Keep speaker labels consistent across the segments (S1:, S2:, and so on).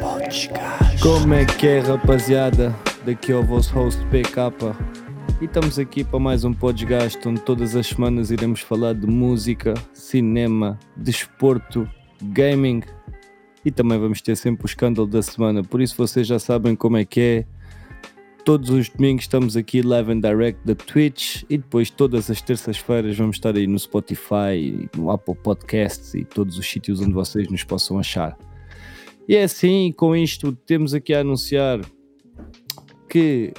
S1: podcast.
S2: Como é que é, rapaziada? Daqui é o vosso host PK. E estamos aqui para mais um podcast onde todas as semanas iremos falar de música, cinema, desporto, gaming e também vamos ter sempre o escândalo da semana. Por isso vocês já sabem como é que é. Todos os domingos estamos aqui live and direct da Twitch e depois todas as terças-feiras vamos estar aí no Spotify, no Apple Podcasts e todos os sítios onde vocês nos possam achar. E é assim, com isto temos aqui a anunciar que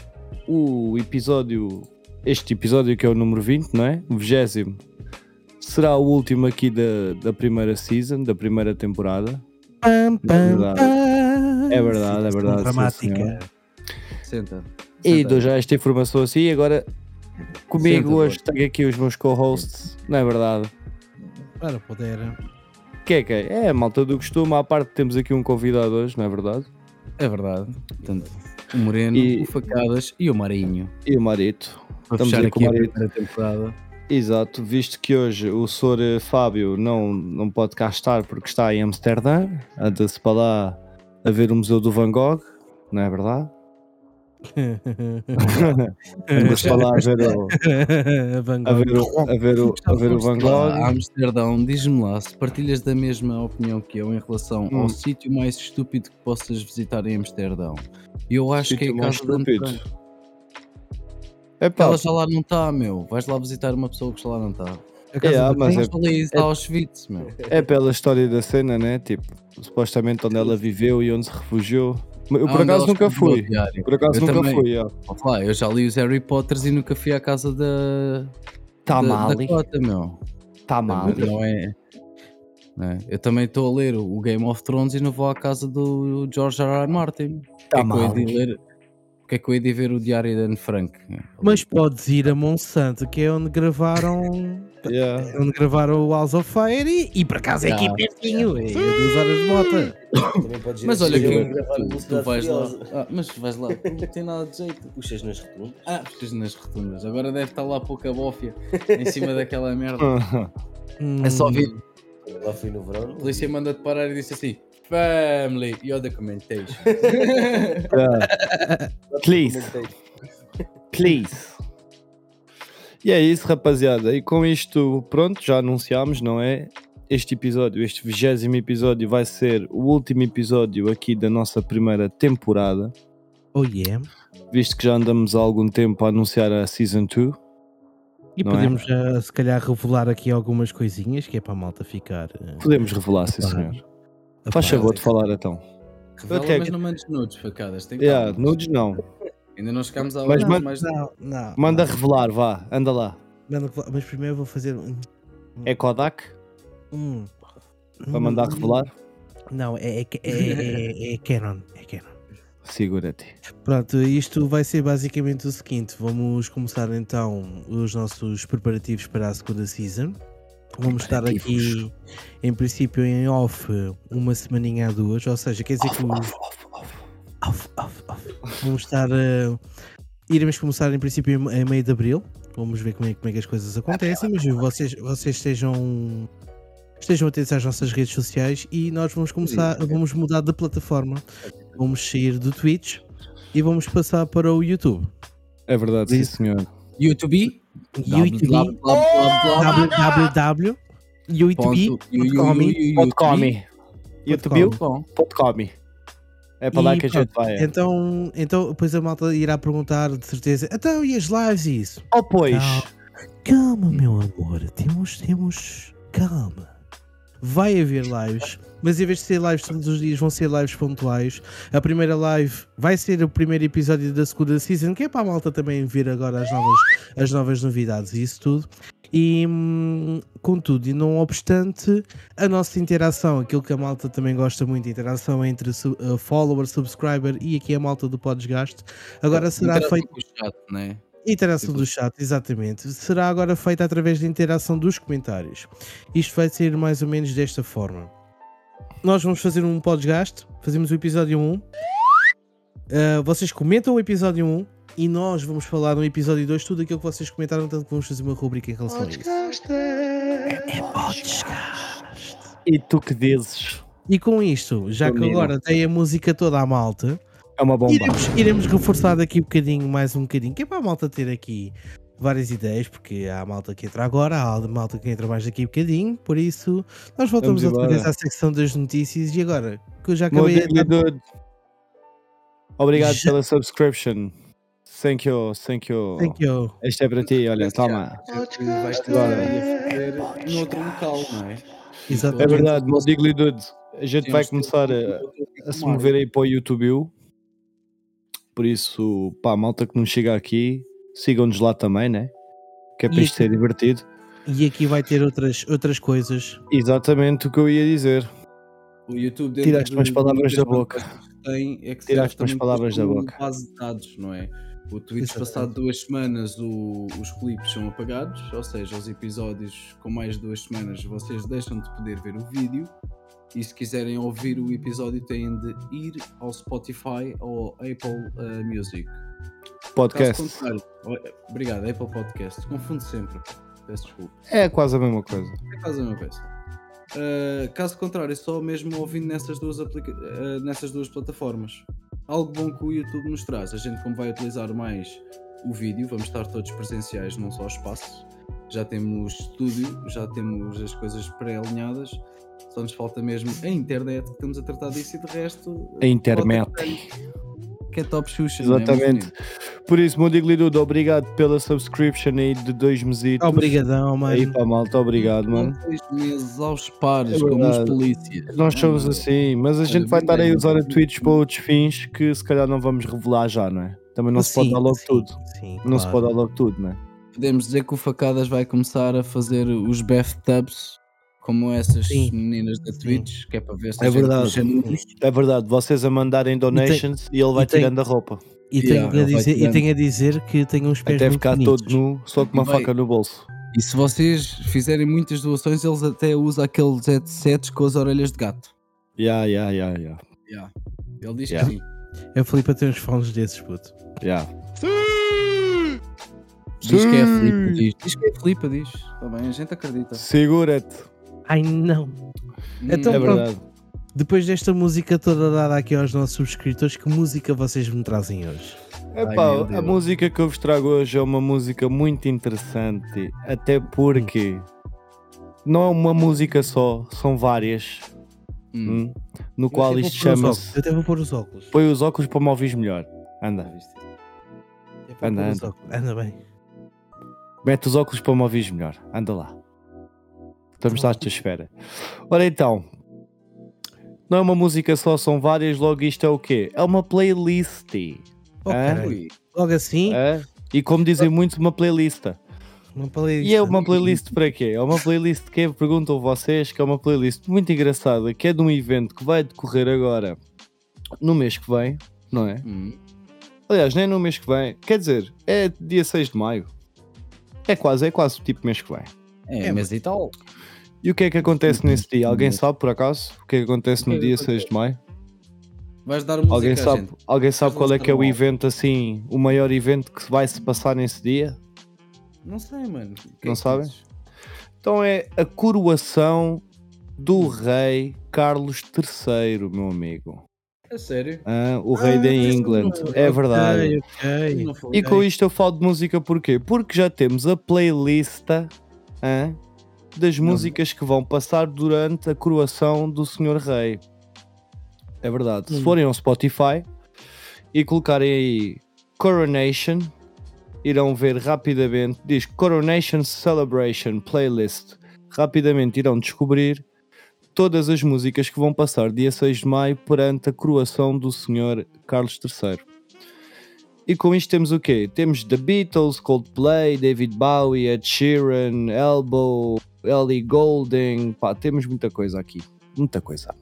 S2: o episódio, este episódio que é o número 20, não é? O 20 será o último aqui da, da primeira season, da primeira temporada.
S3: Pam, pam,
S2: verdade.
S3: pam.
S2: É verdade, é verdade, sim,
S3: Dramática.
S4: Senta.
S2: E dou já esta informação assim. E agora comigo
S4: Senta,
S2: hoje tenho aqui os meus co-hosts, não é verdade?
S3: Para poder.
S2: Que é que é? É a malta do costume. À parte temos aqui um convidado hoje, não é verdade?
S4: É verdade. Portanto, o Moreno,
S2: E-
S4: o Facadas e o Marinho.
S2: E o Marito.
S4: Para
S2: Estamos aí com
S4: aqui
S2: o
S4: a
S2: Marito.
S4: primeira temporada.
S2: Exato, visto que hoje o Sr. Fábio não, não pode cá estar porque está em Amsterdã, anda-se para lá a ver o Museu do Van Gogh, não é verdade? Para lá a ver o,
S3: Van
S2: a ver
S3: Gogh.
S2: o, a ver o, a ver o Van Gogh.
S4: Amsterdão, diz-me lá se partilhas da mesma opinião que eu em relação
S2: Hum.
S4: ao sítio mais estúpido que possas visitar em Amsterdão. Eu acho que é
S2: Sítio
S4: a
S2: mais
S4: casa
S2: estúpido. É pá,
S4: Ela já lá não está, meu. Vais lá visitar uma pessoa que já lá não está.
S3: A casa
S2: É, é-
S4: Auschwitz, meu.
S2: é pela história da cena, né? Tipo, supostamente onde ela viveu e onde se refugiou. Eu por
S4: Onde
S2: acaso nunca
S4: o
S2: fui.
S4: diário.
S2: Por acaso
S4: Eu
S2: nunca
S4: também.
S2: fui, ó.
S4: Ó, lá, eu já li os Harry Potters e nunca fui à casa da.
S2: Tá
S4: da,
S2: mal,
S4: da Cota, meu.
S2: tá mal.
S4: Não é. é? Eu também estou a ler o Game of Thrones e não vou à casa do George R. R. Martin.
S2: Tá
S4: que é que eu
S2: mal.
S4: hei de ler? O que é que eu hei de ver o Diário de Anne Frank?
S3: Mas podes ir a Monsanto, que é onde gravaram.
S2: Yeah.
S3: onde gravaram o House of Fire e, e por acaso é aqui pertinho. É duas horas de moto.
S4: Mas olha que tu, tu vais lá. Ah, mas vais lá, não tem nada de jeito.
S5: Puxas nas rotundas.
S4: Ah, puxas nas rotundas. Agora deve estar lá pouca bófia em cima daquela merda. É só vir.
S5: Lá fui no verão.
S4: A polícia manda-te parar e disse assim: Family, your documentation.
S2: Please. Please. E é isso, rapaziada. E com isto, pronto, já anunciámos, não é? Este episódio, este vigésimo episódio, vai ser o último episódio aqui da nossa primeira temporada,
S3: Oh yeah.
S2: visto que já andamos há algum tempo a anunciar a Season 2.
S3: E
S2: é?
S3: podemos já, se calhar, revelar aqui algumas coisinhas que é para a malta ficar. eh,
S2: Podemos revelar, sim, senhor. Faz favor de falar então.
S4: Revela,
S2: quero-
S4: mas não mandes nudes, facadas. Tem
S2: Yeah, nudes não.
S4: Ainda não chegámos a
S2: Mas
S4: horas
S2: manda-
S4: mais.
S3: Não, não.
S2: Manda
S3: não.
S2: revelar, vá, anda lá.
S3: Mas primeiro vou fazer. um-
S2: É Kodak?
S3: um-
S2: Para mandar
S3: um-
S2: revelar?
S3: Não, é, é, é, é, é Canon. É Canon.
S2: Segura-te.
S3: Pronto, isto vai ser basicamente o seguinte: vamos começar então os nossos preparativos para a segunda season. Vamos estar aqui, em princípio, em off uma semaninha a duas, ou seja, quer dizer que. Off, off, off. Vamos estar. eh, iremos começar em princípio em, em meio de abril. Vamos ver como é, como é que as coisas acontecem, mas vocês, vocês estejam. Estejam atentos às nossas redes sociais e nós vamos começar, vamos mudar de plataforma. Vamos sair do Twitch e vamos passar para o YouTube.
S2: É verdade, sim, senhor.
S4: YouTube.
S3: YouTube
S4: Blá, blá, blá, blá, blá.
S3: www youtube.com
S2: É para lá
S3: E
S2: que a gente
S3: pronto,
S2: vai. é.
S3: Então, então depois a malta irá perguntar de certeza. Então, e as lives e isso?
S2: Oh, pois.
S3: Calma, meu amor. Temos, temos. Calma. Vai haver lives, mas em vez de ser lives todos os dias, vão ser lives pontuais. A primeira live vai ser o primeiro episódio da segunda season, que é para a malta também ver agora as novas, as novas novidades e isso tudo. E hum, contudo, e não obstante, a nossa interação, aquilo que a malta também gosta muito, a interação entre uh, follower, subscriber e aqui a malta do Podesgaste, agora será feita.
S4: né?
S3: Interação
S4: Tipo-
S3: do chat, exatamente. Será agora feita através da interação dos comentários. Isto vai ser mais ou menos desta forma. Nós vamos fazer um podesgaste, fazemos o episódio 1. Uh, vocês comentam o episódio 1 e nós vamos falar no episódio 2 tudo aquilo que vocês comentaram, tanto que vamos fazer uma rubrica em relação a isso.
S1: Podcast.
S3: É podesgaste.
S2: E tu que dizes?
S3: E com isto, já que agora tem a música toda à malta,
S2: É uma bomba.
S3: iremos, iremos reforçar daqui um bocadinho, mais um bocadinho, que é para a malta ter aqui várias ideias, porque há a malta que entra agora, há a malta que entra mais daqui um bocadinho, por isso nós voltamos outra vez à secção das notícias e agora que eu já acabei
S2: Diggly Dude. Obrigado
S3: Já-
S2: pela subscription. Thank you, thank you.
S3: Thank you.
S2: Este é para ti, olha, toma.
S4: Vais ter
S2: Agora.
S4: a noutro local, não é?
S3: Exatamente.
S2: É verdade, meu Diggly Dude. A gente vai começar a, a se mover aí para o YouTube. Por isso, pá, malta que não chega aqui, sigam-nos lá também, né? Que é para
S3: E
S2: isto ser divertido.
S3: E aqui vai ter outras, outras coisas.
S2: Exatamente o que eu ia dizer.
S4: O YouTube dentro
S2: Tiraste-me as
S4: do-
S2: palavras da boca.
S4: Tem, é que
S2: Tiraste-me
S4: serve também
S2: as palavras da boca.
S4: base de dados, não é? O Twitch
S3: Exatamente.
S4: passado duas semanas o- os clipes são apagados, ou seja, os episódios com mais de duas semanas vocês deixam de poder ver o vídeo e se quiserem ouvir o episódio têm de ir ao Spotify ou Apple uh, Music.
S2: Podcast.
S4: obrigado, Apple Podcast, confundo sempre, peço desculpa.
S2: É quase a mesma coisa.
S4: É quase a mesma coisa. Uh, caso contrário, só mesmo ouvindo nessas duas, aplica uh, nessas duas plataformas. Algo bom que o YouTube nos traz. A gente, como vai utilizar mais o vídeo, vamos estar todos presenciais, não só espaços. Já temos estúdio, já temos as coisas pré-alinhadas. Só nos falta mesmo a internet, que estamos a tratar disso e de resto.
S2: A internet.
S4: Que é top Xuxa, é,
S2: Exatamente.
S4: meninos?
S2: Por isso, Dude, obrigado pela subscription aí de dois mesitos.
S3: Obrigadão, mano.
S2: Aí para a malta, obrigado, mano.
S4: Dois meses aos pares,
S2: É
S4: como os polícias.
S2: Nós somos assim, mas a gente vai estar aí a usar a Twitch para outros fins que se calhar não vamos revelar já, não é? Também não se pode
S3: Sim,
S2: dar logo
S3: sim,
S2: tudo.
S3: Sim,
S2: Não se
S3: claro.
S2: pode dar logo tudo, não é?
S4: Podemos dizer que o Facadas vai começar a fazer os bathtubs como essas
S3: Sim.
S4: meninas da Twitch, que é para ver se
S2: É
S4: a
S2: verdade. É verdade, vocês a mandarem donations e, ele vai
S3: e tem-
S2: tirando a roupa.
S3: E,
S4: Yeah,
S3: tenho a dizer, e tenho a dizer que tenho uns pés
S2: Até
S3: muito
S2: ficar
S3: bonitos.
S2: todo nu, só com uma
S4: E vai-
S2: faca no bolso.
S4: E se vocês fizerem muitas doações, eles até usam aqueles headsets com as orelhas de gato.
S2: Ya, ya, ya, ya.
S4: Yeah. Ele diz
S2: Yeah.
S4: que sim.
S3: Eu falei para ter uns fones desses, puto.
S2: Ya.
S4: Diz que é
S2: Sim.
S4: flipa, diz. Diz que é flipa, diz. Está bem, a gente acredita.
S2: Segura-te.
S3: Ai não. Então
S2: É
S3: pronto.
S2: verdade.
S3: Depois desta música toda dada aqui aos nossos subscritores, que música vocês me trazem hoje?
S2: Epá,
S4: meu
S2: a música que eu vos trago hoje é uma música muito interessante, até porque não é uma música só, são várias,
S4: Hum.
S2: hum, no
S3: Eu
S2: qual isto chama-se.
S3: Eu até vou pôr os óculos.
S2: Põe os óculos para me ouvires melhor. Anda, Anda, anda.
S3: Anda bem.
S2: mete os óculos para me ouvires melhor. Anda lá. Estamos à tua espera. Ora então, não é uma música só, são várias, logo isto é o quê? É uma playlist.
S3: Oh,
S2: Ah?
S3: Logo assim,
S2: É? E como dizem muitos, uma playlist.
S3: uma playlist.
S2: E é uma playlist para quê? É uma playlist que perguntam vocês que é uma playlist muito engraçada, que é de um evento que vai decorrer agora no mês que vem, não é?
S4: hum.
S2: Aliás, nem no mês que vem, quer dizer, é dia 6 de maio. É quase, é quase o tipo mês que vem.
S4: É,
S3: É,
S4: mas e tal.
S2: E o que é que acontece nesse dia? Alguém sabe por acaso o que é que acontece no
S4: é
S2: dia
S4: acontece?
S2: 6 de maio?
S4: Vais dar música
S2: Alguém sabe,
S4: gente.
S2: alguém sabe qual é que é o evento assim, o maior evento que vai se passar nesse dia?
S4: Não sei, mano. Que é
S2: Não
S4: que
S2: sabem? Então é a coroação do rei Carlos III, meu amigo.
S4: É sério?
S2: Ah, o rei da
S3: isso
S2: England.
S3: não-
S2: É verdade.
S3: Ok, ok.
S4: Não foi.
S2: E com isto eu falo de música porquê? Porque já temos a playlist ah, das músicas que vão passar durante a coroação do senhor rei. É verdade. Se
S3: Hum.
S2: forem ao Spotify e colocarem aí Coronation, irão ver rapidamente, diz Coronation Celebration Playlist. Rapidamente irão descobrir todas as músicas que vão passar dia 6 de maio perante a coroação do senhor Carlos III. E com isto temos o quê? Temos The Beatles, Coldplay, David Bowie, Ed Sheeran, Elbow, Ellie Goulding, pá, temos muita coisa aqui, muita coisa.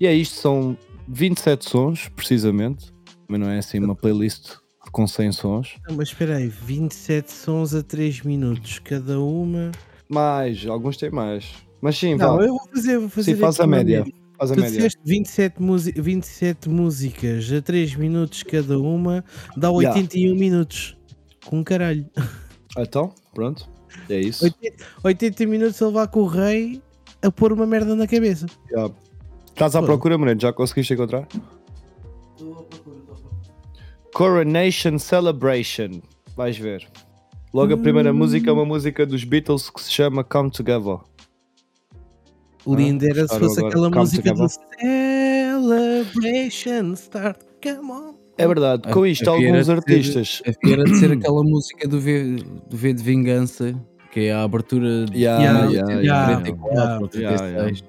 S2: E é isto, são 27 sons, precisamente, mas não é assim uma playlist com 100 sons.
S3: Não, mas espera aí, 27 sons a 3 minutos cada uma.
S2: Mais, alguns têm mais. Mas sim,
S3: Não, eu vou fazer, vou fazer
S2: Sim, faz a
S3: uma
S2: média. Faz a
S3: Tu
S2: média.
S3: disseste 27, musi- 27 músicas a 3 minutos cada uma, dá 81 minutos. Com caralho.
S2: Então, pronto. É isso.
S3: 80, 80 minutos a levar com o rei a pôr uma merda na cabeça.
S2: Yeah. Estás à
S3: Pô.
S2: procura, Moreno? Já conseguiste encontrar?
S4: Estou à procura, estou à procura.
S2: Coronation Celebration. Vais ver. Logo a primeira
S3: Hum.
S2: música é uma música dos Beatles que se chama Come Together.
S3: Lindo era se fosse
S2: agora?
S3: aquela
S2: Come
S3: música do
S2: Together.
S3: Celebration Start, come on.
S2: É verdade, com
S4: A-
S2: isto
S4: havia
S2: alguns artistas.
S4: Havia de ser aquela música do V, do v de Vingança, que é a abertura de
S2: Yeah,
S3: Yeah,
S2: yeah,
S3: yeah,
S2: yeah.
S4: 34 ou
S2: yeah,
S4: 36.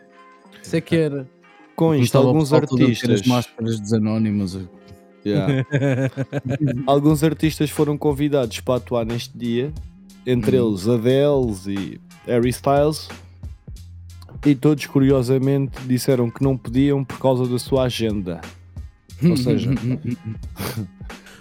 S4: Isso é que era.
S2: Com isto alguns
S4: a
S2: artistas.
S4: As máscaras dos anónimos.
S2: Yeah. Alguns artistas foram convidados para atuar neste dia, entre
S4: Hum.
S2: eles Adele e Harry Styles, e todos curiosamente disseram que não podiam por causa da sua agenda. Ou seja,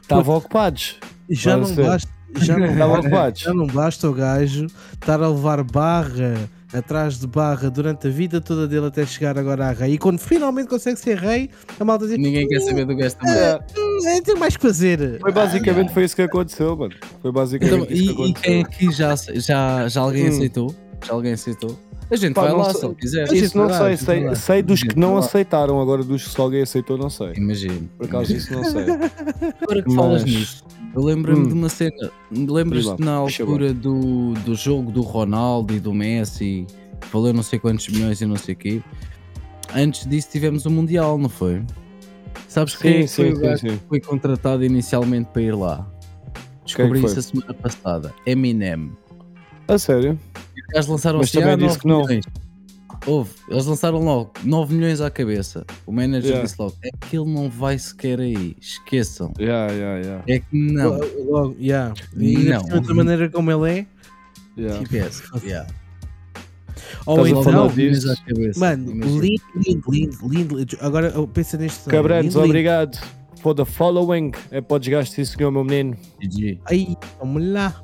S2: estavam ocupados.
S3: Já não basta. Já não,
S2: Estavam ocupados.
S3: já não basta o gajo estar a levar barra atrás de barra durante a vida toda dele até chegar agora a rei. E quando finalmente consegue ser rei, a malta diz:
S4: Ninguém quer saber do gajo também.
S2: É,
S3: "Hum, tem mais que fazer.
S2: foi basicamente foi isso que aconteceu, mano. Foi basicamente
S4: Então,
S2: isso que
S4: e, e quem
S2: aconteceu.
S4: aqui já, já, já alguém
S2: Hum.
S4: aceitou? Já alguém aceitou? A gente
S2: Pá,
S4: vai
S2: não
S4: lá
S2: sei.
S4: se ele quiser.
S2: Isso não
S3: lá,
S2: sei, sei,
S3: lá.
S2: sei dos que não aceitaram, agora dos que só alguém aceitou, não sei.
S4: Imagino.
S2: Por acaso isso não sei.
S4: Agora que falas nisso, eu lembro-me
S2: Hum.
S4: de uma cena. Lembras-te na altura do, do jogo do Ronaldo e do Messi, que valeu não sei quantos milhões e não sei o quê. Antes disso tivemos o Mundial, não foi? Sabes quem é
S2: Sim,
S4: foi
S2: sim, sim, sim.
S4: foi contratado inicialmente para ir lá? Descobri
S2: foi?
S4: isso a semana passada. Eminem.
S2: A sério?
S4: Gajos lançaram
S2: Mas também disse
S4: 9
S2: que não.
S4: milhões. Houve, eles lançaram logo 9 milhões à cabeça. O manager
S2: Yeah.
S4: disse logo: é que ele não vai sequer aí, esqueçam.
S2: Yeah, yeah, yeah.
S4: É que não.
S3: Logo, logo, yeah. E
S4: Não.
S3: cima da maneira como ele é.
S2: yeah.
S4: Esquece. Yeah.
S3: Ou
S2: Estás
S3: então,
S2: disso?
S4: cabeça,
S3: mano, lindo, lindo, lindo, lindo. Agora eu penso neste
S2: Cabrantes, obrigado for the following. É para o desgaste, sim, senhor, meu menino.
S4: GG.
S3: Aí, vamos lá.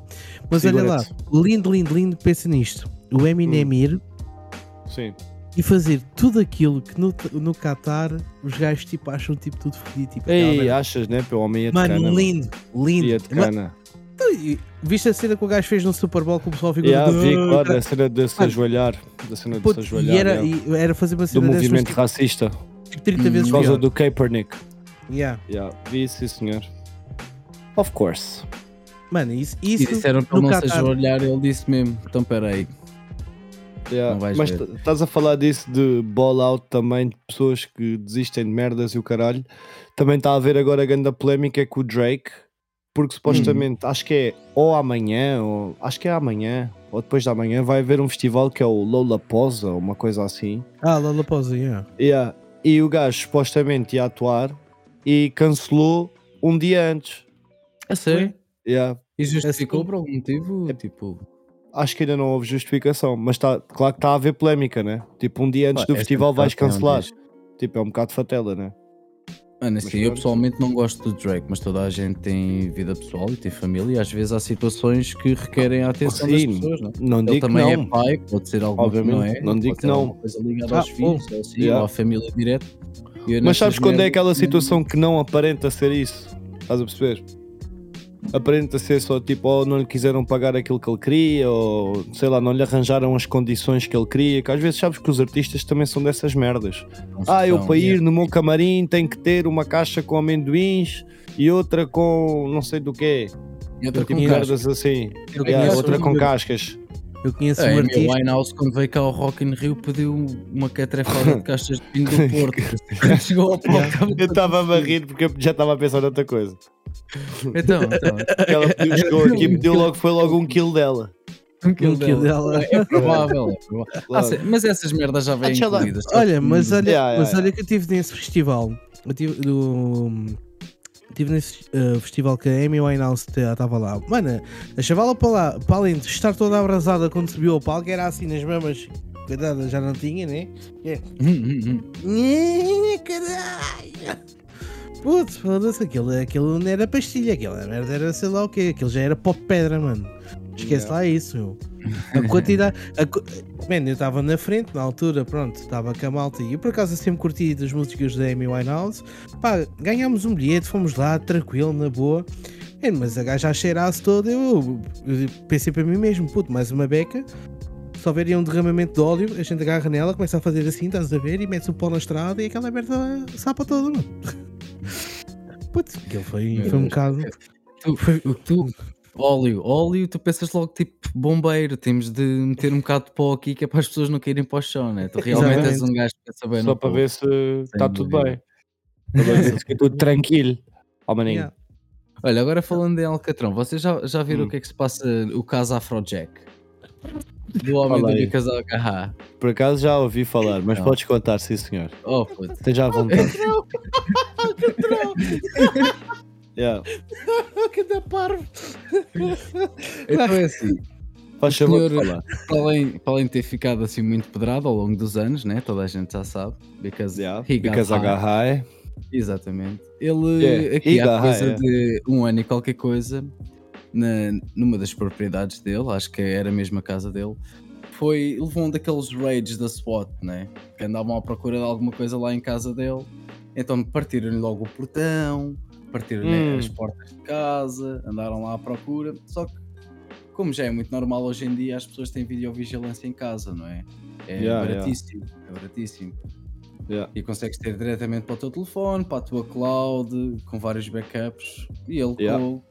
S3: Mas olha lá, lindo, lindo, lindo, pensa nisto. O Eminem
S2: Hum.
S3: ir
S2: Sim.
S3: e fazer tudo aquilo que no, no Qatar os gajos tipo, acham tipo, tudo fodido. Tipo,
S2: Ei, achas, né? Pelo homem de
S3: Mano,
S2: cana. mano.
S3: lindo, lindo.
S2: De cana.
S3: tu- Viste a cena que o gajo fez no Super Bowl que o pessoal ficou
S2: Yeah,
S3: de-
S2: vi, claro, da cena de se ajoelhar. Da cena de se ajoelhar.
S3: e, era,
S2: yeah.
S3: e era fazer uma
S2: Do
S3: cena dessas, mas,
S2: movimento
S3: tipo,
S2: racista.
S3: tipo 30 vezes
S2: Por causa
S3: pior.
S2: do Kaepernick.
S3: Yeah.
S2: Yeah, vi, sim, senhor. Of course.
S3: Mano, isso,
S4: E
S3: isso
S4: disseram para
S3: no
S4: não se
S3: Qatar.
S4: ajoelhar, ele disse mesmo: então peraí.
S2: Yeah,
S4: Não vais
S2: Mas estás a falar disso de ball out também, de pessoas que desistem de merdas e o caralho. Também está a haver agora a grande polémica é com o Drake, porque supostamente acho que é ou amanhã, ou acho que é amanhã, ou depois da manhã, vai haver um festival que é o Lollapalooza, ou uma coisa assim.
S3: Ah, Lola Pausa, yeah.
S2: Yeah. E o gajo supostamente ia atuar e cancelou um dia antes.
S4: A sério?
S2: Yeah.
S4: E justificou
S3: Assim-
S4: por algum motivo? Tipo,
S2: Acho que ainda não houve justificação, mas tá, claro que está a haver polémica, né? Tipo, um dia antes
S4: pá,
S2: do festival vais
S4: é um
S2: cancelar. Tipo, é um bocado fatela, né?
S4: Mano,
S2: Mas
S4: assim, eu pessoalmente não gosto do Drake, mas toda a gente tem vida pessoal e tem família e às vezes há situações que requerem a atenção das
S2: Sim,
S4: pessoas, não?
S2: Não
S4: Ele
S2: digo que
S4: também
S2: não.
S4: é pai, pode ser algo que não é.
S2: não digo
S4: pode
S2: que
S4: ser
S2: não.
S4: alguma coisa ligada
S3: Ah,
S4: aos filhos, ou assim,
S2: Yeah.
S4: ou à família direta. Eu
S2: Mas sabes quando é aquela
S4: não-
S2: situação que não aparenta ser isso? Estás a perceber? Aparenta ser só tipo, ou não lhe quiseram pagar aquilo que ele queria, ou sei lá, não lhe arranjaram as condições que ele queria. Que às vezes sabes que os artistas também são dessas merdas.
S4: não
S2: Ah, eu para ir no meu camarim tenho que ter uma caixa com amendoins e outra com não sei do quê.
S4: E outra
S2: Tipo
S4: com
S2: merdas assim.
S3: Eu
S2: Yeah, outra com cascas.
S3: Eu conheço
S4: A
S3: um artista.
S4: Winehouse, quando veio cá ao Rock in Rio, pediu uma catrefada de caixas de pinho do Porto. Quando Chegou ao palco,
S2: Eu estava a rir porque eu já estava a pensar noutra coisa.
S4: Então, então.
S2: Ela pediu, chegou aqui e pediu logo, foi logo um kill dela.
S4: Um quilo
S3: Um quilo
S4: dela.
S3: dela.
S4: É provável, é provável. Ah, sim, mas essas merdas já vêm
S2: lá.
S4: incluídas.
S3: Olha, mas olha,
S2: Yeah, yeah,
S3: mas
S2: yeah.
S3: olha que eu estive nesse festival. Eu tive, do, tive nesse uh, festival que a Amy Winehouse estava lá. Mano, a chavala para lá, para além de estar toda abrasada quando subiu ao palco, era assim nas mamas. Coitada, já não tinha, né? É.
S4: Hum, hum, hum.
S3: Caralho! Putz, foda-se, aquilo, aquilo não era pastilha, aquilo merda era sei lá o quê, aquilo já era de pedra, mano. Esquece
S2: Yeah.
S3: lá isso, meu. A quantidade. A, Man, eu estava na frente, na altura, pronto, estava com a malta e eu por acaso sempre curti das músicas da Amy Winehouse. Pá, ganhámos um bilhete, fomos lá, tranquilo, na boa. Man, mas a gaja a toda, eu, eu pensei para mim mesmo, puto, mais uma beca. se houver um derramamento de óleo, a gente agarra nela, começa a fazer assim, estás a ver, e mete o pó na estrada e aquela merda sapa toda, mano. Putz, aquilo foi, foi um bocado.
S4: Tu, tu, óleo, óleo, tu pensas logo tipo bombeiro, temos de meter um bocado de pó aqui que é para as pessoas não caírem para o chão, né? Tu realmente és um gajo que quer saber
S2: Só para
S4: pó.
S2: ver se está tudo bem. Para ver se fica tudo tranquilo. Ó maninho.
S3: Yeah.
S4: Olha, agora falando em Alcatrão, vocês já, já viram
S2: Hum.
S4: o que é que se passa o caso Afrojack? Do homem
S2: Fala
S4: do
S2: aí.
S4: Bicas Agarra.
S2: Por acaso já ouvi falar, mas
S4: Não.
S2: podes contar, sim senhor.
S4: Oh, puto.
S2: Esteja à vontade. yeah.
S3: Que da parvo!
S4: Então é assim,
S2: Faz de
S4: senhor-
S2: falar.
S4: para além, para além de ter ficado assim muito pedrado ao longo dos anos, né? Toda a gente já sabe. Because,
S2: Yeah.
S4: he got
S2: Because I
S4: high.
S2: got high.
S4: Exatamente. Ele
S2: Yeah,
S4: aqui há
S2: got
S4: coisa
S2: high,
S4: de um ano e qualquer coisa, na, numa das propriedades dele, acho que era mesmo a casa dele, foi, levou um daqueles raids da SWAT, né? Que andavam à procura de alguma coisa lá em casa dele. Então partiram-lhe logo o portão, partiram-lhe
S2: Hum.
S4: as portas de casa, andaram lá à procura. Só que, como já é muito normal hoje em dia, as pessoas têm videovigilância em casa, não é? É
S2: Yeah, yeah.
S4: baratíssimo, é baratíssimo
S2: Yeah.
S4: e consegues ter diretamente para o teu telefone, para a tua cloud, com vários backups. E ele,
S2: Yeah.
S4: com,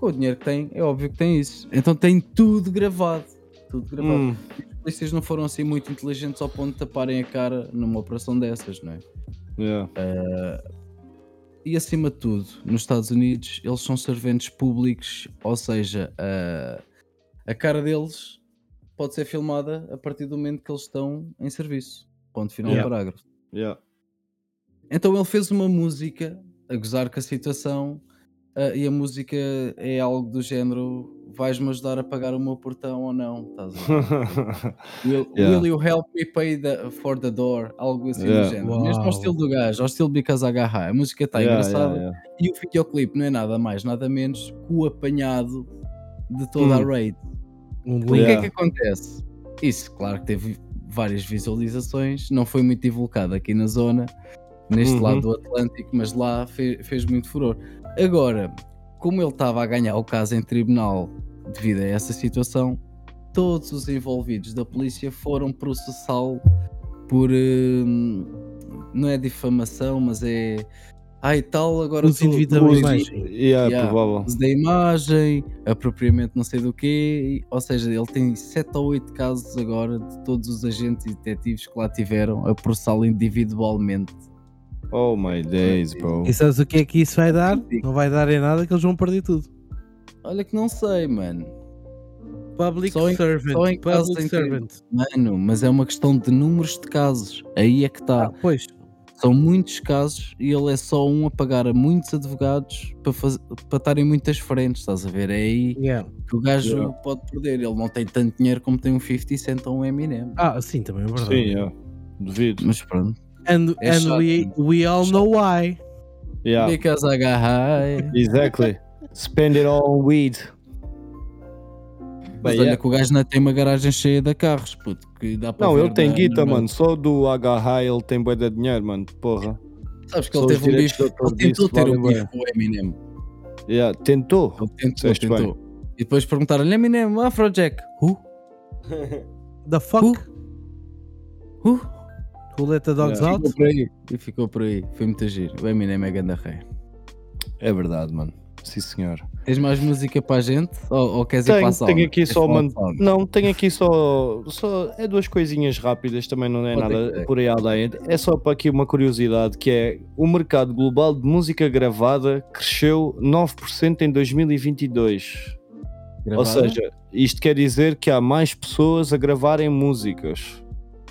S4: com o dinheiro que tem, é óbvio que tem isso. Então tem tudo gravado. Tudo gravado.
S2: Hum,
S4: Os polícias não foram assim muito inteligentes ao ponto de taparem a cara numa operação dessas, não é?
S2: yeah.
S4: E acima de tudo, nos Estados Unidos, eles são serventes públicos, ou seja, a, a cara deles pode ser filmada a partir do momento que eles estão em serviço. Ponto final
S3: Yeah.
S4: do parágrafo.
S2: Yeah.
S4: Então ele fez uma música a gozar com a situação ah, e a música é algo do género vais-me ajudar a pagar o meu portão ou não? Estás will,
S2: Yeah.
S4: will you help me pay the, for the door? Algo assim
S2: Yeah.
S4: do género.
S3: Uau.
S4: Mesmo ao estilo do gajo, ao estilo Because Agarra. A música está
S2: Yeah,
S4: engraçada
S2: yeah, yeah.
S4: e o videoclipe não é nada mais, nada menos que o apanhado de toda
S2: Hum.
S4: a raid.
S3: Um
S4: O que é que acontece? Isso, claro que teve várias visualizações, não foi muito divulgado aqui na zona, neste
S2: Uhum.
S4: lado do Atlântico, mas lá fe- fez muito furor. Agora, como ele estava a ganhar o caso em tribunal devido a essa situação, todos os envolvidos da polícia foram processá-lo por. hum, não é difamação, mas é. Ai tal, agora
S3: Uso
S4: tu-
S3: indevido da imagem.
S2: Yeah,
S4: Yeah.
S2: provável.
S4: da imagem, apropriamento não sei do quê, ou seja, ele tem 7 ou 8 casos agora de todos os agentes e detetives que lá tiveram a processá-lo individualmente.
S2: Oh my days, bro.
S3: E sabes o que é que isso vai dar? Não vai dar em nada que eles vão perder tudo.
S4: Olha que não sei, mano.
S3: Public
S4: Só em-
S3: servant.
S4: só em casos
S3: public
S4: em que-
S3: servant.
S4: Mano, mas é uma questão de números de casos. Aí é que está.
S3: Ah, pois.
S4: São muitos casos e ele é só um a pagar a muitos advogados para, faz... para estarem muitas frentes, estás a ver? É aí
S3: Yeah.
S4: que o gajo
S2: Yeah.
S4: pode perder. Ele não tem tanto dinheiro como tem um 50 Cent ou um Eminem.
S3: Ah, sim, também é verdade.
S2: Sim, yeah. Duvido.
S4: Mas pronto.
S3: And,
S4: É
S3: and we,
S4: mano.
S3: we all know why.
S2: Yeah,
S4: Because I got high.
S2: exactly. Spend it all on weed.
S4: Mas olha
S2: yeah.
S4: que o gajo ainda tem uma garagem cheia de carros, puto, que dá para
S2: Não, ele tem guita, mano. Só do Agarra ele tem bué de dinheiro, mano. Porra.
S4: Sabes que
S2: Só
S4: ele teve um bife, ele tentou
S2: disso
S4: ter um bife com o Eminem.
S2: Yeah, tentou.
S4: Ele tentou, tentou. E depois perguntaram-lhe, Eminem, Afrojack, who?
S3: The fuck?
S4: Who?
S3: Who let the dogs
S2: Yeah.
S3: out?
S4: Ficou por aí. E ficou por aí. Foi muito giro. O Eminem é ganda rei.
S2: É verdade, mano. Sim, senhor.
S4: Tens mais música para a gente? Ou, ou queres ir para a
S2: Tenho, tenho aqui só uma. Não, tenho aqui só, só. É duas coisinhas rápidas, também não é
S4: Pode
S2: nada por aí além. É só para aqui uma curiosidade: que é o mercado global de música gravada cresceu 9% em 2022. Ou
S4: Gravada?
S2: seja, isto quer dizer que há mais pessoas a gravarem músicas.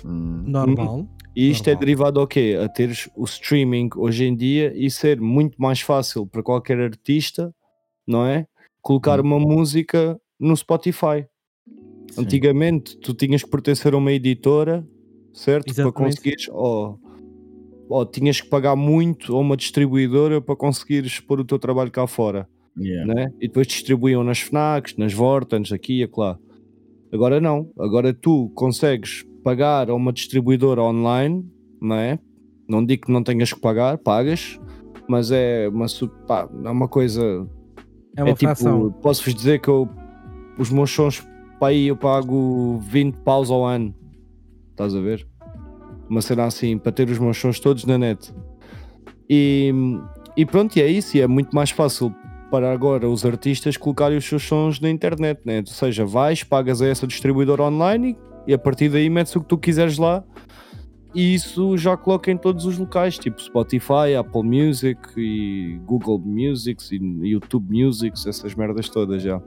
S4: Hum.
S3: Normal.
S2: E isto é
S3: Normal.
S2: derivado ao quê? A teres o streaming hoje em dia e ser muito mais fácil para qualquer artista, não é? Colocar
S4: Hum.
S2: uma música no Spotify.
S4: Sim.
S2: Antigamente tu tinhas que pertencer a uma editora, certo? Para
S3: Exatamente.
S2: conseguires, ou, ou tinhas que pagar muito a uma distribuidora para conseguires pôr o teu trabalho cá fora
S4: Yeah.
S2: né? E depois distribuíam nas FNACs, nas Vortans, aqui e acolá. Agora não, agora tu consegues pagar a uma distribuidora online, não é? Não digo que não tenhas que pagar, pagas, mas é uma, pá, é uma coisa.
S3: É uma
S2: é tipo,
S3: fração.
S2: posso-vos dizer que eu, os meus sons para aí eu pago 20 paus ao ano. Estás a ver? Uma cena assim, para ter os meus sons todos na net. E, e pronto, e é isso. E é muito mais fácil para agora os artistas colocarem os seus sons na internet, né? Ou seja, vais, pagas a essa distribuidora online e, a partir daí metes o que tu quiseres lá. E isso já coloca em todos os locais, tipo Spotify, Apple Music e Google Music e YouTube Music, essas merdas todas já.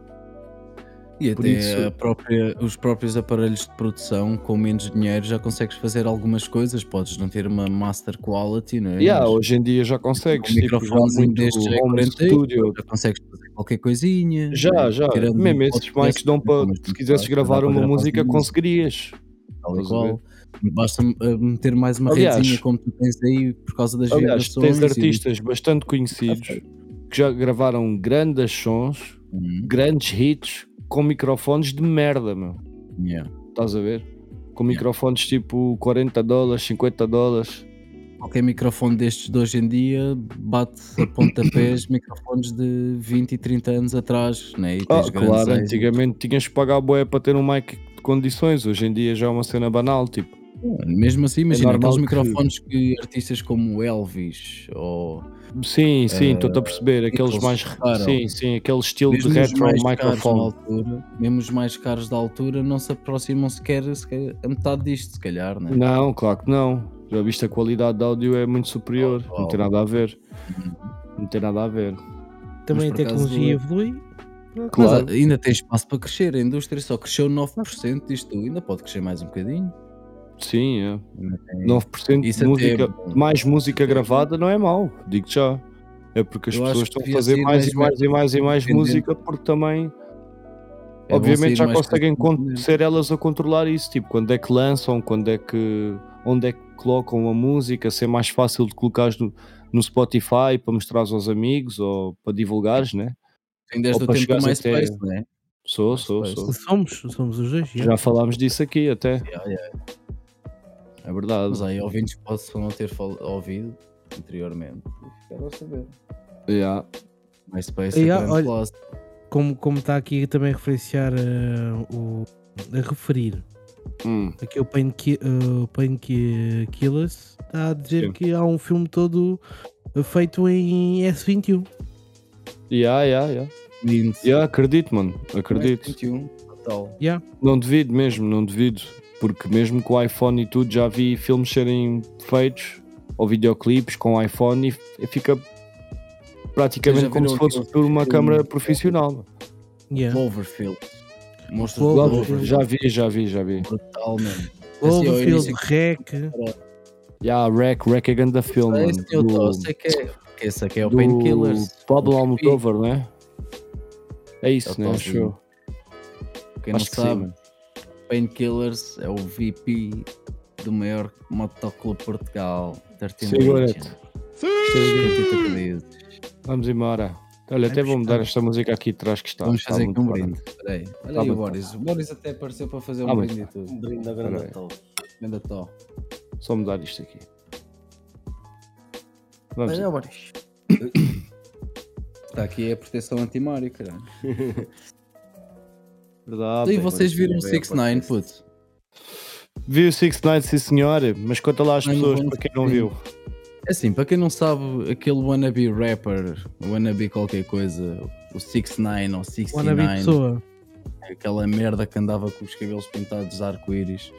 S4: E
S2: Por
S4: até
S2: isso-
S4: própria- os próprios aparelhos de produção com menos dinheiro já consegues fazer algumas coisas. Podes não ter uma master quality, não é?
S2: Yeah,
S4: Mas
S2: hoje em dia já consegues.
S4: um
S2: tipo, já muito
S4: destes é
S2: home
S4: 40
S2: studio.
S4: já consegues fazer qualquer coisinha.
S2: Já,
S4: né?
S2: já. Mesmo esses mics dão para.
S4: mas
S2: Se quisesses gravar
S4: para
S2: uma música, conseguirias.
S4: Tal e qual. Basta uh, meter mais uma
S2: Aliás-
S4: redezinha como tu tens aí por causa das
S2: Aliás,
S4: vibrações.
S2: tens
S4: e-
S2: artistas bastante conhecidos que já gravaram grandes sons,
S4: Uhum,
S2: grandes hits, com microfones de merda, meu.
S4: yeah.
S2: Estás a ver? Com
S4: Yeah.
S2: microfones tipo 40 dólares, 50 dólares.
S4: Qualquer microfone destes de hoje em dia bate a pontapés microfones de 20 e 30 anos atrás, né? E tens grandes
S2: claro,
S4: êxitos.
S2: antigamente tinhas que pagar boé para ter um mic de condições, hoje em dia já é uma cena banal, tipo.
S4: Mesmo assim, imagina
S2: É
S4: aqueles
S2: que-
S4: microfones que artistas como Elvis ou
S2: Sim, sim,
S4: Eh,
S2: estou-te a perceber, aqueles mais.
S4: tocaram.
S2: Sim, sim, aquele estilo
S4: mesmo
S2: de retro
S4: caros
S2: microphone.
S4: altura, mesmo os mais caros da altura não se aproximam sequer, sequer a metade disto, se calhar, né?
S2: Não, claro que não. Já viste a qualidade de áudio é muito superior.
S4: Oh,
S2: Não tem
S4: oh.
S2: nada a ver.
S4: Uhum.
S2: Não tem nada a ver.
S3: Também a
S4: por acaso,
S3: tecnologia
S4: é-
S3: evolui.
S4: Mas
S2: Claro.
S4: ainda tem espaço para crescer, a indústria só cresceu 9% disto, ainda pode crescer mais um bocadinho.
S2: Sim, é.
S4: Ainda tem-
S2: 9%
S4: Isso
S2: de música,
S4: é
S2: mais música
S4: é
S2: gravada não é mau, digo já. É porque as
S4: Eu
S2: pessoas estão a fazer mais
S4: mais
S2: e mais e mais e mais música porque também,
S4: É
S2: obviamente, já
S4: mais
S2: conseguem ser elas a controlar isso. Tipo, quando é que lançam, quando é que. onde é que colocam a música, ser mais fácil de colocares no, no Spotify para mostrares aos amigos ou para divulgares, né?
S4: Tem desde
S2: ou
S4: o
S2: para
S4: tempo do
S2: chegares até-
S4: MySpace, né?
S2: Sou, sou, sou.
S3: Somos, somos os dois. já.
S2: Já falámos disso aqui até.
S4: Yeah, yeah.
S2: É verdade.
S4: Mas aí ouvintes possam não ter ouvido anteriormente. Ficaram a saber.
S2: Yeah.
S4: MySpace
S3: Yeah,
S4: é
S3: olha-. Como, como está aqui também a referenciar eh, o, a referir
S2: Hum.
S3: aqui o Painki- uh, Painkillers está a dizer
S2: Sim.
S3: que há um filme todo feito em S21.
S2: Yeah, yeah, yeah.
S4: Lindo.
S2: Yeah, acredito, mano. Acredito.
S4: 21, total.
S3: Yeah.
S2: Não devido mesmo, não devido. Porque mesmo com o iPhone e tudo, já vi filmes serem feitos ou videoclipes com iPhone e fica praticamente como se fosse por uma câmara profissional.
S3: Yeah.
S4: Cloverfield. Monstros
S3: Cloverfield.
S4: Cloverfield.
S2: Já vi, já vi, já vi.
S4: Brutal mesmo.
S3: Cloverfield,
S4: início-
S3: Rec.
S2: Yeah, Rec, Rec é grande filme, mano.
S4: Esse eu
S2: Do,
S4: sei que é. que Esse aqui é o Painkillers.
S2: Pablo
S4: o
S2: Almodovar, não é? É isso, né?
S4: Pablo.
S2: Acho eu.
S4: Quem não
S2: que
S4: sabe,
S2: mano.
S4: Painkillers é o VP do maior motoclube de Portugal. 13
S2: Segura-te.
S4: Legion. Acredita que diz.
S2: Vamos embora. Olha, até vou mudar esta música aqui atrás que está.
S4: Vamos
S2: está
S4: fazer aqui um brinde. Olha
S2: Tá
S4: aí o Boris. O Boris até apareceu para fazer um
S2: Tá
S4: brinde e tudo.
S5: Um brinde na grande
S4: estou.
S2: Só mudar isto aqui. Vamos.
S5: Olha, Boris.
S4: Está aqui a proteção anti-Mario, caralho.
S2: Verdade.
S4: e vocês viram o
S5: bem,
S4: 6 9
S5: podcast.
S4: puto?
S2: Vi o Six Nights, sim senhor, mas conta lá às
S4: Não,
S2: pessoas
S4: não
S2: para quem não viu.
S4: É assim, para quem não sabe, aquele wannabe rapper, wannabe qualquer coisa, o 6 9 ou 69,
S3: Wannabe pessoa.
S4: aquela merda que andava com os cabelos pintados de arco-íris.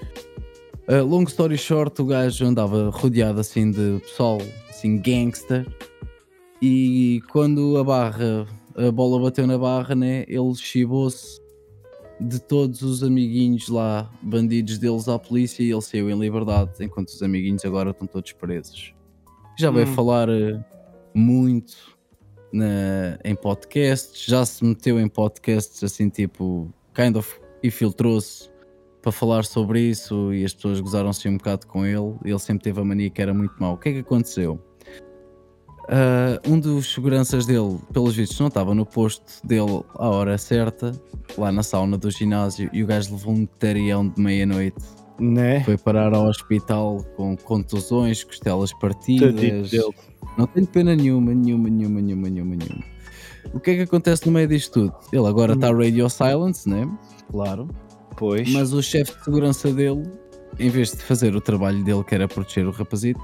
S4: Uh, long story short, o gajo andava rodeado assim de pessoal, assim gangster, e quando a barra, a bola bateu na barra, né, ele chibou-se de todos os amiguinhos lá, bandidos deles à polícia, e ele saiu em liberdade, enquanto os amiguinhos agora estão todos presos. Já veio
S2: Hum.
S4: falar uh, muito na, em podcasts, já se meteu em podcasts assim tipo, kind of, e filtrou-se para falar sobre isso e as pessoas gozaram-se um bocado com ele. Ele sempre teve a mania que era muito mau. O que é que aconteceu? Ah, um dos seguranças dele, pelos vistos, não estava no posto dele à hora certa, lá na sauna do ginásio, e o gajo levou um tarião de meia-noite.
S2: Né?
S4: Foi parar ao hospital com contusões, costelas partidas. Não tenho pena nenhuma, nenhuma, nenhuma, nenhuma, nenhuma, nenhuma. O que é que acontece no meio disto tudo? Ele agora
S3: Hum.
S4: está radio silence, né? Claro.
S2: Pois.
S4: Mas o chefe de segurança dele, em vez de fazer o trabalho dele, que era proteger o rapazito,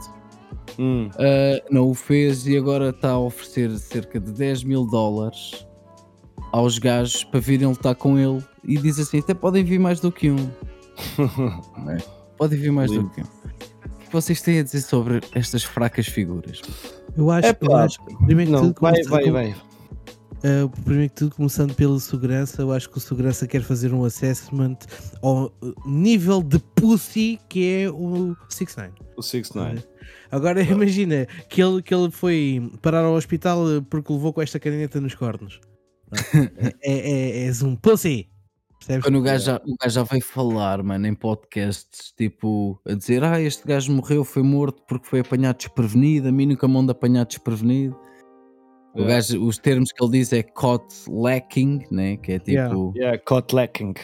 S2: Hum.
S4: ah, não o fez e agora está a oferecer cerca de 10 mil dólares aos gajos para virem lutar com ele e diz assim: até podem vir mais do que um. É? Podem vir mais
S2: Lindo.
S4: do que um. O que vocês têm a dizer sobre estas fracas figuras?
S3: Eu acho,
S2: É
S3: eu acho que, primeiro que
S2: Não,
S3: tudo,
S2: vai, vai,
S3: com-
S2: vai.
S3: Uh, primeiro que tudo, começando pela segurança, eu acho que o segurança quer fazer um assessment ao uh, nível de pussy que é o 6ix9ine.
S2: O 6 9
S3: Agora imagina que ele, que ele foi parar ao hospital uh, porque levou com esta caneta nos cornos. é, é, és um pussy. Percebes?
S4: Quando o gajo, já, o gajo já veio falar, mano, em podcasts, tipo, a dizer: Ah, este gajo morreu, foi morto porque foi apanhado desprevenido. A mim nunca mão de apanhado desprevenido. O
S2: Yeah.
S4: gajo, os termos que ele diz é caught lacking, né? que é tipo
S3: Yeah.
S2: Yeah, caught lacking.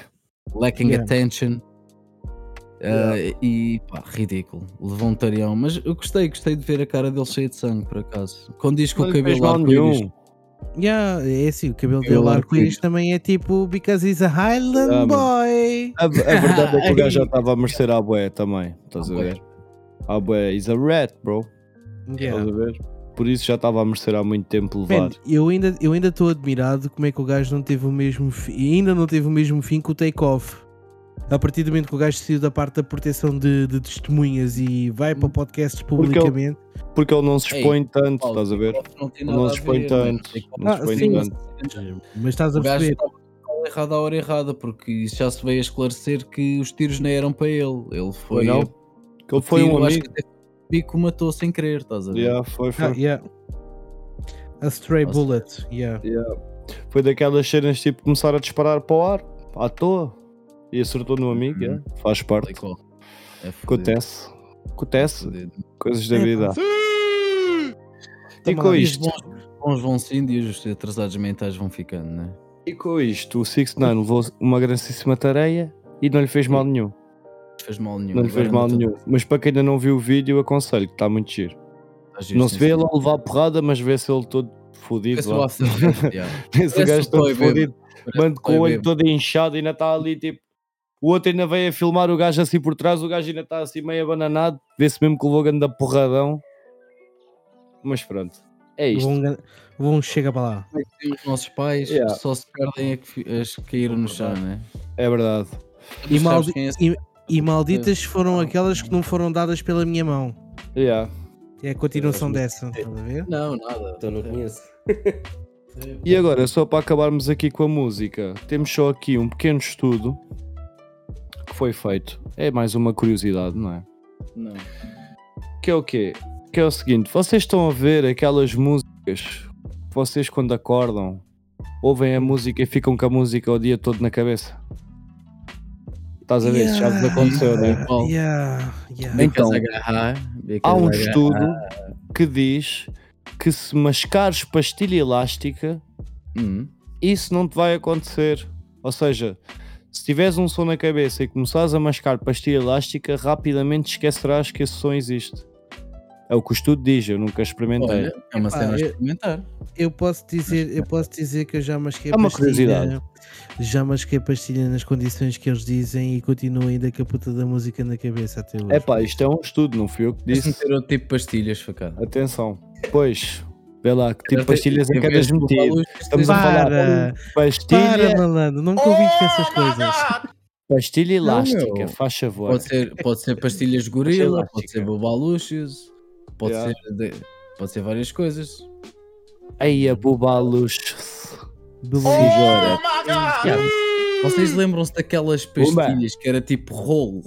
S4: lacking
S3: Yeah.
S4: attention. Ah, e pá, ridículo, levou um tarião, mas eu gostei, gostei de ver a cara dele cheia de sangue, por acaso. Quando diz que
S2: Não
S4: o cabelo arco-íris.
S3: Yeah, é assim, o cabelo dele arco-íris também é tipo because he's a Highland boy.
S2: A, a verdade é que o gajo já estava a merecer a bué também. Estás a
S4: À
S2: ver? A bué. He's a rat, bro.
S3: Yeah.
S2: Estás a ver? Por isso já estava a merecer há muito tempo levar.
S3: Man, eu ainda estou admirado como é que o gajo não teve o mesmo fi- ainda não teve o mesmo fim que o take-off. A partir do momento que o gajo saiu da parte da proteção de, de testemunhas e vai para podcasts
S2: Porque ele-
S3: publicamente.
S2: Porque ele não se
S4: Ei,
S2: expõe tanto,
S4: Paulo,
S2: estás a ver?
S4: Não,
S2: Ele não se expõe
S4: ver,
S2: tanto. Não se
S3: Ah,
S2: expõe
S3: sim,
S2: tanto.
S3: Mas estás a perceber?
S4: errado à hora errada, porque isso já se veio a esclarecer que os tiros não eram para ele. Ele foi.
S2: Foi não? Que ele foi
S4: tiro,
S2: um
S4: acho
S2: amigo.
S4: que até o bico matou sem querer, estás a ver?
S2: Yeah, foi, foi.
S3: Ah, yeah. A stray
S4: Nossa.
S3: bullet. Yeah.
S2: Yeah. Foi daquelas cenas tipo começar a disparar para o ar, à toa. E acertou no amigo,
S4: Uhum.
S2: yeah. faz parte.
S4: e. É
S2: Acontece. Acontece.
S4: fudido.
S2: Coisas da
S3: É,
S2: vida.
S3: pá.
S2: E com
S4: E
S2: isto,
S4: bons, bons vão sendo e os atrasados mentais vão ficando, né?
S2: e com isto, o 6 9 levou uma grandíssima tareia e não lhe fez mal nenhum.
S4: Não fez mal nenhum.
S2: Não lhe fez mal nenhum. Mas para quem ainda não viu o vídeo, aconselho que está muito giro. Não se vê ele a levar porrada, mas vê-se ele todo fodido.
S4: Parece
S2: gajo todo fodido. Mano, com o olho todo inchado, ainda está ali tipo. O outro ainda veio a filmar o gajo assim por trás, o gajo ainda está assim meio abananado, vê-se mesmo que levou grande da porradão. Mas pronto, é isto.
S3: Vão, vão chega para lá.
S4: É os nossos pais
S2: Yeah.
S4: só se perdem a que, as que caíram no chão, né?
S2: É verdade.
S3: E, maldi-
S4: é esse?
S3: e- e malditas foram aquelas que não foram dadas pela minha mão.
S2: Yeah.
S3: É a continuação dessa. Estás a ver?
S4: Não, nada.
S5: Então não conheço.
S2: E agora, só para acabarmos aqui com a música, temos só aqui um pequeno estudo foi feito. É mais uma curiosidade, não é?
S4: Não.
S2: Que é o quê? Que é o seguinte, vocês estão a ver aquelas músicas, vocês quando acordam, ouvem a música e ficam com a música o dia todo na cabeça. Estás a ver? Isso já vos
S3: Yeah.
S2: aconteceu, né?
S4: Paulo,
S3: Yeah, yeah.
S2: Então,
S4: agarrar,
S2: Há um
S4: agarrar.
S2: estudo que diz que se mascares pastilha elástica,
S4: Hum.
S2: isso não te vai acontecer. Ou seja, se tiveres um som na cabeça e começares a mascar pastilha elástica, rapidamente esquecerás que esse som existe. É o que o estudo diz, eu nunca experimentei.
S4: Olha, é uma cena a
S3: eu-
S4: experimentar.
S3: Eu posso dizer, eu posso dizer que eu já masquei
S2: É uma
S3: pastilha,
S2: curiosidade.
S3: já masquei pastilha nas condições que eles dizem e continuo ainda com a puta da música na cabeça até hoje.
S2: É pá, isto é um estudo, não fui eu que
S4: Disse
S2: disse.
S4: meter outro tipo de pastilhas, facada.
S2: Atenção. Pois, vê lá que tipo de pastilhas
S4: Em
S2: que
S4: de
S2: meter.
S4: luz,
S2: Estamos a
S3: Para!
S2: falar
S3: Para,
S2: pastilha,
S3: malandro, não me convides para essas coisas.
S2: pastilha elástica,
S4: meu.
S2: faz favor.
S4: Pode ser, pode ser pastilhas de gorila, pode ser bobaluchos, pode,
S2: Yeah.
S4: ser de- pode ser várias coisas.
S2: Aí a bubalus.
S3: Do.
S4: Yeah. Vocês lembram-se daquelas pastilhas que era tipo rolo?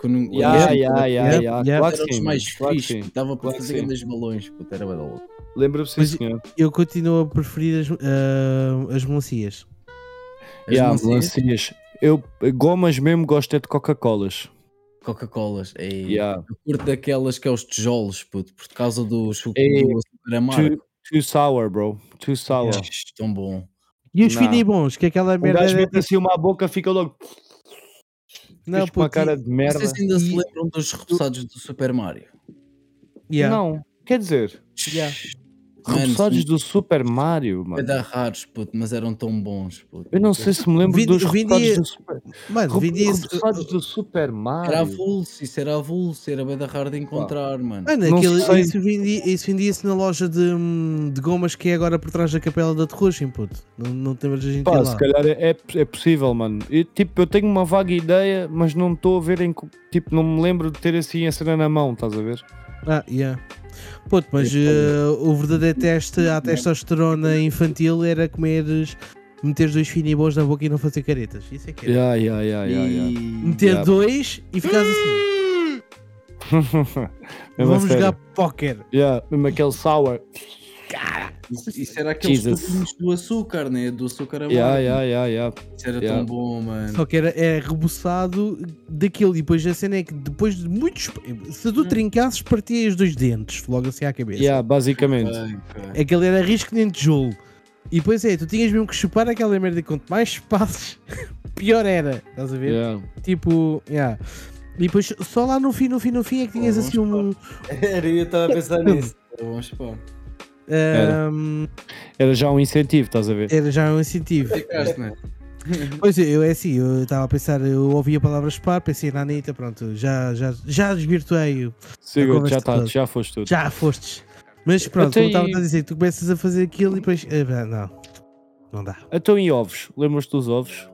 S4: Que não,
S2: Ya,
S3: Yeah,
S2: ya, ya,
S3: yeah,
S2: ya.
S3: yeah.
S2: Claro que sim,
S4: mais
S2: claro sim.
S4: dava para fazer grandes balões, puta, era da louco.
S2: Lembra-me sim,
S3: Mas-
S2: senhor.
S3: Eu continuo a preferir as, ah, as melancias.
S4: As
S2: Yeah,
S4: melancias,
S2: melancias. Eu, gomas mesmo, gosto é de Coca-Colas.
S4: Coca-Colas.
S2: Yeah.
S4: Eu curto daquelas que é os tijolos, puto, por causa do,
S2: Ei,
S4: do amargo.
S2: Too, too sour, bro. Too sour.
S4: Yeah. Tão bom.
S3: E os finibons, que aquela
S2: O
S3: merda
S2: gajo
S3: era
S2: mete assim uma boca, fica logo.
S3: Não,
S2: Não, com uma
S3: puto,
S2: cara de merda.
S4: Vocês ainda se lembram dos repousados do Super Mario?
S3: yeah.
S2: Não, quer dizer,
S3: Yeah.
S2: Repousados do Super Mario,
S4: Vai
S2: mano.
S4: dar raros, puto, mas eram tão bons, puto.
S2: Eu não sei se me lembro
S3: Vin-
S2: dos
S3: vendia-
S2: repousados do Super
S3: Mano, vendia-se.
S2: repousados do Super
S4: Era
S2: Mario.
S4: avulso, isso era avulso, era bem da raro de encontrar, mano.
S3: Mano, aquele, isso vendia- vendia-se na loja de, de gomas que é agora por trás da capela da Terrugem, puto. Não, não temos a gente
S2: Pá,
S3: lá.
S2: se calhar é, é, é possível, mano. Eu, tipo, eu tenho uma vaga ideia, mas não estou a ver em. Tipo, não me lembro de ter assim a cena na mão, estás a ver?
S3: Ah, yeah. Puto, mas eh, o verdadeiro teste à testosterona infantil era comeres, meter dois finibons na boca e não fazer caretas. Isso é que era.
S2: Yeah, yeah, yeah, yeah, yeah.
S3: Meter
S2: Yeah.
S3: dois e ficares assim. Vamos jogar póquer.
S2: Yeah, mesmo aquele sour.
S4: Isso, isso era aqueles
S2: Jesus.
S4: tubinhos do açúcar, né? Do açúcar amargo.
S2: Yeah, yeah, yeah, yeah.
S4: Isso era
S2: Yeah.
S4: tão bom, mano.
S3: Só que era é rebuçado daquilo. E depois a cena é que depois de muitos. Se tu trincasses, partias os dois dentes logo assim à cabeça.
S2: Yeah, basicamente.
S4: Cara.
S3: Aquele era risco de tijolo. E depois é, tu tinhas mesmo que chupar aquela merda e quanto mais chupasses, pior era. Estás a ver?
S2: Yeah.
S3: Tipo, yeah. E depois só lá no fim, no fim, no fim é que tinhas
S4: Oh,
S3: assim um.
S5: Era, eu estava a pensar nisso.
S4: Bom chupar.
S2: Era.
S3: um,
S2: Era já um incentivo, estás a ver?
S3: era já um incentivo.
S4: Ficaste, né?
S3: Pois eu é assim, eu estava a pensar, eu ouvi a palavra spar, pensei na Anitta, pronto, já, já, já desvirtuei,
S2: Sigo,
S3: conversa
S2: já, tá, já foste tudo.
S3: já fostes. Mas pronto,
S2: Até
S3: como estava a dizer, tu começas a fazer aquilo e depois. eh, não, não dá.
S2: Então e ovos? Lembras-te dos ovos?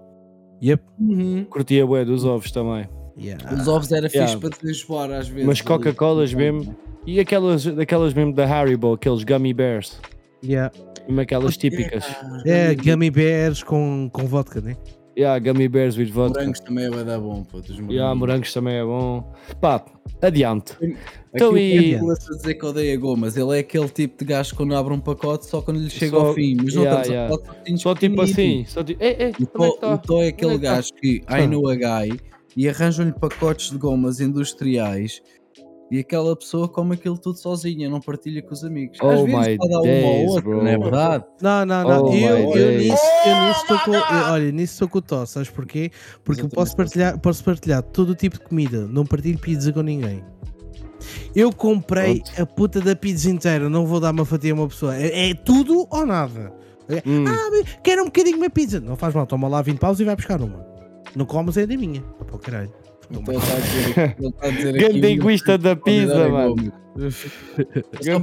S3: Yep.
S4: Uhum.
S2: Curtia bué dos ovos também.
S3: Yeah.
S4: Os ovos era fixe
S2: Yeah.
S4: para desenjoar às vezes.
S2: Mas. Coca-Colas mesmo. E aquelas, aquelas mesmo da Haribo, aqueles gummy bears.
S3: Yeah.
S2: Mesmo aquelas típicas.
S3: É, gummy bears com, com vodka, né?
S2: Yeah, gummy bears with vodka.
S4: Morangos também vai dar bom, puto. Os
S2: Yeah, morangos também é bom. Pá, adiante.
S4: Aqui
S2: Então e-
S4: Pedro a dizer que odeia gomas. Ele é aquele tipo de gajo que quando abre um pacote só quando lhe chega
S2: Só-
S4: ao fim. Mas não
S2: yeah,
S4: estamos
S2: yeah.
S4: a falar de
S2: Só tipo assim. Só tipo, ei, ei,
S4: O
S2: é
S4: Tó,
S2: tá?
S4: é aquele
S2: é tá?
S4: gajo que I know a guy e arranjam-lhe pacotes de gomas industriais e aquela pessoa come aquilo tudo sozinha, não partilha com os amigos. Às
S2: Oh
S4: vezes
S2: my
S4: pode dar uma
S2: days,
S4: ou outra,
S2: bro.
S4: não é verdade?
S3: Não, não, não.
S2: Oh
S3: eu, eu nisso eu nisso estou com. eu- olha, nisso estou com o Tó, sabes porquê? Porque eu posso partilhar, posso partilhar todo o tipo de comida, não partilho pizza com ninguém. Eu comprei
S2: Pronto.
S3: a puta da pizza inteira, não vou dar uma fatia a uma pessoa. É, é tudo ou nada.
S2: Hum,
S3: Ah, quero um bocadinho de uma pizza. Não faz mal, toma lá 20 paus e vai buscar uma. Não comes é da minha. Ah, pá, caralho.
S4: Então está a dizer, está a dizer
S2: egoísta da pizza,
S4: qualidade
S2: mano.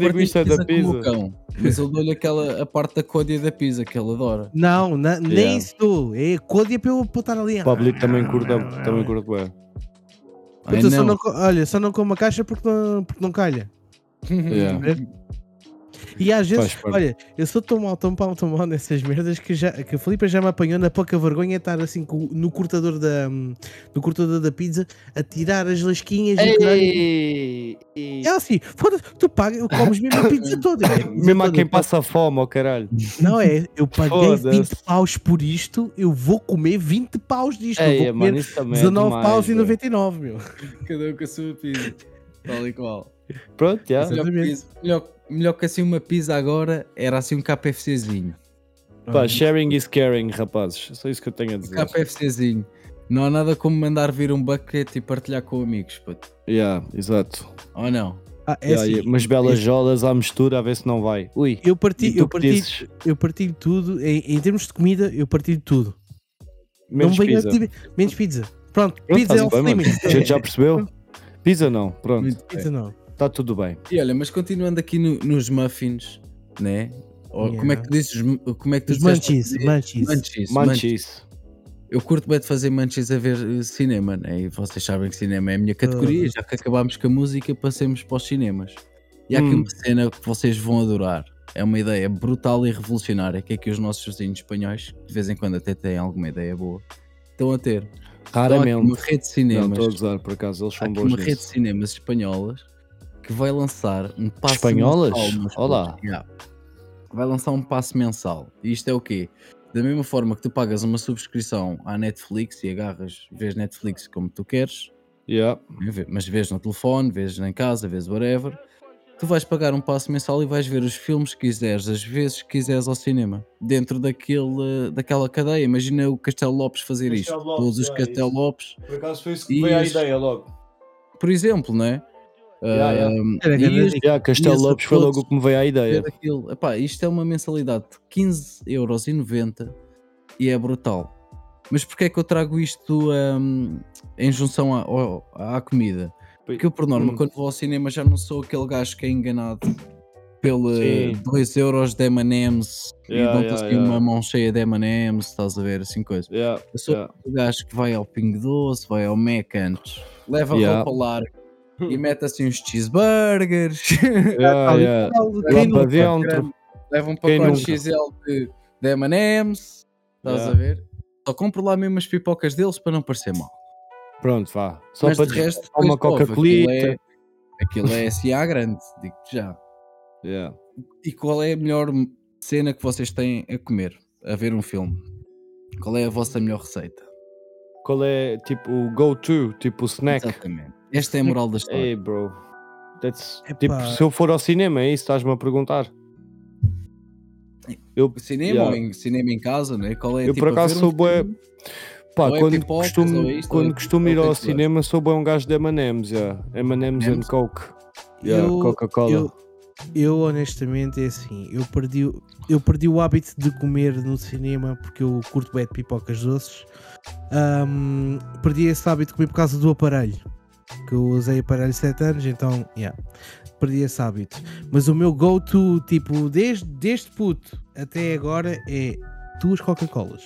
S2: egoísta da pizza.
S4: cão, Mas eu dou-lhe aquela a parte da côdea da pizza que ele adora.
S3: Não, na- nem
S2: Yeah.
S3: isso dou. É côdea para eu para eu estar ali.
S2: O Pablito também curta, também curta bué.
S4: Ai,
S3: Puta, só
S4: não.
S3: não olha, só não como a caixa porque não, porque não calha.
S2: Yeah.
S3: E às vezes,
S2: Faz
S3: olha, eu sou tão mal, tão mal, tão mal nessas merdas que, já, que a Filipe já me apanhou na pouca vergonha de estar assim no cortador da, no cortador da pizza a tirar as lasquinhas e.
S2: Ei, ei.
S3: É assim, foda-se, tu pagas, eu comes mesmo a pizza toda. é a
S2: Mesmo há
S3: toda.
S2: quem passa fome, ó caralho.
S3: Não é, eu paguei
S2: Foda-se.
S3: 20 paus por isto, eu vou comer 20 paus disto. eu
S2: Ei,
S3: vou
S2: mano,
S3: comer
S2: isso também é
S3: 19
S2: demais,
S3: paus e
S2: velho.
S3: 99, meu.
S4: Cada um com a sua pizza. Tal e qual.
S2: Pronto, já.
S3: Exato.
S4: Melhor, melhor, que assim uma pizza agora era assim um KFCzinho.
S2: Pá, sharing is caring, rapazes. É só isso que eu tenho a dizer.
S4: KFCzinho. Não há nada como mandar vir um bucket e partilhar com amigos, puto.
S2: Yeah, exato.
S4: Ou não?
S3: Ah, é
S2: Yeah,
S3: assim,
S2: yeah, Umas belas
S3: esse-
S2: jolas à mistura, a ver se não vai. Ui,
S3: eu partilho, eu partilho, eu partilho tudo, em, em termos de comida, eu partilho tudo.
S2: menos
S3: venho
S2: pizza.
S3: menos pizza. Pronto,
S2: Pronto,
S3: pizza é
S2: tá-se
S3: off
S2: bem, mano.
S3: limits.
S2: A gente já percebeu? Pizza não, pronto.
S3: Pizza não.
S2: Está tudo bem.
S4: E olha, mas continuando aqui no- nos muffins, né? Ou
S3: Yeah.
S4: como é que dizes? Como é que tu
S3: Os
S4: disseste?
S3: munchies, munchies.
S4: Munchies. munchies.
S2: Manchis.
S4: Eu curto bem de fazer manches a ver eh, cinema, né? E vocês sabem que cinema é a minha categoria, já que acabámos com a música, passemos para os cinemas. E há aqui
S2: Hum.
S4: uma cena que vocês vão adorar. É uma ideia brutal e revolucionária, que é que os nossos vizinhos espanhóis, de vez em quando até têm alguma ideia boa, estão a ter. Estão aqui uma
S2: Raramente.
S4: rede de
S2: Não,
S4: cinemas,
S2: estou a gozar, por acaso, eles
S4: há
S2: são
S4: aqui
S2: bons
S4: uma rede de
S2: nisso.
S4: cinemas espanholas que vai lançar um passo
S2: Espanholas?
S4: mensal.
S2: Olá.
S4: Yeah. Vai lançar um passo mensal. E isto é o quê? Da mesma forma que tu pagas uma subscrição à Netflix e agarras, vês Netflix como tu queres,
S2: Yeah.
S4: né, mas vês no telefone, vês em casa, vês whatever, tu vais pagar um passo mensal e vais ver os filmes que quiseres, as vezes que quiseres ao cinema, dentro daquele, daquela cadeia. Imagina o Castelo Lopes fazer isto.
S2: Castelo Lopes,
S4: Todos os
S2: é
S4: Castelo Lopes
S2: Por acaso foi isso
S4: que veio à ideia
S2: logo.
S4: por exemplo, não é?
S2: Yeah, yeah.
S4: E as-
S2: Yeah, Castelo Lopes foi logo o que me veio à ideia.
S4: aquilo. Epá, isto é uma mensalidade de 15,90€ e é brutal. Mas porquê é que eu trago isto hum, em junção à, à comida? Porque eu, por norma,
S2: Hum.
S4: quando vou ao cinema, já não sou aquele gajo que é enganado pelo
S2: Sim.
S4: 2 euros de M&M's
S2: Yeah,
S4: e dão-te
S2: yeah,
S4: assim
S2: yeah.
S4: uma mão cheia de M&M's, estás a ver, assim coisa.
S2: Yeah,
S4: Eu sou
S2: yeah.
S4: o gajo que vai ao Pingo Doce, vai ao Mac antes, leva
S2: Yeah.
S4: roupa larga e mete assim uns cheeseburgers,
S2: Yeah, yeah.
S3: Quem
S2: para dentro.
S4: leva um pacote? XL de, de M&M's, estás
S2: Yeah.
S4: a ver? Só compro lá mesmo as pipocas deles para não parecer mal.
S2: Pronto, vá. Só
S4: Mas
S2: para
S4: de resto,
S2: uma Coca-Colita.
S4: Aquilo é, aquilo é assim à grande, digo-te já.
S2: Yeah.
S4: E qual é a melhor cena que vocês têm a comer, a ver um filme? Qual é a vossa melhor receita?
S2: Qual é tipo o go-to, tipo o snack?
S4: Exatamente. Esta é a moral da história.
S2: Ei, bro. That's, tipo, se eu for ao cinema, é isso que estás-me a perguntar? Eu,
S4: Cinema
S2: Yeah.
S4: ou em, cinema em casa, né? Qual é
S2: Eu,
S4: tipo,
S2: por acaso, sou
S4: um
S2: bué- pá,
S4: é
S2: quando
S4: pipocas,
S2: costumo,
S4: é isto,
S2: quando
S4: é-
S2: costumo
S4: ou
S2: ir
S4: é
S2: ao cinema, sou bem um gajo de M&M's, yeah. M&M's and? Coke. Yeah,
S3: Eu-
S2: Coca-Cola.
S3: Eu, eu honestamente é assim, eu perdi, o- eu perdi o hábito de comer no cinema porque eu curto bem de pipocas doces. Ahm, perdi esse hábito de comer por causa do aparelho. Que eu usei aparelho 7 anos, então yeah, perdi esse hábito. Mas o meu go-to, tipo, desde, desde puto até agora é duas Coca-Colas.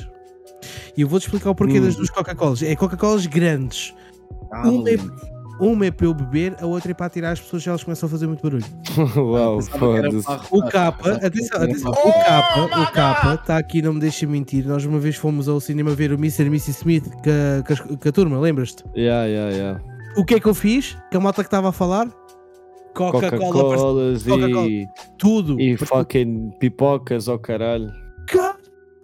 S3: E eu vou-te explicar o porquê
S2: Hum.
S3: das duas Coca-Colas. É Coca-Colas grandes.
S4: Ah,
S3: Um é-. Uma é para eu beber, a outra é para atirar as pessoas se elas começam a fazer muito barulho.
S2: Uau,
S3: O capa, atenção, atenção,
S4: para
S3: o capa, o capa está aqui, não me deixa mentir. Nós uma vez fomos ao cinema ver o Mr. e Mrs. Smith com a, com a turma, lembras-te?
S2: Yeah, yeah, yeah.
S3: O que é que eu fiz? Que a malta que estava a falar? Coca-Cola, para
S2: Coca-Colas
S3: Coca-Cola.
S2: e,
S3: tudo.
S2: e fucking pipocas, oh caralho.
S3: Ca-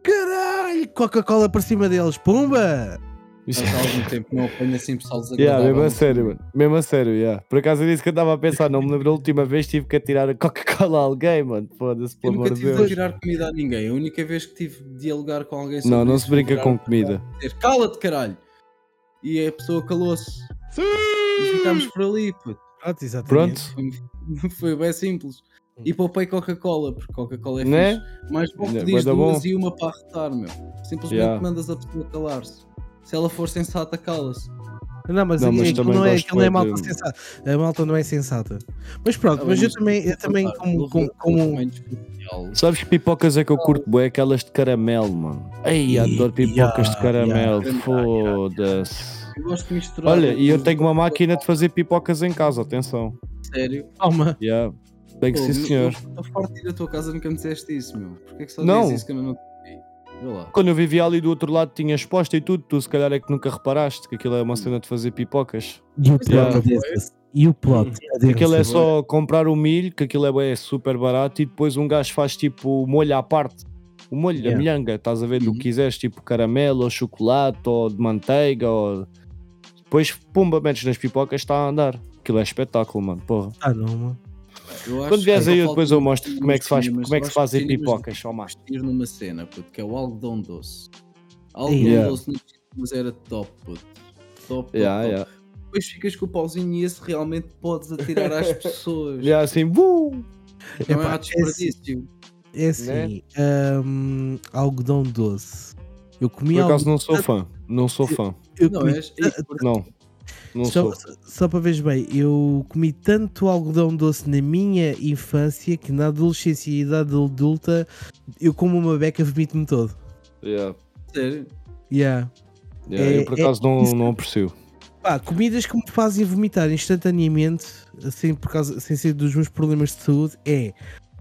S3: Caralho, Coca-Cola para cima deles, pumba!
S4: Mas há algum tempo não apanho assim pessoal
S2: Yeah,
S4: desagradável.
S2: mesmo a sério, mano. Mesmo a sério, yeah. Por acaso eu disse que eu estava a pensar, não me lembro da última vez tive que atirar a Coca-Cola a alguém, mano. Foda-se,
S4: Eu
S2: pelo
S4: nunca
S2: amor de
S4: tive de
S2: Deus.
S4: tirar comida a ninguém. A única vez que tive de dialogar com alguém sobre
S2: Não, não
S4: isso
S2: se brinca com comida.
S4: cala-te caralho e a pessoa calou-se e ficámos por ali puto.
S3: Pronto, exatamente.
S2: Pronto,
S4: foi, bem simples e poupei Coca-Cola porque Coca-Cola é
S2: Né?
S4: fixe mas bom
S2: Né,
S4: pedis duas
S2: bom.
S4: e uma para arretar meu simplesmente
S2: Yeah.
S4: mandas a pessoa calar-se se ela for sensata cala-se
S3: Não, mas,
S2: Não,
S3: aqui-
S2: mas
S3: aquilo
S2: também
S3: não é, aquilo não é malta
S2: de-
S3: sensata. A malta não é sensata. Mas pronto,
S4: Ah,
S3: mas eu também, eu também como, como, como,
S2: sabes que pipocas é que eu curto bué? Aquelas de caramelo, mano. Ei,
S3: E-
S2: adoro pipocas de
S3: yeah,
S2: caramelo,
S4: yeah.
S2: foda-se.
S4: Eu gosto de misturar
S2: Olha, e eu tenho uma máquina de fazer pipocas em casa, atenção.
S4: sério
S3: calma.
S2: Yeah. Bem que
S4: Pô,
S2: sim,
S4: meu,
S2: senhor.
S4: Estou farto de ir à tua casa nunca me disseste isso, meu. Porquê que só
S2: Não.
S4: dizes isso que eu não.
S2: Quando eu vivia ali do outro lado tinha exposta e tudo, tu se calhar é que nunca reparaste que aquilo é uma cena de fazer pipocas.
S3: E o
S4: plot Yeah.
S3: adeus. E o plot
S2: Aquilo é só comprar o milho, que aquilo é, super barato, e depois um gajo faz tipo molho à parte. O molho,
S3: Yeah.
S2: a milhanga, estás a ver do
S4: Uhum.
S2: que quiseres, tipo caramelo, ou chocolate, ou de manteiga, ou... Depois, pumba, metes nas pipocas, está a andar. Aquilo é espetáculo, mano, porra.
S3: Ah, não, mano.
S4: Eu acho
S2: Quando vieres aí, eu depois eu
S4: um
S2: mostro como é que se faz, como é que
S4: Eu
S2: se fazem pipocas, só mais.
S4: investir numa cena, puto, que é o algodão doce. Algodão
S2: Yeah.
S4: doce nos cinemas era top, puto. Top, top,
S2: Yeah,
S4: top.
S2: yeah.
S4: Depois ficas com o pauzinho e esse realmente podes atirar às pessoas.
S2: Já assim, uh!
S4: Não
S3: Epá,
S4: há desperdício.
S3: É assim,
S2: Né?
S3: hum, algodão doce. Eu comi
S2: Por acaso
S3: algodão
S2: não sou fã, não sou fã,
S3: eu
S4: Não
S3: comi
S4: és?
S2: Não. Não
S3: Só,
S2: sou.
S3: só para veres bem, eu comi tanto algodão doce na minha infância que na adolescência e idade adulta eu como uma beca vomito-me todo.
S2: Yeah.
S4: Sério?
S3: Yeah.
S2: Yeah,
S3: É-
S2: eu por
S3: é-
S2: acaso não,
S3: isso-
S2: não aprecio.
S3: Pá, comidas que me fazem vomitar instantaneamente, assim, por causa, sem ser dos meus problemas de saúde, é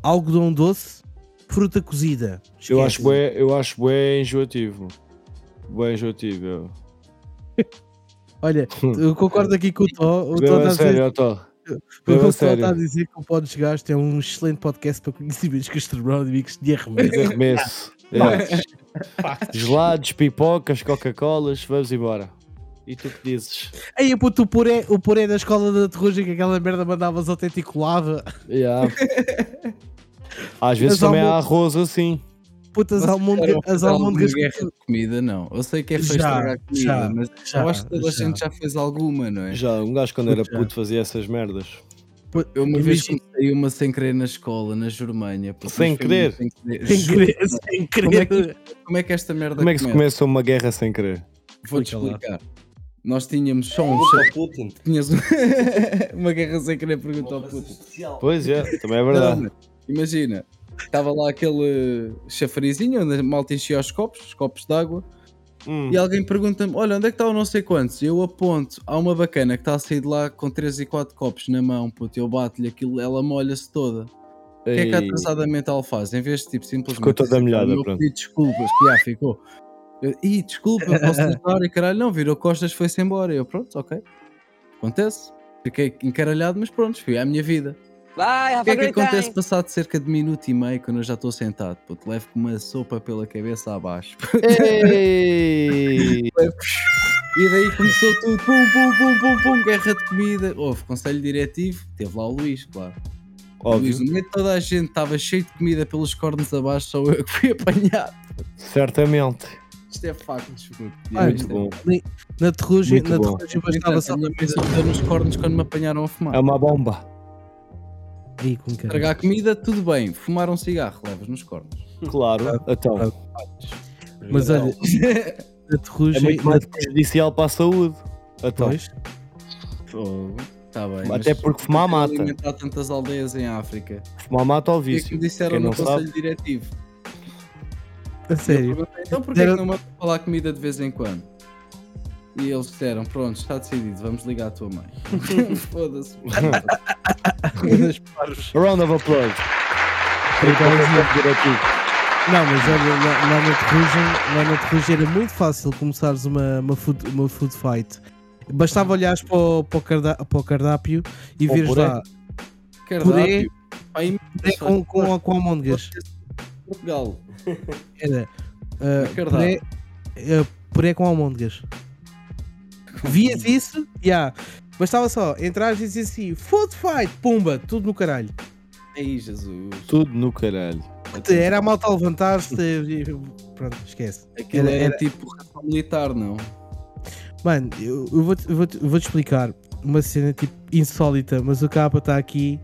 S3: algodão doce, fruta cozida.
S2: Eu acho
S3: Esquece.
S2: bué, eu acho bué enjoativo. Bué enjoativo. eu.
S3: Olha, eu concordo aqui com o Tó. O Tó está
S2: a
S3: a dizer-
S2: sério,
S3: o Tó está a dizer que o Pó Desgaste é um excelente podcast para conhecimentos gastronómicos de arremesso.
S2: De arremesso. Yeah. Gelados, pipocas, Coca-Colas, vamos embora. E tu que dizes?
S3: Aí, puto, o puré, o puré da escola da Terrugem, que aquela merda mandavas autenticulava.
S2: Yeah. Às vezes
S3: As
S2: também há arroz assim.
S3: Putas
S4: Vocês
S3: almôndegas. almôndegas.
S4: guerra de comida, não. Eu sei que é feio estragar comida,
S3: já,
S4: mas
S3: já,
S4: eu acho que toda a gente já fez alguma, não é?
S2: Já, um gajo quando era
S3: Já.
S2: puto fazia essas merdas.
S4: Eu uma vez comecei uma sem querer na escola, na Germânia.
S2: Sem querer?
S4: Sem querer.
S3: Sem querer, sem
S4: Como é,
S3: querer.
S4: que, como é que esta merda
S2: Como é que se
S4: começa?
S2: uma guerra sem querer?
S4: Vou-te explicar. Nós tínhamos só um chefe.
S5: Putin.
S4: Tinhas um- uma guerra sem querer perguntar ao
S5: especial.
S2: Pois é, também é verdade.
S4: imagina, estava lá aquele chafarizinho onde a malta enchia os copos, os copos de água,
S2: Hum.
S4: e alguém pergunta-me: Olha, onde é que está o não sei quantos? Eu aponto, há uma bacana que está a sair de lá com 3 e 4 copos na mão, puto, eu bato-lhe aquilo, ela molha-se toda. O que é que a atrasada mental faz? Em vez de tipo simplesmente.
S2: Ficou toda molhada,
S4: "Ah, meu
S2: pronto."
S4: pedido de desculpas, que já ficou. Ih, desculpa, posso ajudar e caralho, não, virou costas, foi-se embora. Eu, pronto, ok. Acontece. Fiquei encaralhado, mas pronto, fui à minha vida.
S6: Bye,
S4: O
S6: have
S4: que é que acontece
S6: time.
S4: passado cerca de minuto e meio quando eu já estou sentado? Puto, levo com uma sopa pela cabeça abaixo.
S2: Ei!
S4: E daí começou tudo, pum, pum, pum, pum, pum, guerra de comida. Houve conselho diretivo, teve lá o Luís, claro. O Luís,
S2: Óbvio,
S4: de toda a gente estava cheio de comida pelos cornos abaixo, só eu que fui apanhado.
S2: certamente.
S4: Isto é factos.
S3: Ah,
S2: Muito bom.
S3: Na terrugem, na terrugem bastava só
S4: a soltou nos cornos quando me apanharam a fumar.
S2: É uma bomba.
S3: Aí, com cara.
S4: Tragar comida, tudo bem. Fumar um cigarro, levas nos cornos.
S2: Claro, então.
S3: Mas olha,
S2: É muito mais prejudicial para a saúde. Então,
S3: Pois,
S4: Está bem.
S2: Até porque fumar mata.
S4: alimentar tantas aldeias em África.
S2: fumar mata ao
S4: O que é que me
S2: vício.
S4: disseram no conselho diretivo?
S3: a sério.
S4: então porquê que
S3: Era-
S4: não mandam falar comida de vez em quando? E eles disseram, pronto, está decidido, vamos ligar à tua mãe. Foda-se.
S2: Round of applause.
S3: Não, mas olha, lá, lá na Terrugem, lá na Terrugem era muito fácil começares uma, uma, food, uma food fight. Bastava olhares para o, para o, carda- para o cardápio e
S2: puré.
S3: lá
S4: Cardápio.
S3: Puré com, com, com almôndegas.
S4: Portugal.
S3: Era uh,
S4: Cardápio.
S3: puré, uh, puré com almôndegas. Vias isso? Já. Bastava só entrar e dizer assim: food fight, pumba, tudo no caralho.
S4: Ai, Jesus.
S2: Tudo no caralho.
S3: Era a malta a levantar-se. Pronto, esquece.
S4: Aquilo
S3: Era-
S4: era,
S3: era-
S4: tipo ração militar, não?
S3: Mano, eu, eu vou-te eu vou-te explicar uma cena tipo insólita, mas o capa está aqui.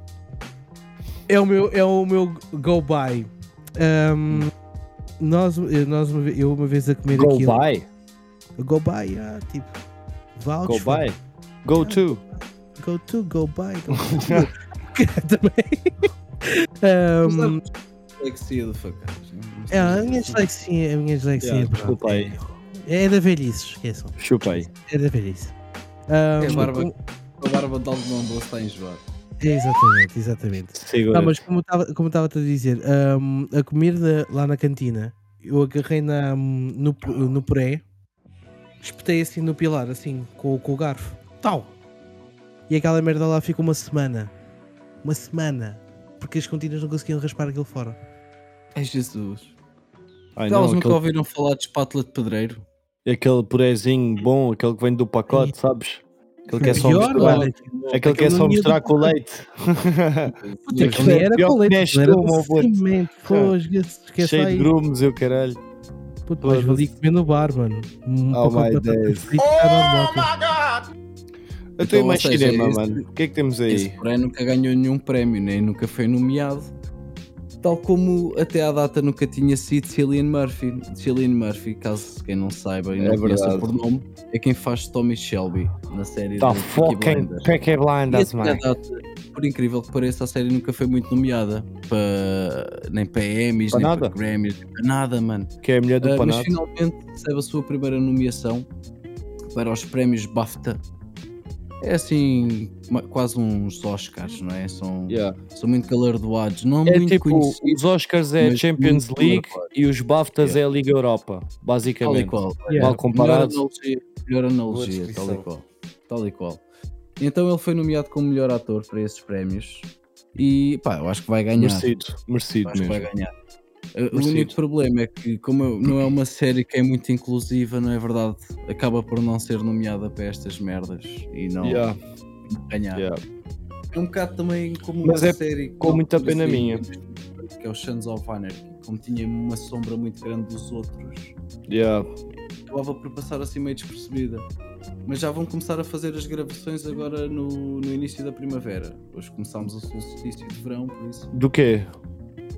S3: É o meu, é o meu go by. Ahm, nós, eu- nós uma vez, eu uma vez a comer
S2: Go
S3: aquilo.
S2: by.
S3: Go by, ah, tipo. Vouch
S2: Go
S3: for-
S2: by. Go to.
S3: Go to, go by. Go to. Também. Ahm,
S4: Flexia do facas.
S3: é, a minha dislexia, a minha dislexia,
S2: Yeah, desculpa aí.
S3: é, é da velhice, esqueçam.
S2: Chupa aí.
S3: É da velhice. Ahm,
S4: É a barba, a barba de algodão doce está a enjoar.
S3: é exatamente, exatamente.
S2: Segura.
S3: Ah, mas como estava como estava-te a dizer, hum, a comida lá na cantina, eu agarrei na, no, no puré, espetei assim no pilar, assim, com, com o garfo, tal. E aquela merda lá ficou uma semana. Uma semana. Porque as cantinas não conseguiam raspar aquilo fora.
S4: Ai, Jesus.
S2: Ai,
S4: Elas
S2: não,
S4: nunca
S2: aquele,
S4: ouviram falar de espátula de pedreiro?
S2: aquele purezinho bom, aquele que vem do pacote, sabes? Aquele que é só
S3: Pior,
S2: misturar.
S3: mano,
S2: Aquele que é só
S3: do
S2: com leite.
S3: Puta, nem era
S2: pior
S3: com
S2: que
S3: leite, era com esquece
S2: Cheio de grumos e o caralho.
S3: Puto, mas ali comer no bar, mano. Um
S2: Oh my days.
S3: está normal, pô.
S2: Eu
S4: Então,
S2: tenho
S4: ou
S2: mais
S4: seja,
S2: cinema,
S4: esse-
S2: mano. O que é que temos
S4: Esse
S2: aí?
S4: porém nunca ganhou nenhum prémio, nem nunca foi nomeado. Tal como até à data nunca tinha sido Cillian Murphy. Cillian Murphy, caso quem não saiba e não
S2: É
S4: conheça por nome, é quem faz Tommy Shelby na série da
S2: fucking. Peaky Blinders,
S4: à
S2: mano.
S4: por incrível que pareça, a série nunca foi muito nomeada para nem para Emmys,
S2: Para
S4: nem
S2: nada.
S4: para Grammys, nem para nada, mano.
S2: Que é a mulher do
S4: Ah, mas finalmente recebe a sua primeira nomeação para os prémios BAFTA. É assim, quase uns Oscars, não é? São,
S2: Yeah.
S4: são muito galardoados, não
S2: É
S4: muito
S2: tipo,
S4: conhecidos,
S2: os Oscars é
S4: mas
S2: Champions League e os BAFTAs é a Liga Europa,
S4: tal e
S2: basicamente.
S4: qual.
S3: Yeah.
S2: Mal comparado.
S4: Melhor analogia, melhor analogia tal e qual. Tal e qual. Então ele foi nomeado como melhor ator para esses prémios e pá, eu acho que vai ganhar.
S2: Merecido, merecido
S4: acho que vai
S2: mesmo.
S4: ganhar. O único problema é que, como não é uma série que é muito inclusiva, não é verdade? Acaba por não ser nomeada para estas merdas e não
S2: Yeah,
S4: ganhar.
S2: yeah.
S4: É um bocado também como
S2: Mas
S4: uma
S2: é
S4: série
S2: com
S4: que
S2: muita
S4: eu
S2: pena
S4: vi,
S2: minha.
S4: Que é o Sons of Anarchy. Como tinha uma sombra muito grande dos outros,
S2: Yeah.
S4: acabava por passar assim meio despercebida. Mas já vão começar a fazer as gravações agora no, no início da primavera. Hoje começámos o solstício de verão, por isso.
S2: Do quê?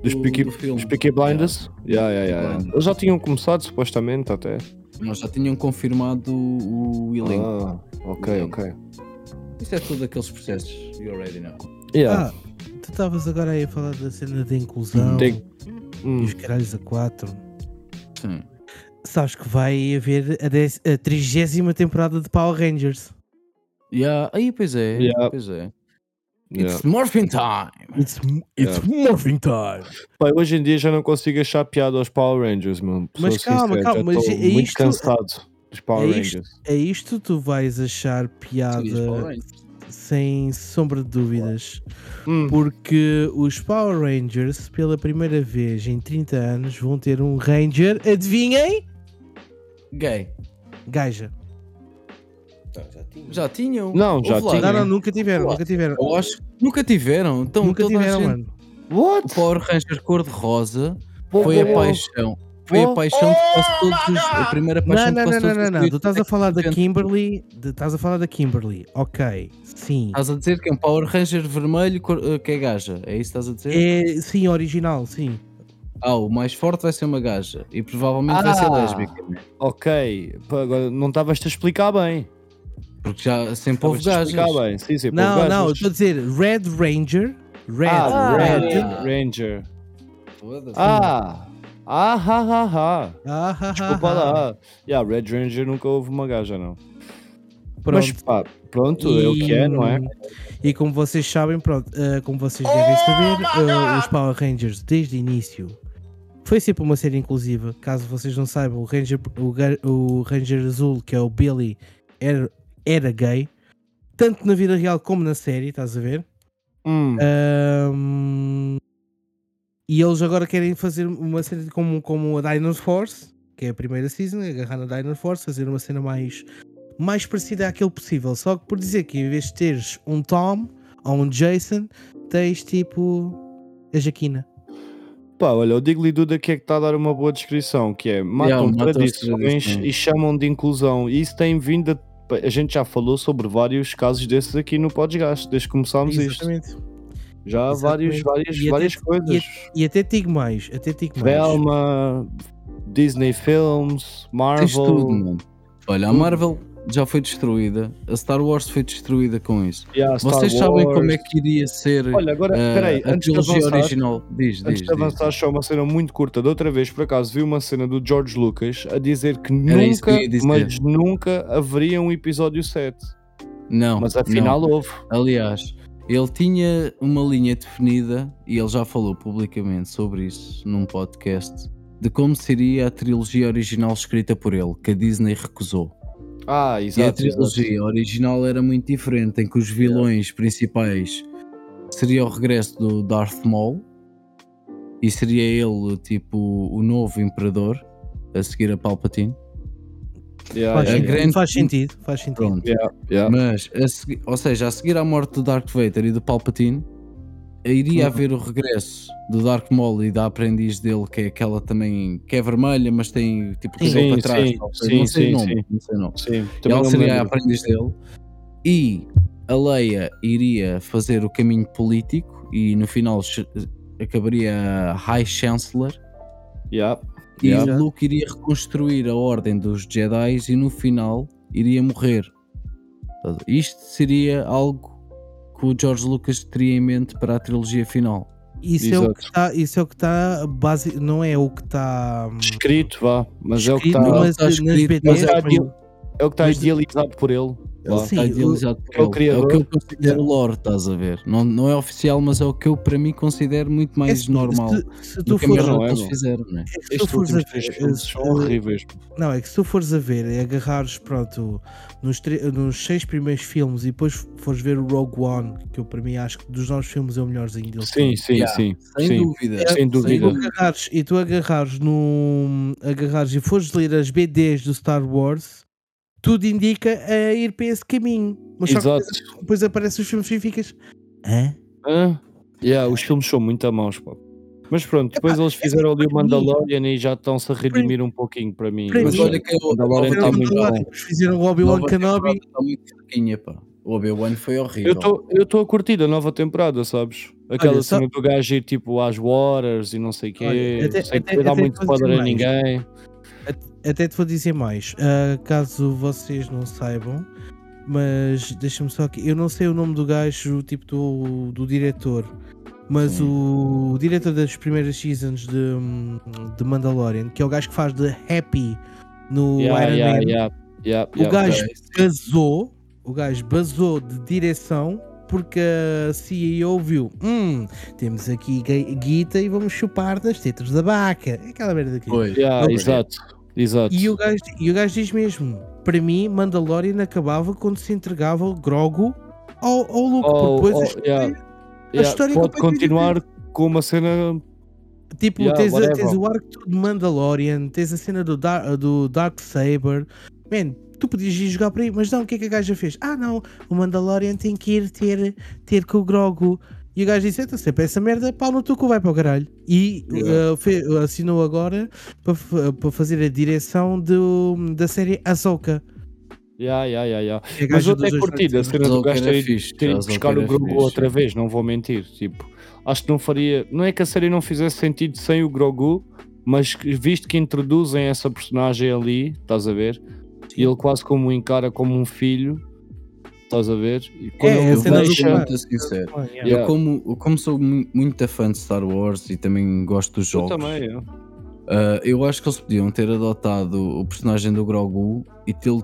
S2: Dos
S4: Do-
S2: Peaky,
S4: do filme.
S2: dos Peaky Blinders? Yeah, yeah, yeah.
S4: Blinders.
S2: Eles já tinham começado, supostamente, até.
S4: Nós já tinham confirmado o, o elenco.
S2: Ah, ok,
S4: Elenco.
S2: ok.
S4: Isso é tudo aqueles processos. You already know.
S2: Yeah.
S3: Ah, tu estavas agora aí a falar da cena da inclusão
S2: Tem-
S3: e
S2: Hum.
S3: os caralhos a 4.
S4: Sim.
S3: Sabes que vai haver a, dez- a 30 temporada de Power Rangers.
S4: Yeah. Aí, pois é.
S2: Yeah.
S4: Pois é.
S2: Yeah.
S4: It's morphing time.
S3: It's, it's morphing time.
S2: Pai, hoje em dia já não consigo achar piada aos Power Rangers, mano.
S3: Mas calma, calma, mas
S2: estou
S3: é
S2: muito
S3: isto-
S2: cansado dos Power
S3: é isto-
S2: Rangers.
S3: É isto tu vais achar piada sem sombra de dúvidas.
S2: Hum.
S3: Porque os Power Rangers, pela primeira vez em 30 anos, vão ter um Ranger, adivinhem?
S4: Gay.
S3: Gaja.
S5: Tá, já tinha.
S4: Já tinham?
S2: Não, já tinham.
S3: Não,
S2: Sim.
S3: não, nunca tiveram,
S4: Olá.
S3: nunca tiveram.
S4: Eu acho que nunca tiveram. Então,
S3: Nunca tiveram,
S4: gente-
S3: mano.
S4: O
S2: What?
S4: Power Ranger cor-de-rosa foi a paixão. Foi a paixão de quase todos os. A primeira
S3: Não,
S4: paixão
S3: não,
S4: de
S3: não,
S4: quase
S3: não,
S4: todos
S3: não,
S4: os
S3: não. Tu estás a falar da. Kimberly. de- Estás a falar da Kimberly. Ok, sim.
S4: Estás a dizer que é um Power Ranger vermelho eh, que é gaja. É isso que estás a dizer?
S3: É, sim, original, sim.
S4: Ah, o mais forte vai ser uma gaja. E provavelmente vai ser
S2: Ah.
S4: lésbica. né?
S2: Ok, agora não estavas-te a explicar bem.
S4: Porque já sempre houve
S2: explicar bem. Sim, sim,
S3: Não,
S2: houve
S3: não, estou a dizer Red Ranger. Red,
S2: Ah,
S3: Red.
S2: Red Ranger. Ah! Ah, ha, ha, ha.
S3: Ah, ha, ha,
S2: Desculpa
S3: ha.
S2: lá. Yeah, Red Ranger nunca houve uma gaja, não.
S3: Pronto.
S2: Mas pá, pronto, é o que é, não é?
S3: E como vocês sabem, pronto, eh, como vocês devem saber, eh, os Power Rangers desde o início foi sempre uma série inclusiva. Caso vocês não saibam, o Ranger, o, o Ranger Azul, que é o Billy, era, era gay, tanto na vida real como na série, estás a ver?
S2: Hum.
S3: Ahm, e eles agora querem fazer uma série como, como a Dino Force, que é a primeira season, agarrar na Dino Force, fazer uma cena mais, mais parecida àquele possível. Só que por dizer que em vez de teres um Tom ou um Jason, tens tipo a Jaquina.
S2: Pá, olha, o Digley Duda que é que está a dar uma boa descrição, que é matam tradições
S4: tradições.
S2: e chamam de inclusão. E isso tem vindo a... A gente já falou sobre vários casos desses aqui no podcast, desde que começámos isto.
S3: Exatamente.
S2: Já há vários, várias,
S3: E até-
S2: várias coisas.
S3: E até te digo mais, até te digo mais.
S2: Velma, Disney Films,
S4: Tens tudo,
S2: Marvel.
S4: mano. Olha, a
S2: Tudo.
S4: Marvel já foi destruída. A Star Wars foi destruída com isso.
S2: Yeah,
S4: Vocês sabem
S2: Wars.
S4: como é que iria ser
S2: Olha, agora, peraí,
S4: a
S2: antes de
S4: trilogia
S2: avançar,
S4: original? Diz,
S2: Antes
S4: diz,
S2: de
S4: diz.
S2: avançar, só uma cena muito curta. Da outra vez, por acaso, vi uma cena do George Lucas a dizer que
S4: Era que
S2: nunca,
S4: dizer.
S2: mas nunca haveria um episódio 7.
S4: Não,
S2: Mas afinal
S4: não.
S2: houve.
S4: Aliás, ele tinha uma linha definida e ele já falou publicamente sobre isso num podcast de como seria a trilogia original escrita por ele, que a Disney recusou.
S2: Ah,
S4: e a
S2: exato.
S4: trilogia original era muito diferente, em que os vilões principais seria o regresso do Darth Maul e seria ele tipo o novo imperador a seguir a Palpatine.
S2: Yeah,
S3: Faz, sentido,
S4: grande-
S3: faz sentido, faz sentido.
S2: Yeah, yeah.
S4: Mas, a segui- ou seja, a seguir à morte do Darth Vader e do Palpatine, iria
S2: Uhum.
S4: haver o regresso do Darth Maul e da aprendiz dele, que é aquela também que é vermelha, mas tem tipo
S3: sim,
S4: para trás.
S2: sim,
S4: não sei,
S2: sim,
S4: não sei
S2: sim,
S4: o nome,
S2: sim.
S4: não sei o nome.
S2: Sim,
S4: ela seria a aprendiz dele. E a Leia iria fazer o caminho político e no final acabaria High Chancellor.
S2: Yeah.
S4: E
S2: Yeah.
S4: Luke iria reconstruir a ordem dos Jedi e no final iria morrer. Isto seria algo que o George Lucas teria em mente para a trilogia final.
S3: Isso é, o
S2: Exato.
S3: que está, isso é o que está base, não é o que está hum,
S2: Escrito, vá. Mas é o que
S3: escrito,
S2: está.
S3: Mas
S4: está escrito,
S3: BDs,
S2: mas é
S3: mas-
S2: É o que está
S3: mas-
S2: idealizado por ele.
S4: Ele
S3: Sim,
S4: está
S3: o-
S4: idealizado por
S2: é o
S4: ele. É o que eu considero lore, estás a ver? Não, não é oficial, mas é o que eu para mim considero muito mais
S3: É, se-
S4: normal.
S3: Se, se tu
S4: a
S3: fores
S2: não
S4: que
S2: é,
S4: fizeram, é?
S3: é que se tu
S2: Estes
S3: fores a
S2: últimos três filmes
S3: ver,
S2: são horríveis.
S3: Não, é que se tu fores a ver, é agarrares, pronto, nos, nos seis primeiros filmes e depois fores ver o Rogue One, que eu para mim acho que dos novos filmes é o melhorzinho dele.
S2: Sim, sim,
S4: Yeah.
S2: sim.
S4: Sem
S2: sim.
S4: dúvida.
S2: Sem dúvida.
S3: E tu agarrares, e tu agarrares no. agarrares e fores ler as BDs do Star Wars, tudo indica a ir para esse caminho. Mas só que
S2: Exato.
S3: depois, depois aparecem os filmes e ficas. Hã?
S2: Hã? Yeah, os filmes são muito a mãos, pá. Mas pronto, depois
S3: Epá,
S2: eles
S3: é
S2: fizeram ali o
S3: mim-
S2: Mandalorian e já estão-se a redimir um pouquinho para mim.
S3: para
S4: Mas olha que eu,
S2: Mandalorian
S4: a
S2: tá muito bom.
S3: Fizeram o Obi-Wan Kenobi.
S4: está muito fraquinha, pá. O Obi-Wan foi horrível.
S2: Eu estou a curtir a nova temporada, sabes? Aquela
S3: Olha, só-
S2: cena do gajo ir tipo às waters e não sei o quê,
S3: Olha, até-
S2: sem
S3: até-
S2: dar muito spoiler a ninguém.
S3: Até te vou dizer mais, ah, caso vocês não saibam, mas deixa-me só aqui. Eu não sei o nome do gajo, tipo do, do diretor, mas o, diretor das primeiras seasons de, de Mandalorian, que é o gajo que faz de Happy no
S2: Yeah,
S3: Iron
S2: yeah,
S3: Man,
S2: yeah, yeah,
S3: o gajo basou, o gajo basou de direção porque a CEO viu, hum, temos aqui guita e vamos chupar das tetas da vaca. É Aquela merda aqui.
S4: Foi.
S2: Yeah, exato, exato.
S3: E o, gajo, e o gajo diz mesmo: para mim, Mandalorian acabava quando se entregava o Grogu ao, ao Luke.
S2: Oh,
S3: porque depois
S2: oh,
S3: a história,
S2: yeah.
S3: a história é
S2: pode continuar com uma cena.
S3: tipo,
S2: yeah,
S3: tens, a- tens o arco de Mandalorian, tens a cena do, Dar, do Dark Saber. Man, tu podias ir jogar por aí, mas não, o que é que a gaja fez? Ah, não, o Mandalorian tem que ir ter, ter com o Grogu. E o gajo disse: então, sempre essa merda, pau no teu cu, vai para o caralho. E uh, fe- assinou agora para, fa- para fazer a direção do, da série Ahsoka.
S2: Yeah, yeah, yeah, yeah.
S3: Que é a
S2: Mas eu até curti
S3: lados.
S2: cena do gajo ter, ido buscar o Grogu outra vez, não vou mentir. Tipo, acho que não faria. Não é que a série não fizesse sentido sem o Grogu, mas visto que introduzem essa personagem ali, estás a ver? E ele quase como o encara como um filho, estás a ver? E quando
S3: É,
S4: Eu
S3: do
S4: ser
S3: pai.
S4: muito sincero.
S3: Ah, yeah.
S2: Yeah.
S4: Eu, como, como sou mu- muito fã de Star Wars e também gosto dos
S2: Eu
S4: jogos,
S2: também, é.
S4: ah, eu acho que eles podiam ter adotado o personagem do Grogu e tê-lo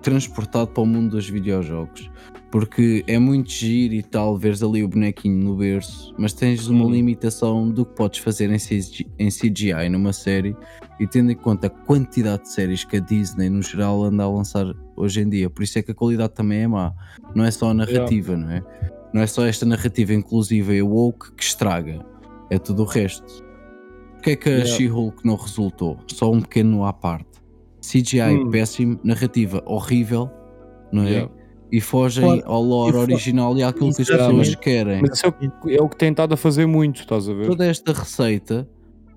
S4: transportado para o mundo dos videojogos. Porque é muito giro e tal, veres ali o bonequinho no berço, mas tens uma
S2: Hum.
S4: limitação do que podes fazer em CG em CGI numa série e tendo em conta a quantidade de séries que a Disney no geral anda a lançar hoje em dia. Por isso é que a qualidade também é má. Não é só a narrativa, não é? Não é só esta narrativa inclusiva e woke que estraga, é tudo o resto. Porquê é que a
S2: Yeah.
S4: She-Hulk não resultou? Só um pequeno à parte. CGI
S2: Hum.
S4: péssimo, narrativa horrível, não é?
S2: Yeah.
S4: E fogem
S3: Fora-
S4: ao lore
S3: e
S4: original e àquilo que as pessoas querem.
S2: Mas isso é o, que- é o que tem estado a fazer muito, estás a ver?
S4: Toda esta receita,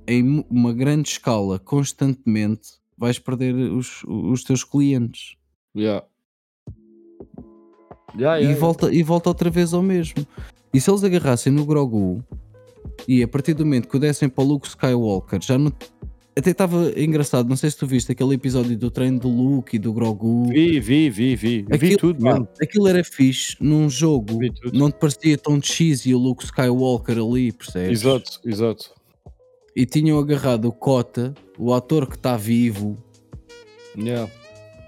S4: em uma grande escala, constantemente, vais perder os, os teus clientes.
S2: Yeah. Yeah,
S4: e,
S2: yeah,
S4: volta, e volta outra vez ao mesmo. E se eles agarrassem no Grogu e a partir do momento que o dessem para o Luke Skywalker, já não. Até estava engraçado, não sei se tu viste aquele episódio do treino do Luke e do Grogu.
S2: Vi, vi, vi, vi. vi
S4: Aquilo,
S2: tudo
S4: pá,
S2: mesmo.
S4: aquilo era fixe num jogo,
S2: Vi tudo.
S4: não te parecia tão cheesy o Luke Skywalker ali, percebes?
S2: Exato, exato.
S4: E tinham agarrado o Cota, o ator que está vivo,
S2: Yeah.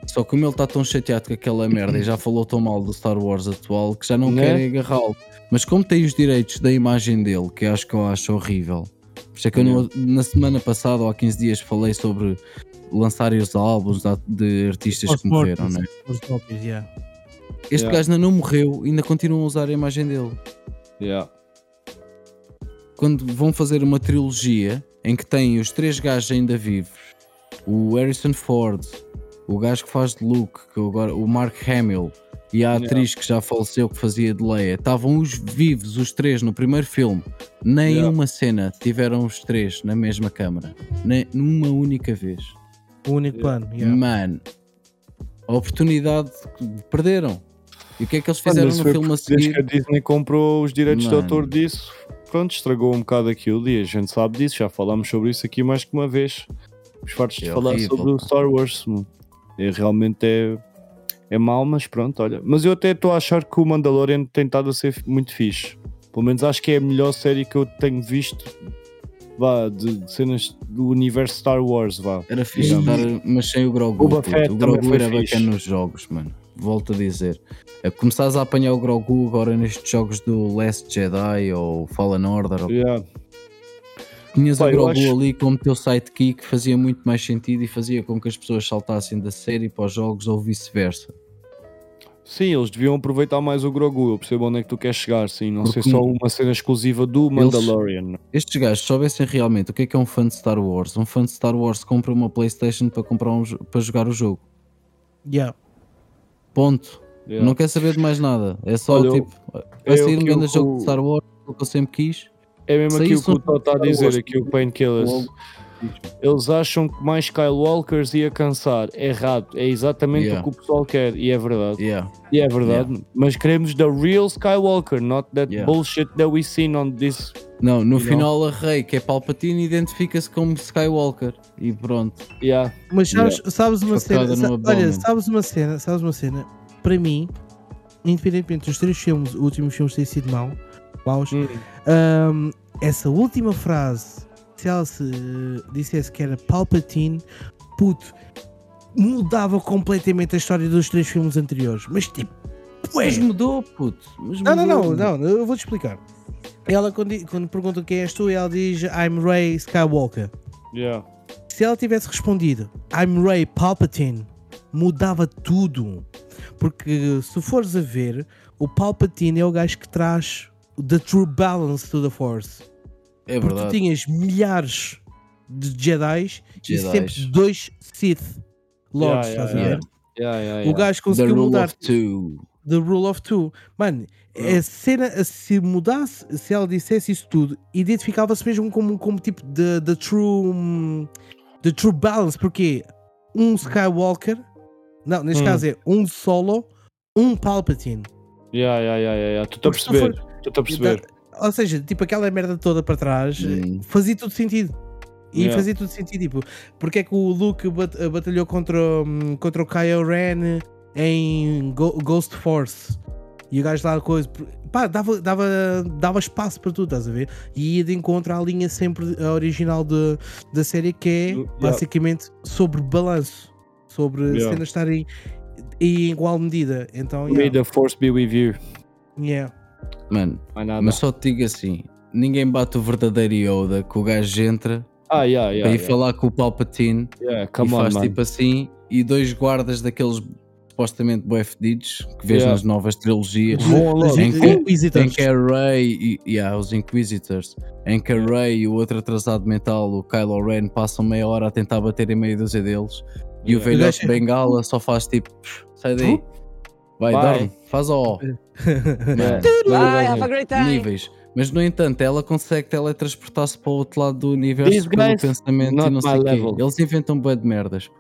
S4: Só que como ele está tão chateado com aquela merda e já falou tão mal do Star Wars atual que já não
S2: Né?
S4: querem agarrá-lo. Mas como tem os direitos da imagem dele, que acho que eu acho horrível. Por isso é que eu na semana passada ou há 15 dias falei sobre lançarem os álbuns de artistas
S3: Os
S4: que morreram,
S3: mortos.
S4: né?
S3: Os próprios, yeah.
S4: Este
S2: Yeah.
S4: gajo ainda não morreu, ainda continuam a usar a imagem dele.
S2: Yeah.
S4: Quando vão fazer uma trilogia em que têm os três gajos ainda vivos, o Harrison Ford, o gajo que faz de Luke, que agora, o Mark Hamill e a
S2: Yeah.
S4: atriz que já faleceu que fazia de Leia, estavam os vivos, os três, no primeiro filme. Nem
S2: Yeah.
S4: uma cena tiveram os três na mesma câmara. Nem numa única vez.
S3: O único plano. yeah.
S4: Mano, a oportunidade que perderam. E o que é que eles
S2: Mano,
S4: fizeram
S2: mas
S4: no filme a
S2: Desde que a
S4: seguir?
S2: Disney comprou os direitos de
S4: Mano.
S2: autor disso, pronto, estragou um bocado aquilo e a gente sabe disso, já falámos sobre isso aqui mais que uma vez. Os fartos de
S4: É
S2: falar
S4: horrível,
S2: sobre o. Star Wars. mano. É, realmente é, é mau, mas pronto, olha. Mas eu até estou a achar que o Mandalorian tem estado a ser muito fixe. Pelo menos acho que é a melhor série que eu tenho visto vá, de, de cenas do universo Star Wars. Vá.
S4: Era fixe estar, mas sem o Grogu.
S2: Boba
S4: puto.
S2: Fett
S4: o Grogu era
S2: fixe.
S4: bacana nos jogos, mano. Volto a dizer. É, começares a apanhar o Grogu agora nestes jogos do Last Jedi ou Fallen Order. Ou...
S2: Yeah.
S4: Tinhas
S2: Pá,
S4: o Grogu
S2: acho-
S4: ali como teu sidekick, fazia muito mais sentido e fazia com que as pessoas saltassem da série para os jogos ou vice-versa.
S2: Sim, eles deviam aproveitar mais o Grogu. Eu percebo onde é que tu queres chegar, sim. Não
S4: Porque
S2: ser só uma cena exclusiva do Mandalorian.
S4: Estes gajos, se soubessem realmente o que é que é um fã de Star Wars, um fã de Star Wars compra uma Playstation para, comprar um para jogar o jogo.
S3: Yeah.
S4: Ponto.
S2: Yeah.
S4: Não quer saber de mais nada. É só
S2: Olha,
S4: tipo,
S2: é
S4: vai sair um grande jogo de Star Wars, o que eu sempre quis.
S2: É mesmo aqui o que o Tó está a dizer, aqui o Painkillers. Eles acham que mais Skywalkers ia cansar. Errado. É exatamente
S4: Yeah.
S2: o que o pessoal quer. E é verdade.
S4: Yeah.
S2: E é verdade. Mas queremos the real Skywalker, not that
S4: Yeah.
S2: bullshit that we seen on this.
S4: Não, no
S2: You
S4: final a Rey, que é Palpatine, identifica-se como Skywalker. E pronto.
S2: Yeah.
S3: Mas sabes, sabes uma
S4: Facada
S3: cena, sa- olha, sabes uma cena, sabes uma cena, para mim, independentemente dos três filmes, os últimos filmes terem sido mau, maus,
S2: Hum.
S3: Ahm, essa última frase, se ela se dissesse que era Palpatine, puto, mudava completamente a história dos três filmes anteriores. Mas tipo, ué.
S4: Mas mudou, puto. Mas
S3: Não, não, não,
S4: mudou.
S3: não, eu vou te explicar. Ela, quando, quando pergunta quem és tu, ela diz I'm Ray Skywalker.
S2: Yeah.
S3: Se ela tivesse respondido I'm Ray Palpatine, mudava tudo. Porque se fores a ver, o Palpatine é o gajo que traz the true balance to the Force.
S4: É
S3: Porque tu
S4: verdade.
S3: tinhas milhares de Jedis, e
S4: Jedis.
S3: sempre dois Sith Lords,
S2: Yeah,
S3: estás a
S2: yeah,
S3: ver?
S2: Yeah, yeah,
S3: O gajo
S4: The
S3: conseguiu
S4: Rule
S3: mudar
S4: of Two.
S3: The Rule of Two. Mano, a cena, se mudasse, se ela dissesse isso tudo, identificava-se mesmo como, como tipo de, de true hum, the true balance, porque um Skywalker, não, neste
S2: Hum.
S3: caso é um Solo, um Palpatine.
S2: Yeah, yeah, yeah, yeah, yeah. Tu estás a perceber? Estás a perceber?
S3: Ou seja, tipo aquela merda toda para trás,
S4: Hum.
S3: fazia tudo sentido. E
S2: Yeah.
S3: fazia tudo sentido, tipo, porque é que o Luke bat- batalhou contra, hum, contra o Kylo Ren em Go- Ghost Force e o gajo lá coisa, pá, dava, dava, dava espaço para tudo, estás a ver? E ia de encontro à linha sempre a original de, da série que é
S2: Yeah.
S3: basicamente sobre balanço, sobre
S2: Yeah.
S3: cenas estarem em igual medida. Então,
S2: May
S3: yeah,
S2: the force be with you.
S3: yeah.
S4: Mano,
S2: Mais nada.
S4: mas só te digo assim: ninguém bate o verdadeiro Yoda que o gajo entra
S2: Ah, yeah, yeah.
S4: para ir
S2: yeah.
S4: falar com o Palpatine
S2: Yeah,
S4: e
S2: on,
S4: faz
S2: man.
S4: tipo assim, e dois guardas daqueles supostamente bué fedidos que vês
S2: Yeah.
S4: nas novas trilogias. Em
S3: Os
S4: que-
S3: Inquisitors.
S4: Em que a Rey e yeah, os Inquisitors, em que a Rey e o outro atrasado mental, o Kylo Ren, passam meia hora a tentar bater em meia dúzia deles e o velhote
S3: gajo-
S4: Bengala só faz tipo sai daí, vai,
S2: Vai.
S4: dorme, faz ó.
S2: Yeah.
S5: Bye, have a great time.
S4: níveis. Mas no entanto, ela consegue teletransportar-se para o outro lado do universo
S2: These
S4: pelo
S2: guys,
S4: pensamento e não sei o quê. Eles inventam bué de merdas.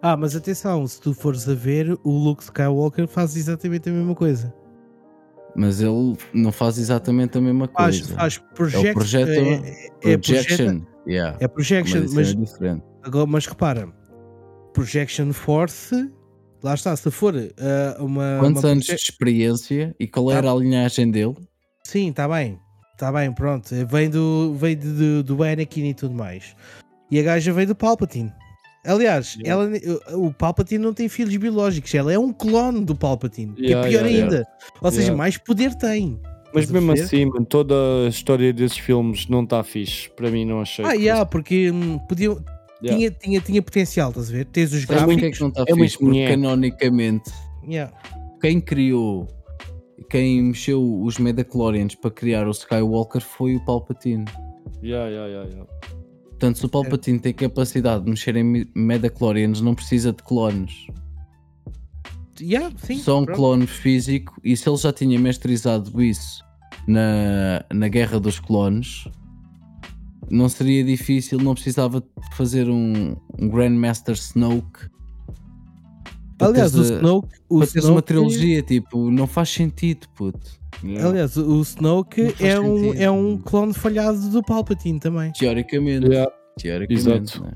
S3: Ah, mas atenção, se tu fores a ver, o Luke Skywalker faz exatamente a mesma coisa.
S4: Mas ele não faz exatamente a mesma
S3: Faz,
S4: coisa.
S3: faz
S4: é
S3: project,
S4: o projeto
S3: é, é, é projeta-
S4: projection. yeah.
S3: é projection,
S4: mas,
S3: mas,
S4: é diferente.
S3: agora, mas repara, projection force, lá está, se for ah, uma.
S4: Quantos
S3: uma
S4: anos de experiência e qual
S3: Tá.
S4: era a linhagem dele?
S3: Sim, está bem, está bem, pronto. Vem do, vem do, do Anakin e tudo mais. E a gaja veio do Palpatine. Aliás,
S2: Yeah.
S3: ela, o Palpatine não tem filhos biológicos, ela é um clone do Palpatine, que
S2: Yeah,
S3: é pior
S2: yeah,
S3: ainda. Ou seja,
S2: Yeah.
S3: mais poder tem.
S2: Mas
S3: Estás
S2: mesmo assim, mano, toda a história desses filmes não está fixe. Para mim, não achei.
S3: Ah, yeah, porque hum, podiam,
S2: Yeah.
S3: tinha, tinha, tinha potencial, estás a ver? Tens os gráficos.
S4: porque é que não está
S2: é muito
S4: fixe? Porque canonicamente,
S3: Yeah.
S4: quem criou, quem mexeu os Metachlorians para criar o Skywalker foi o Palpatine.
S2: Yeah, yeah, yeah, yeah.
S4: Portanto, se o Palpatine tem capacidade de mexer em me- Metachlorians, não precisa de clones.
S3: Yeah, sim,
S4: Só um
S3: pronto.
S4: clone físico, e se ele já tinha mestrizado isso na, na Guerra dos Clones, não seria difícil, não precisava de fazer um, um Grandmaster Snoke.
S3: Aliás, o
S4: a-
S3: Snoke. O
S4: para teres
S3: Snoke
S4: uma trilogia, tipo, não faz sentido, puto.
S2: Yeah.
S3: Aliás, o Snoke é um,
S4: sentido.
S3: é um clone falhado do Palpatine também.
S4: Teoricamente.
S2: Yeah.
S4: Teoricamente.
S2: Exato.
S4: né?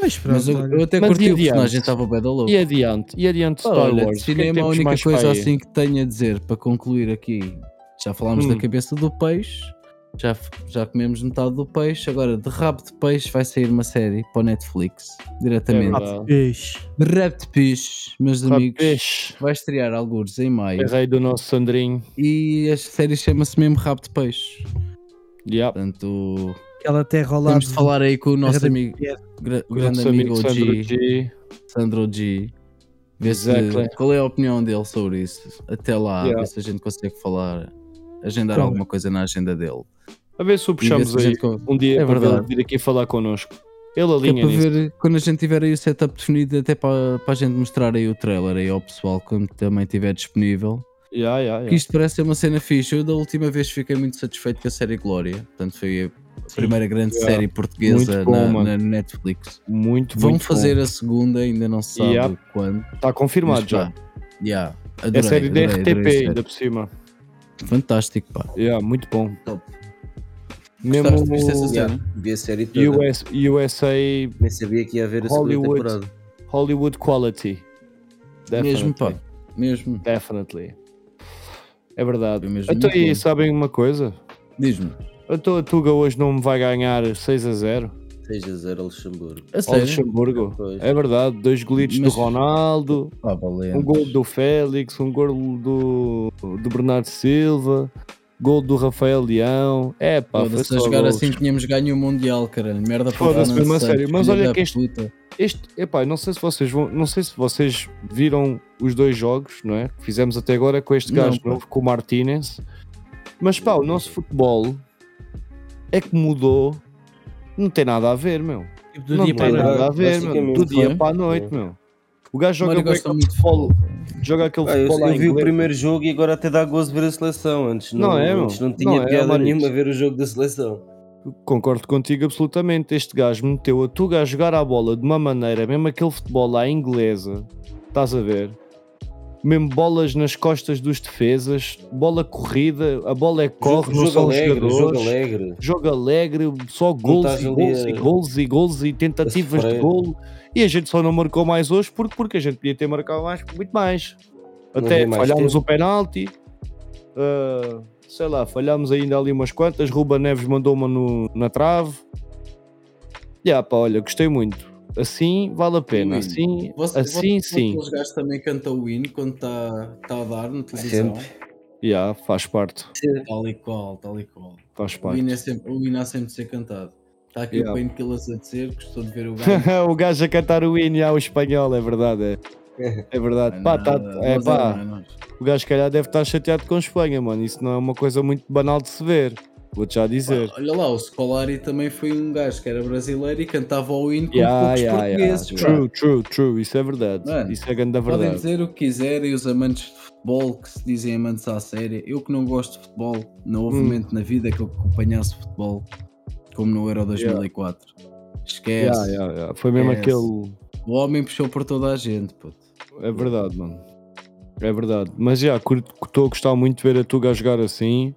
S3: Mas pronto,
S4: Mas eu, eu até
S2: Mas
S4: curti o
S2: adiante?
S4: personagem, estava bem da louco.
S2: E adiante? E adiante Star
S4: Olha,
S2: Wars? é
S4: cinema a
S2: temos
S4: única coisa assim que tenho a dizer para concluir aqui. Já falámos
S2: Hum.
S4: da cabeça do peixe, já, já comemos metade do peixe, agora de rabo de peixe vai sair uma série para o Netflix, diretamente.
S2: É verdade.
S3: Peixe.
S4: de rabo de peixe, meus
S2: Rabo de
S4: amigos,
S2: peixe.
S4: vai estrear alguns em maio
S2: É rei do nosso Sandrinho.
S4: e a série chama-se mesmo Rabo de Peixe.
S2: Yeah.
S4: Portanto,
S3: Aquela terra ao lado.
S4: temos de falar aí com o nosso amigo, gra-
S2: O
S4: grande
S2: nosso
S4: amigo
S2: amigo Sandro
S4: G,
S2: G.
S4: Sandro G. Ver se-
S2: Exactly.
S4: qual é a opinião dele sobre isso. Até lá,
S2: Yeah.
S4: ver se a gente consegue falar, agendar
S3: Claro.
S4: alguma coisa na agenda dele.
S2: A ver se o puxamos aí
S4: gente
S2: um dia
S4: É
S2: para ele vir aqui falar connosco. Ele
S4: Que é
S2: alinha
S4: para
S2: nisso.
S4: ver quando a gente tiver aí o setup definido, até para, para a gente mostrar aí o trailer aí ao pessoal quando também estiver disponível.
S2: Yeah, yeah,
S7: Que
S2: yeah.
S7: isto parece ser uma cena fixe. Eu da última vez fiquei muito satisfeito com a série Glória. Portanto, foi a primeira grande
S2: Yeah.
S7: série portuguesa
S2: bom,
S7: na, na Netflix.
S2: Muito,
S7: Vão
S2: muito
S7: fazer
S2: bom.
S7: a segunda, ainda não se sabe
S2: Yeah.
S7: quando.
S2: Está confirmado
S7: Mas
S2: já.
S7: pá, yeah,
S2: É
S7: adorei,
S2: série da RTP ainda por cima.
S7: Fantástico, pá.
S2: Yeah, muito bom.
S5: Top.
S2: Mesmo
S7: Gostaste? Viste essa série?
S5: Yeah, vi a série toda.
S2: US, USA
S5: Nem sabia que ia haver a segunda
S2: Hollywood.
S5: temporada.
S2: Hollywood quality.
S7: Mesmo,
S2: Definitely.
S7: pá. Mesmo.
S2: Definitely. É verdade.
S7: Mesmo
S2: Então aí,
S7: bom.
S2: sabem uma coisa?
S7: Diz-me.
S2: Então a Tuga hoje não me vai ganhar 6 a 0
S5: 6 a 0 Luxemburgo.
S7: A sério?
S2: Luxemburgo.
S5: Pois.
S2: É verdade. Dois golitos
S7: Mas-
S2: do Ronaldo,
S7: Ah,
S2: um gol do Félix, um gol do, do Bernardo Silva, gol do Rafael Leão. É pá, foi
S7: Foda-se, a
S2: só
S7: jogar
S2: golos.
S7: assim tínhamos ganho o Mundial, caralho. Merda para
S2: Foda-se, mesmo sério. Mas olha que este-
S7: puta.
S2: Este, epá, não sei se vocês vão, não sei se vocês viram os dois jogos, não é? Que fizemos até agora com este
S7: Não,
S2: gajo
S7: pá.
S2: novo, com o Martinez. Mas pá, o nosso futebol é que mudou. Não tem nada a ver, meu.
S3: Tipo, do
S2: não
S3: dia
S2: tem
S3: para
S2: nada a ver, meu. Do dia
S7: foi.
S2: para a noite,
S5: Foi.
S2: meu. O gajo joga bem futebol, joga aquele
S5: Ah, eu,
S2: futebol lá
S5: eu vi o primeiro jogo e agora até dá gozo ver a seleção. Antes não,
S2: Não é,
S5: antes não tinha
S2: Não é,
S5: piada
S2: Marito.
S5: nenhuma ver o jogo da seleção.
S2: Concordo contigo absolutamente. Este gajo meteu a Tuga a jogar a bola de uma maneira, mesmo aquele futebol lá inglesa, estás a ver? Mesmo bolas nas costas dos defesas, bola corrida, a bola é corre,
S5: jogo,
S2: não
S5: jogo alegre, jogo alegre.
S2: Jogo alegre, só gols e gols
S5: a-
S2: e gols e gols e tentativas de golo. E a gente só não marcou mais hoje porque, porque a gente podia ter marcado mais, muito mais. Até
S5: mais
S2: falhámos
S5: tempo.
S2: o penalti. ah, sei lá, falhámos ainda ali umas quantas. Ruba Neves mandou uma no- na trave. Já, pá, olha, gostei muito. Assim vale a pena. Assim,
S4: Você,
S2: assim
S4: você,
S2: sim.
S4: Aqueles gajos também cantam o hino quando está tá a dar na televisão.
S5: Sempre.
S2: Já, faz parte.
S4: Tal e qual, tal e qual.
S2: Faz
S4: O hino, é
S2: parte.
S4: sempre, o hino há sempre de ser cantado. Está aqui
S2: Yeah.
S4: o Painkillers a dizer, gostou de ver o gajo.
S2: o gajo a cantar o hino já, o espanhol, é verdade. É, é verdade. Pá, tá, é,
S4: Mas
S2: pá,
S4: não é nós.
S2: o gajo, calhar, deve estar chateado com a Espanha, mano. Isso não é uma coisa muito banal de se ver. Vou-te já dizer.
S4: Pá, Olha lá, o Scolari também foi um gajo que era brasileiro e cantava o hino com
S2: Yeah,
S4: poucos
S2: yeah, yeah.
S4: portugueses. pá.
S2: True, true, true. Isso é verdade.
S4: Mano,
S2: Isso é grande
S4: Podem
S2: verdade.
S4: dizer o que quiserem, os amantes de futebol que se dizem amantes à série. Eu que não gosto de futebol, não houve
S2: Hum.
S4: momento na vida que eu acompanhasse futebol como no Euro 2004. Esquece.
S2: Yeah, yeah, yeah. Foi mesmo
S4: Esquece.
S2: aquele.
S4: O homem puxou por toda a gente, puto.
S2: É verdade, mano. É verdade. Mas já, estou a gostar muito de ver a Tuga a jogar assim.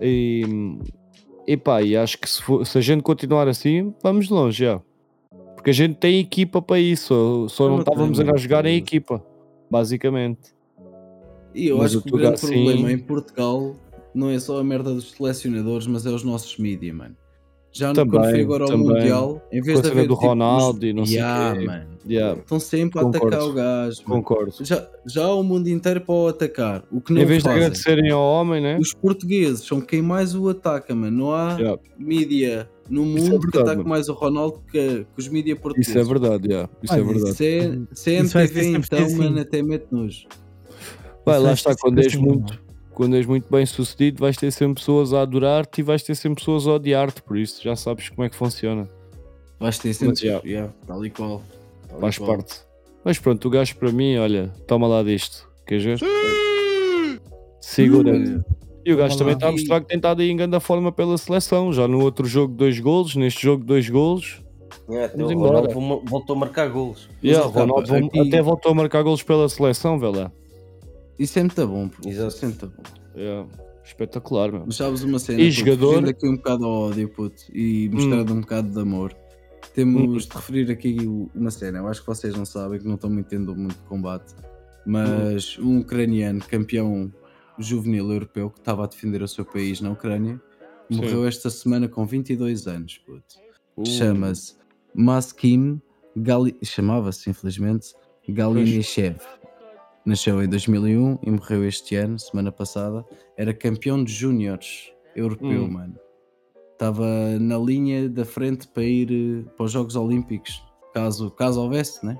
S2: E, e pá, e acho que se, for- se a gente continuar assim, vamos longe já. Porque a gente tem equipa para isso. Só
S4: Eu
S2: não estávamos a jogar em equipa. Basicamente.
S4: E eu
S2: Mas
S4: acho que o grande
S2: assim-
S4: problema em Portugal não é só a merda dos selecionadores, mas é os nossos mídia, mano. Já no
S2: Também,
S4: quando foi agora ao
S2: também.
S4: Mundial, em vez
S2: a
S4: de haver
S2: do
S4: tipo,
S2: Ronaldo e não sei
S4: Yeah,
S2: quê.
S4: mano.
S2: Yeah,
S4: Estão sempre a
S2: Concordo.
S4: atacar o gajo. mano.
S2: concordo.
S4: Já, já há o mundo inteiro para o atacar. O que não
S2: Em vez de
S4: fazem.
S2: agradecerem ao homem, né?
S4: Os portugueses são quem mais o ataca, mano. Não há
S2: Yeah.
S4: mídia no
S2: é
S4: mundo que
S2: verdade,
S4: ataque
S2: mano.
S4: mais o Ronaldo que, que os mídia portugueses.
S2: Isso é verdade, yeah. Isso é verdade.
S4: Se é, se é MTV,
S3: sempre
S4: então,
S3: assim.
S4: mano, até mete nos.
S2: Vai, lá
S3: vai
S2: está, quando és
S3: assim,
S2: muito, quando és muito bem sucedido, vais ter sempre pessoas a adorar-te e vais ter sempre pessoas a odiar-te, por isso já sabes como é que funciona.
S4: Vais ter sempre.
S2: Mas, yeah.
S4: yeah, tal e qual. Tal e
S2: Faz
S4: qual.
S2: parte. Mas pronto, o gajo para mim, olha, toma lá disto. Queres ver? Segura-te. E o gajo
S3: Toma
S2: também está a mostrar que tem estado aí em grande forma pela seleção. Já no outro jogo, dois golos. Neste jogo, dois golos.
S5: É,
S2: Vamos embora.
S5: Ronaldo vol- voltou a marcar golos.
S2: Yeah, Ronaldo até voltou a marcar golos pela seleção, vê lá.
S4: Isso é muito bom, pô.
S5: Exato.
S4: Isso é muito bom.
S2: Yeah, Espetacular, meu.
S4: Mas sabes uma cena,
S2: E jogador?
S4: fugindo aqui um bocado ao ódio, puto, e mostrando um bocado de amor. Temos de referir aqui uma cena, eu acho que vocês não sabem, que não estão muito tendo muito combate, mas um ucraniano campeão juvenil europeu que estava a defender o seu país na Ucrânia
S2: Sim.
S4: morreu esta semana com 22 anos, puto.
S2: Uh,
S4: Chama-se Maskim Gali... chamava-se infelizmente Galinishev. Nasceu em 2001 e morreu este ano, semana passada. Era campeão de júniores europeu,
S2: Hum.
S4: mano. Estava na linha da frente para ir eh, para os Jogos Olímpicos, caso, caso houvesse, né?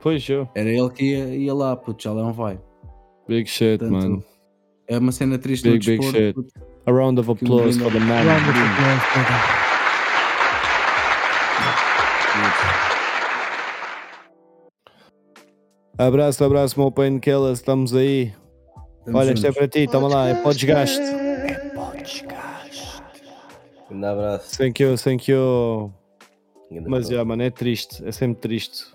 S2: Pois eu.
S4: Era ele que ia, ia lá, puto, já não vai.
S2: Big shit,
S4: Portanto,
S2: mano.
S4: É uma cena triste
S2: Big,
S4: no
S2: big
S4: desporto.
S2: shit.
S4: puto.
S2: A round of applause for the man. Abraço, abraço, meu painkiller, estamos aí. Olha, isto é para ti, toma lá, é pó desgaste.
S8: Um abraço.
S2: Thank you, thank you. Mas já, mano, é triste, é sempre triste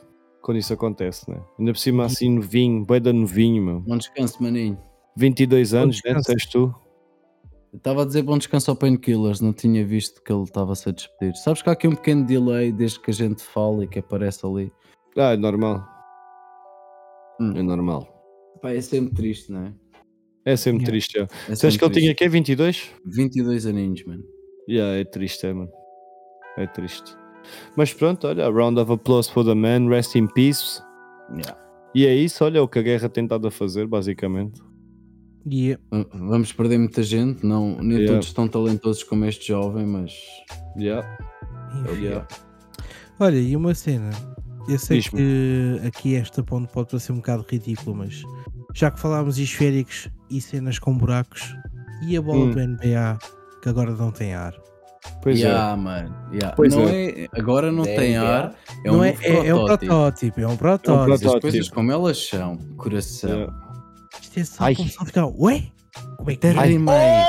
S2: quando isso acontece, né? Ainda por cima assim novinho, bué da novinho, meu.
S5: Bom descanso, maninho.
S2: 22 anos, né?
S3: descanso.
S2: Disseste tu?
S5: Eu Estava a dizer bom descanso ao Painkillers, não tinha visto que ele estava-se a despedir. Sabes que há aqui um pequeno delay desde que a gente fala e que aparece ali.
S2: Ah, é normal.
S5: Hum.
S2: É normal.
S5: Pá, é sempre triste, não é?
S2: É sempre
S3: Yeah.
S2: triste, já.
S5: É
S2: Sabes
S5: sempre
S2: que ele tinha aqui 22?
S5: 22 aninhos, mano.
S2: Yeah, é triste, é, mano. É triste. Mas pronto, olha, round of applause for the man, rest in peace.
S5: Yeah.
S2: E é isso, olha, o que a guerra tem estado a fazer, basicamente.
S3: E é-
S5: V- Vamos perder muita gente, não, nem
S2: Yeah.
S5: todos tão talentosos como este jovem, mas
S2: Yeah, yeah.
S3: Olha, e uma cena. Eu sei que aqui esta ponte pode parecer um bocado ridículo, mas já que falámos de esféricos e cenas com buracos, e a bola
S2: Hum.
S3: do NBA que agora não tem ar?
S2: Pois
S5: yeah, mano. yeah.
S2: Pois
S5: não é. agora não
S8: É,
S5: tem
S8: é.
S5: ar, é
S3: não
S5: um
S3: é, é, é um
S5: protótipo.
S3: protótipo, é um
S2: é.
S3: protótipo.
S5: As coisas como elas são, coração.
S2: Yeah.
S3: Isto é só
S2: Ai.
S3: pessoal ficar, ué? Como é que é?
S5: Ai, mãe.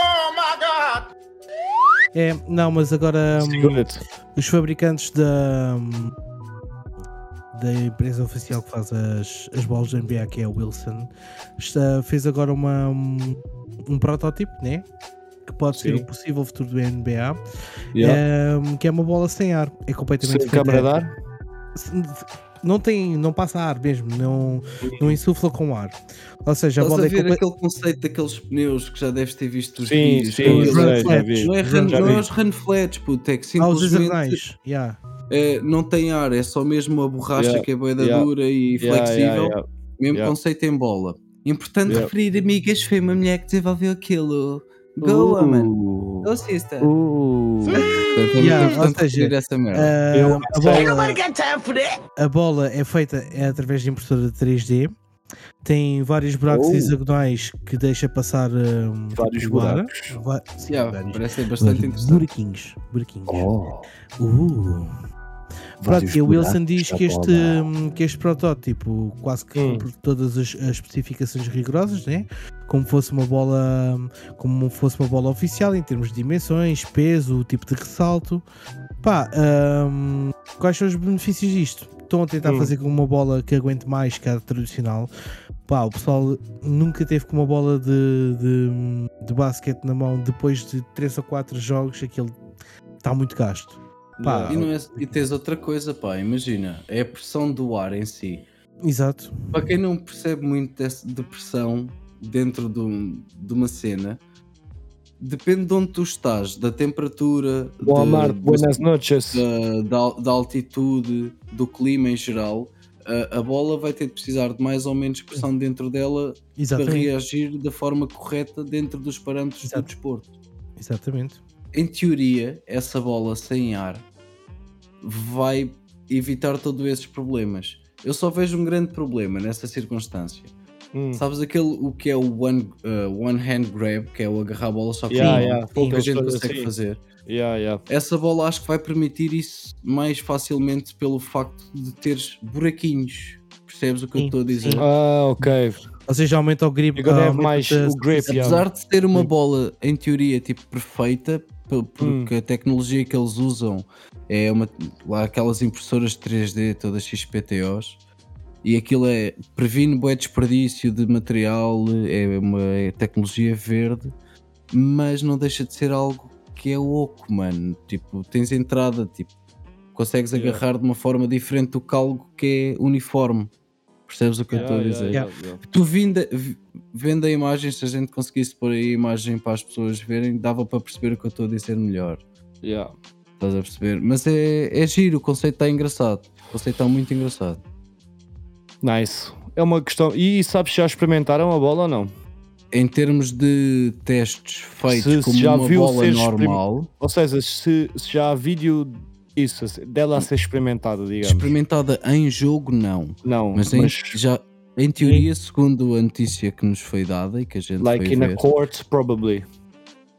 S3: É, não, mas agora hum, os fabricantes da hum, da empresa oficial que faz as, as bolas da NBA, que é a Wilson, está- fez agora uma, um, um protótipo, né? Que pode ser
S2: Sim.
S3: o possível futuro do NBA,
S2: Yeah.
S3: hum, que é uma bola sem ar. É completamente
S2: Sem câmara de ar?
S3: Não tem, não passa ar mesmo, não, não insufla com ar. Ou seja, a bola
S4: a
S3: é
S4: ver
S3: comple-
S4: aquele conceito daqueles pneus que já deves ter visto os
S2: Sim,
S4: vídeos.
S2: sim,
S4: Não,
S3: os run flats.
S4: não é, run, não é os run flats, puto, é que
S3: Ah, os
S4: simplesmente
S3: hexagonais. Yeah.
S4: É, não tem ar, é só mesmo a borracha
S2: Yeah,
S4: que é boeda
S2: yeah,
S4: dura e
S2: Yeah,
S4: flexível,
S2: yeah, yeah.
S4: mesmo
S2: yeah.
S4: conceito em bola. Importante
S2: Yeah.
S4: referir, amigas, foi uma mulher que desenvolveu aquilo. Go, woman.
S2: Uh,
S4: Go, sister.
S2: uh.
S5: Portanto, é
S3: Yeah,
S5: importante
S3: seja,
S5: essa merda.
S3: Ah,
S2: Eu
S3: a, bola, a bola é feita é através de impressora 3D. Tem vários buracos
S2: Oh.
S3: hexagonais que deixa passar hum,
S2: Vários
S3: tipo,
S2: buracos.
S3: Va- sim,
S4: Yeah,
S3: vários-
S4: parece ser bastante
S3: vários
S4: interessante.
S3: buraquinhos. buraquinhos.
S2: Oh.
S3: Uh. Pronto, e o Wilson diz que este, hum, que este protótipo quase que
S2: Hum.
S3: cumpre todas as, as especificações rigorosas, né? como fosse uma bola como fosse uma bola oficial em termos de dimensões, peso, tipo de ressalto. Pá, hum, quais são os benefícios disto? Estão a tentar
S2: Hum.
S3: fazer com uma bola que aguente mais que a tradicional. Pá, o pessoal nunca teve com uma bola de, de, de basquete na mão depois de 3 ou 4 jogos, aquele está muito gasto. Pá,
S4: E, não é, e tens outra coisa, pá, imagina, é a pressão do ar em si.
S3: Exato.
S4: Para quem não percebe muito de pressão dentro de, um- de uma cena, depende de onde tu estás, da temperatura,
S2: Boa
S4: de-
S2: buenas noches.
S4: da, da, da altitude, do clima em geral, a, a bola vai ter de precisar de mais ou menos pressão dentro dela para
S3: Exatamente.
S4: reagir da forma correta dentro dos parâmetros
S3: Exato.
S4: do desporto.
S3: Exatamente.
S4: Em teoria, essa bola sem ar vai evitar todos esses problemas. Eu só vejo um grande problema nessa circunstância.
S2: Hum.
S4: Sabes aquele o que é o one, uh, one hand grab, que é o agarrar a bola só que
S2: Yeah, yeah,
S4: pouca
S2: sim,
S4: gente consegue
S2: assim.
S4: fazer.
S2: Yeah, yeah.
S4: Essa bola acho que vai permitir isso mais facilmente pelo facto de teres buraquinhos. Percebes o que eu estou a dizer?
S3: sim.
S2: Ah, ok.
S3: Ou seja, aumenta o grip.
S2: Have
S3: aumenta
S2: mais o grip, yeah.
S4: Apesar de ter uma bola em teoria tipo perfeita, porque
S2: Hum.
S4: a tecnologia que eles usam é uma, lá aquelas impressoras 3D todas XPTOs e aquilo é previne bué desperdício de material, é uma é tecnologia verde, mas não deixa de ser algo que é oco, mano. Tipo, tens entrada, tipo, consegues
S2: Yeah.
S4: agarrar de uma forma diferente do que algo que é uniforme. Percebes o que eu estou a dizer?
S2: yeah, yeah,
S4: Tu vindo, vendo a imagem, se a gente conseguisse pôr a imagem para as pessoas verem, dava para perceber o que eu estou a dizer melhor.
S2: yeah.
S4: Estás a perceber? Mas é, é giro, o conceito está engraçado. O conceito está muito engraçado.
S2: Nice. É uma questão. E sabes se já experimentaram a bola ou não?
S4: Em termos de testes feitos
S2: Se- se
S4: como
S2: já
S4: uma bola normal,
S2: Ou seja, se, se já há vídeo isso, dela a ser experimentada, digamos.
S4: experimentada em jogo, não.
S2: Não,
S4: Mas,
S2: mas,
S4: em, já, em teoria, segundo a notícia que nos foi dada e que a gente
S2: like
S4: foi
S2: in
S4: ver,
S2: a court, probably.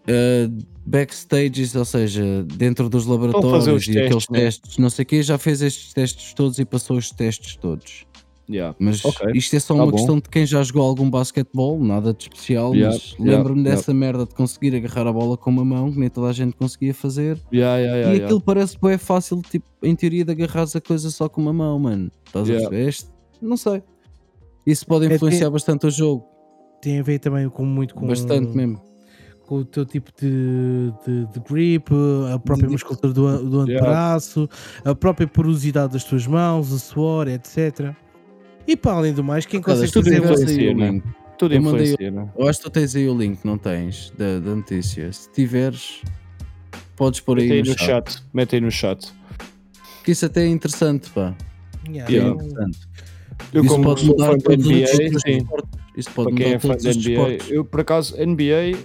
S4: Uh, backstages, ou seja, dentro dos laboratórios
S2: os
S4: e aqueles
S2: testes, né?
S4: testes, não sei o quê, já fez estes testes todos e passou os testes todos.
S2: Yeah.
S4: Mas
S2: Ok,
S4: isto é só
S2: tá
S4: uma
S2: bom.
S4: questão de quem já jogou algum basquetebol, nada de especial,
S2: Yeah,
S4: mas
S2: yeah,
S4: lembro-me
S2: yeah.
S4: dessa merda de conseguir agarrar a bola com uma mão, que nem toda a gente conseguia fazer.
S2: Yeah, yeah, yeah,
S4: e
S2: yeah.
S4: aquilo parece bem fácil, tipo, em teoria, de agarrares a coisa só com uma mão, mano. Estás
S2: Yeah.
S4: a perceber? Este, não sei. Isso pode
S3: É
S4: influenciar bastante o jogo.
S3: Tem a ver também com muito com,
S4: Bastante mesmo.
S3: com o teu tipo de, de, de grip, a própria
S4: De-
S3: musculatura do, do
S2: Yeah.
S3: antebraço, a própria porosidade das tuas mãos, o suor, etc. E para além do mais, quem consegue
S4: tu
S3: fazer
S2: né?
S4: link.
S2: Tudo
S4: Eu mandei-
S2: né?
S4: Eu acho que tu tens aí o link, não tens? Da, da notícia. Se tiveres, podes pôr aí,
S2: aí
S4: no,
S2: no
S4: chat.
S2: chat. Mete aí no chat.
S4: Que isso até é interessante, pá.
S3: Yeah,
S2: Yeah.
S4: É interessante.
S2: Eu,
S4: isso
S2: como
S4: pode
S2: sou
S4: mudar
S2: fã da NBA, sim.
S4: Isso pode
S2: para quem é
S4: mudar
S2: fã da NBA, eu por acaso, NBA,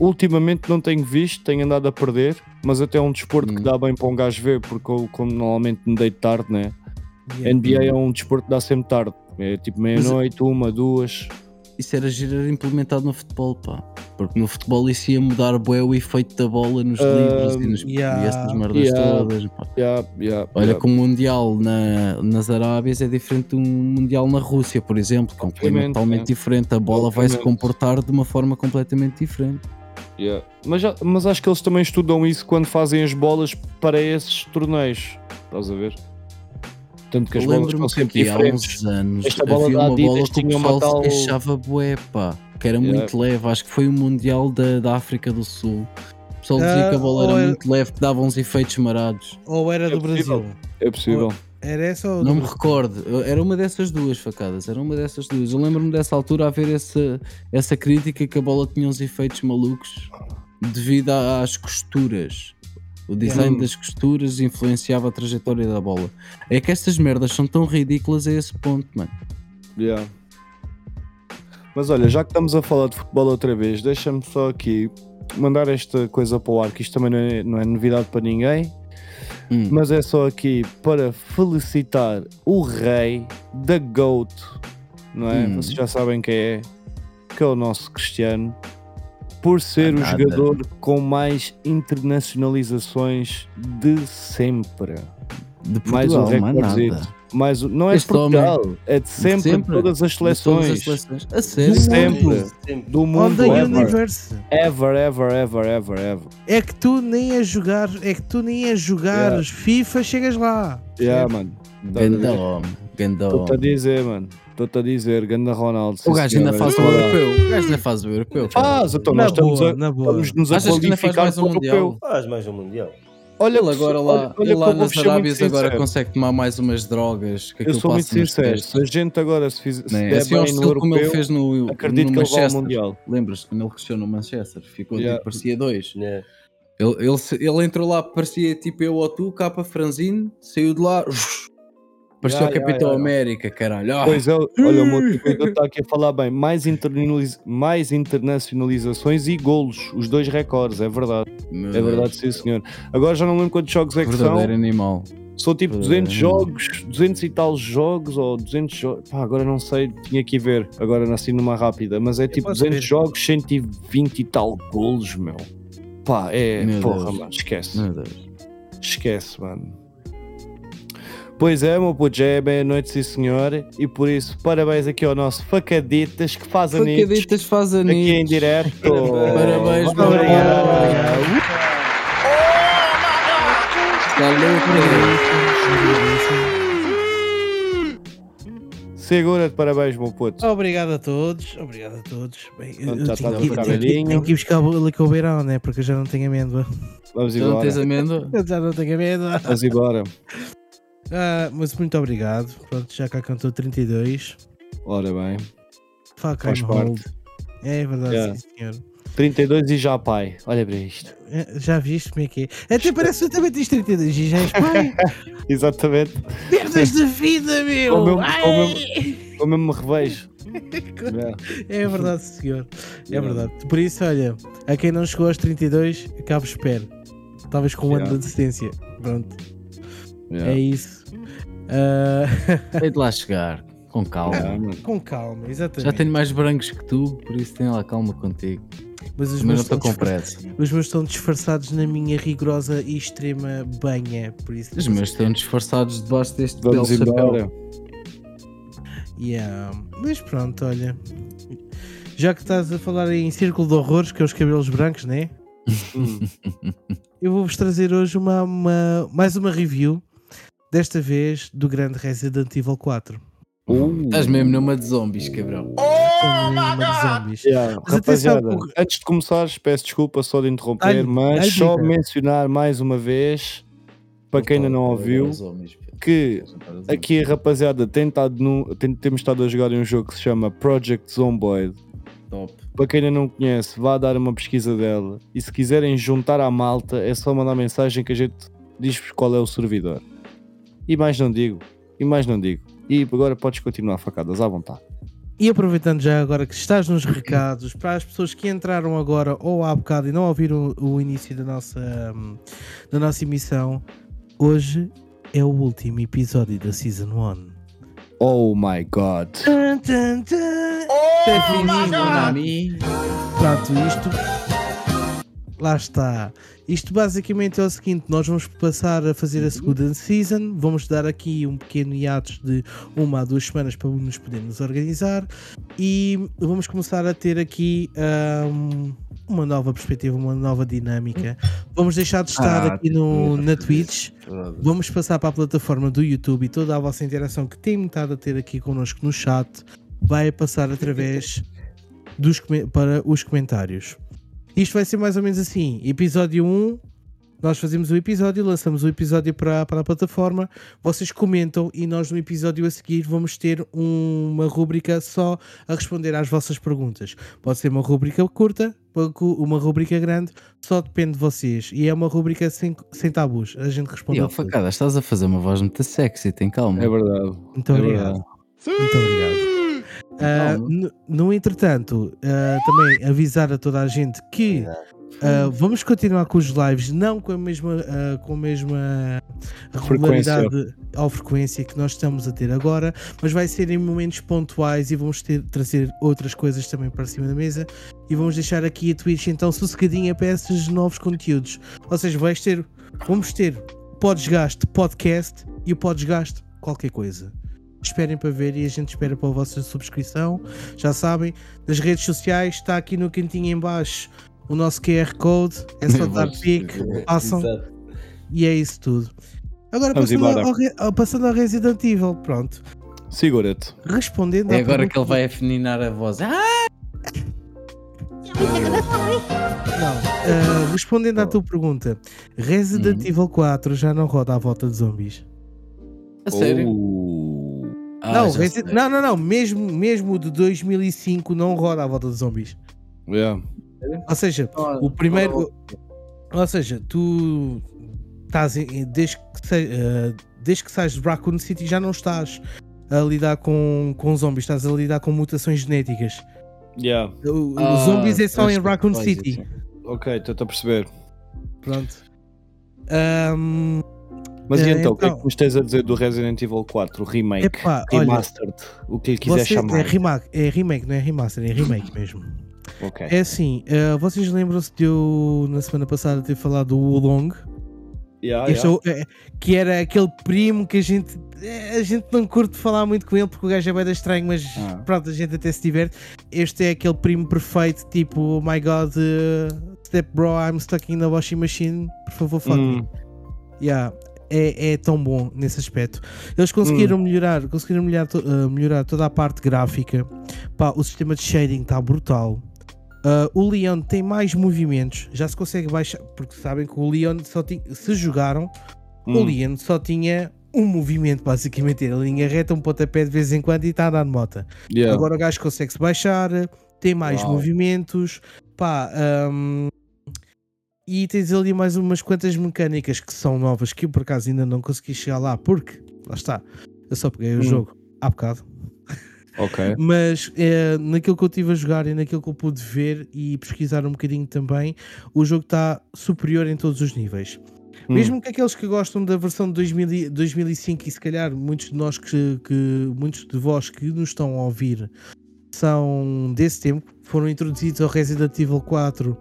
S2: ultimamente não tenho visto, tenho andado a perder, mas até é um desporto que
S4: Hum.
S2: dá bem para um gajo ver, porque eu, como normalmente me deito tarde, né?
S3: Yeah.
S2: NBA é um desporto que dá sempre tarde, é tipo meia-noite, uma, duas.
S4: Isso era giro era implementado no futebol, pá. Porque no futebol isso ia mudar bué o efeito da bola nos
S2: Ah,
S4: livros e, nos,
S3: yeah,
S4: e essas merdas
S2: yeah.
S4: todas. pá.
S2: Yeah, yeah,
S4: Olha
S2: yeah.
S4: que o Mundial na, nas Arábias é diferente de um Mundial na Rússia, por exemplo, que é um clima totalmente
S2: é.
S4: diferente. A bola vai se comportar de uma forma completamente diferente.
S2: Yeah. Mas, mas acho que eles também estudam isso quando fazem as bolas para esses torneios. Estás a ver? Tanto que as
S4: Eu
S2: bolas
S4: lembro-me
S2: estão
S4: que
S2: sempre
S4: há
S2: diferentes.
S4: uns anos
S2: Esta bola
S4: havia
S2: da
S4: uma
S2: Adidas
S4: bola que o
S2: tinha uma tal-
S4: se queixava bué, pá, que era
S2: Yeah.
S4: muito leve. Acho que foi o Mundial da, da África do Sul. O pessoal dizia
S3: Ah,
S4: que a bola
S3: ou
S4: era
S3: é-
S4: muito leve, que dava uns efeitos marados.
S3: Ou era
S2: É
S3: do
S2: possível.
S3: Brasil?
S2: É possível.
S3: Era essa ou
S4: Não me recordo, era uma dessas duas facadas, era uma dessas duas. Eu lembro-me dessa altura a ver essa, essa crítica que a bola tinha uns efeitos malucos devido às costuras. O design das costuras influenciava a trajetória da bola. É que estas merdas são tão ridículas a esse ponto, mano.
S2: Yeah. Mas olha, já que estamos a falar de futebol outra vez, deixa-me só aqui mandar esta coisa para o ar, que isto também não é, não é novidade para ninguém,
S4: Hum.
S2: mas é só aqui para felicitar o rei da GOAT, não é?
S4: Hum.
S2: Vocês já sabem quem é, que é o nosso Cristiano, por ser o jogador com mais internacionalizações de sempre.
S4: De
S2: Mais um
S4: Portugal, mais
S2: recordezito.
S4: nada.
S2: Mais um, não é de
S4: Este homem-
S2: Portugal, é de sempre,
S4: sempre,
S2: de todas as
S4: De todas
S2: seleções.
S4: as seleções. A sério?
S2: Sempre.
S5: Sempre.
S2: Do
S3: On
S2: mundo
S3: the
S2: ever.
S3: Universe.
S2: ever, ever, ever, ever, ever.
S3: É que tu nem a jogar, é que tu nem a jogar
S2: Yeah.
S3: FIFA chegas lá.
S2: Yeah, mano.
S4: Ganda homem, ganda
S2: Estou-te a
S4: homem.
S2: dizer, mano. Estou-te a dizer, ganda Ronaldo.
S4: O gajo ainda faz o europeu. O gajo ainda faz o europeu.
S2: Faz, então nós estamos, a,
S3: na boa.
S2: estamos-nos a
S4: que
S2: qualificar
S4: mais
S2: para
S4: um
S2: o europeu.
S4: mundial?
S5: Faz mais um mundial.
S2: Olha,
S4: Ele
S2: que-
S4: agora lá,
S2: olha, olha
S4: ele
S2: que
S4: lá
S2: eu
S4: nas Arábias agora consegue tomar mais umas drogas. Que
S2: Eu
S4: aquilo
S2: sou muito sincero. Se a gente agora se, fizer, der
S4: Assim
S2: bem no
S4: estilo como ele
S2: europeu,
S4: fez no,
S2: acredito
S4: no
S2: que ele vai ao
S4: Manchester.
S2: Mundial.
S4: Lembras-te quando ele cresceu no Manchester? Ficou
S2: Yeah.
S4: tipo, parecia dois.
S5: Né?
S4: Ele, ele, ele entrou lá, parecia tipo eu ou tu, capa franzino, saiu de lá, parecia o Capitão. América, caralho. Ah,
S2: Pois é, olha, o meu tipo está aqui a falar bem. Mais, internaliz- mais internacionalizações e golos. Os dois recordes, é verdade.
S4: meu
S2: É verdade,
S4: Deus.
S2: sim, senhor. Agora já não lembro quantos jogos é que são.
S4: Verdadeiro animal.
S2: São tipo
S4: Verdadeiro
S2: 200
S4: animal.
S2: jogos, 200 e tal jogos, ou 200 jogos. Pá, agora não sei, tinha que ver. Agora nasci numa rápida. Mas é tipo
S3: posso
S2: 200
S3: ver.
S2: jogos, 120 e tal golos, meu. Pá, é.
S4: Meu
S2: porra,
S4: Deus.
S2: mano, esquece.
S4: Meu Deus.
S2: Esquece, mano. Pois é, meu puto, já é meia-noite, sim senhor. E por isso, parabéns aqui ao nosso Facaditas que faz aninhos
S4: Facaditas faz
S2: aqui em direto.
S4: Parabéns, meu
S3: obrigado.
S2: Segura-te, parabéns, meu puto.
S3: Obrigado a todos, obrigado a todos. Bem, eu,
S2: Pronto,
S3: eu
S2: já
S3: tenho,
S2: estás
S3: que, tenho que- tenho que ir buscar o licobeirão, né? Porque eu já não tenho amêndoa.
S2: Vamos
S4: Já não
S2: embora.
S4: tens amêndoa?
S3: Eu já não tenho amêndoa.
S2: Vamos embora.
S3: Ah, mas muito obrigado. Pronto, já cá cantou 32.
S2: Ora bem.
S3: Fuck,
S2: Faz
S3: I'm
S2: parte.
S3: old. É verdade,
S2: Yeah.
S3: sim, senhor.
S2: 32 e já pai. Olha para isto.
S3: É, Já viste como é que é? Até parece que também tens 32 e já és pai.
S2: Exatamente.
S3: Merdas da vida, meu!
S2: Como eu-
S3: Ai!
S2: como Como eu me revejo. É.
S3: Verdade, senhor. É verdade. Por isso, olha, a quem não chegou aos 32, acaba espero. Talvez com um ano de assistência. Pronto,
S2: Yeah.
S3: é isso.
S4: Hei de lá chegar, com calma.
S2: Mano.
S3: com calma, exatamente.
S4: Já tenho mais brancos que tu, por isso tenho lá calma contigo.
S3: Mas os meus,
S4: não estou
S3: estão
S4: com pressa.
S3: os meus estão disfarçados na minha rigorosa e extrema banha. Por isso,
S4: Os meus estão disfarçados debaixo deste
S2: Vamos
S4: belo chapéu.
S3: Yeah. Mas pronto, olha. Já que estás a falar em círculo de horrores, que é os cabelos brancos, né?
S2: Hum.
S3: Eu vou-vos trazer hoje uma, uma- mais uma review, desta vez do grande Resident Evil 4.
S4: Estás mesmo numa de zombies, cabrão.
S3: Uma de zombies.
S2: Yeah,
S3: Mas
S2: rapaziada, antes de começares, peço desculpa só de interromper,
S3: Dá-lhe-
S2: mas
S3: dá-lhe
S2: só mencionar mais uma vez, para quem ainda não ouviu, que aqui a rapaziada tem estado no, tem- temos estado a jogar em um jogo que se chama Project Zomboid.
S9: Top.
S2: Para quem ainda não conhece, vá dar uma pesquisa dela. E se quiserem juntar à malta, é só mandar mensagem que a gente diz-vos qual é o servidor. E mais não digo, e mais não digo. E agora podes continuar facadas à vontade.
S3: E aproveitando já agora que estás nos recados, para as pessoas que entraram agora ou há bocado e não ouviram o início da nossa, hum, da nossa emissão, hoje é o último episódio da Season 1.
S2: Oh my god.
S3: Tum, tum, tum.
S4: É fininho, Nami.
S3: Pronto, isto. Lá está. Isto basicamente é o seguinte: nós vamos passar a fazer a segunda season. Vamos dar aqui um pequeno hiatus de uma a duas semanas para nos podermos organizar. E vamos começar a ter aqui ahm, uma nova perspectiva, uma nova dinâmica. Vamos deixar de estar
S9: Ah,
S3: aqui no, na Twitch. Vamos passar para a plataforma do YouTube e toda a vossa interação que tem estado a ter aqui connosco no chat vai passar através dos, para os comentários. Isto vai ser mais ou menos assim: episódio 1, nós fazemos o episódio, lançamos o episódio para, para a plataforma, vocês comentam e nós no episódio a seguir vamos ter um- uma rúbrica só a responder às vossas perguntas. Pode ser uma rúbrica curta, uma rúbrica grande, só depende de vocês. E é uma rúbrica sem, sem tabus. A gente responde
S4: E ó, facada, estás a fazer uma voz muito sexy, tem calma.
S2: É verdade.
S3: Muito
S2: é
S3: obrigado.
S2: verdade.
S3: Muito obrigado.
S4: Calma.
S3: no, no entretanto, ah, também avisar a toda a gente que ah, vamos continuar com os lives, não com a mesma, com a mesma regularidade ou frequência que nós estamos a ter agora, mas vai ser em momentos pontuais e vamos ter, trazer outras coisas também para cima da mesa e vamos deixar aqui a Twitch então sossegadinha para esses novos conteúdos. Ou seja, vais ter, vamos ter o Podesgaste podcast e o Podesgaste qualquer coisa. Esperem para ver e a gente espera para a vossa subscrição. Já sabem, nas redes sociais está aqui no cantinho em baixo o nosso QR Code. É só dar pique, passam e é isso tudo. Agora passando ao, passando ao Resident Evil, pronto.
S2: Segura-te.
S3: Respondendo
S4: É agora
S3: pergunta-
S4: que ele vai afininar a voz. Ah!
S3: Não, ah, respondendo à tua pergunta, Resident
S4: Uhum.
S3: Evil 4 já não roda à volta de zombies.
S4: A sério?
S2: Oh.
S4: Ah,
S3: não, Resi- não, não, não, mesmo, mesmo de 2005 não roda à volta de zombies.
S2: Yeah.
S3: Ou seja, o primeiro. Ou seja, tu estás em- desde que, se- eh, desde que sais de Raccoon City já não estás a lidar com, com zombies, estás a lidar com mutações genéticas.
S2: Yeah.
S3: O- Os
S4: Ah,
S3: zombies é só em
S4: que
S3: Raccoon City.
S4: isso.
S2: Ok, estou a perceber.
S3: Pronto. Ahm,
S2: Mas e
S3: Eh,
S2: então, o que é
S3: então-
S2: que nos tens a dizer do Resident Evil 4, o remake?
S3: epá, olha,
S2: Remastered, o que lhe quiser
S3: você,
S2: chamar.
S3: é, remake, é remake, não é remaster, é remake mesmo.
S2: Ok.
S3: É assim, eh, vocês lembram-se de eu na semana passada ter falado do Wulong?
S2: Yeah,
S3: Este
S2: yeah.
S3: é é- que era aquele primo que a gente é, a gente não curte falar muito com ele porque o gajo é bem estranho, mas
S4: Ah.
S3: pronto, a gente até se diverte. Este é aquele primo perfeito, tipo, oh my god, uh, step bro, I'm stuck in the washing machine, por favor, fuck me.
S2: Hum,
S3: Yeah, é, é tão bom nesse aspecto. Eles conseguiram melhorar, conseguiram melhorar, uh, melhorar toda a parte gráfica. Pá, o sistema de shading está brutal. Uh, o Leon tem mais movimentos, já se consegue baixar, porque sabem que o Leon só tinha, se jogaram, o
S2: hum.
S3: Leon só tinha um movimento, basicamente, a linha reta, um pontapé de vez em quando e está a andar de moto.
S2: Yeah.
S3: Agora o gajo consegue-se baixar, tem mais
S2: Uau.
S3: movimentos, pá, hum, e tens ali mais umas quantas mecânicas que são novas que eu por acaso ainda não consegui chegar lá, porque lá está, eu só peguei o
S2: Hum.
S3: jogo há bocado,
S2: Ok.
S3: mas é, naquilo que eu estive a jogar e naquilo que eu pude ver e pesquisar um bocadinho também, o jogo está superior em todos os níveis.
S2: Hum.
S3: Mesmo que aqueles que gostam da versão de 2000 e- 2005 e se calhar muitos de nós que, que- muitos de vós que nos estão a ouvir são desse tempo, foram introduzidos ao Resident Evil 4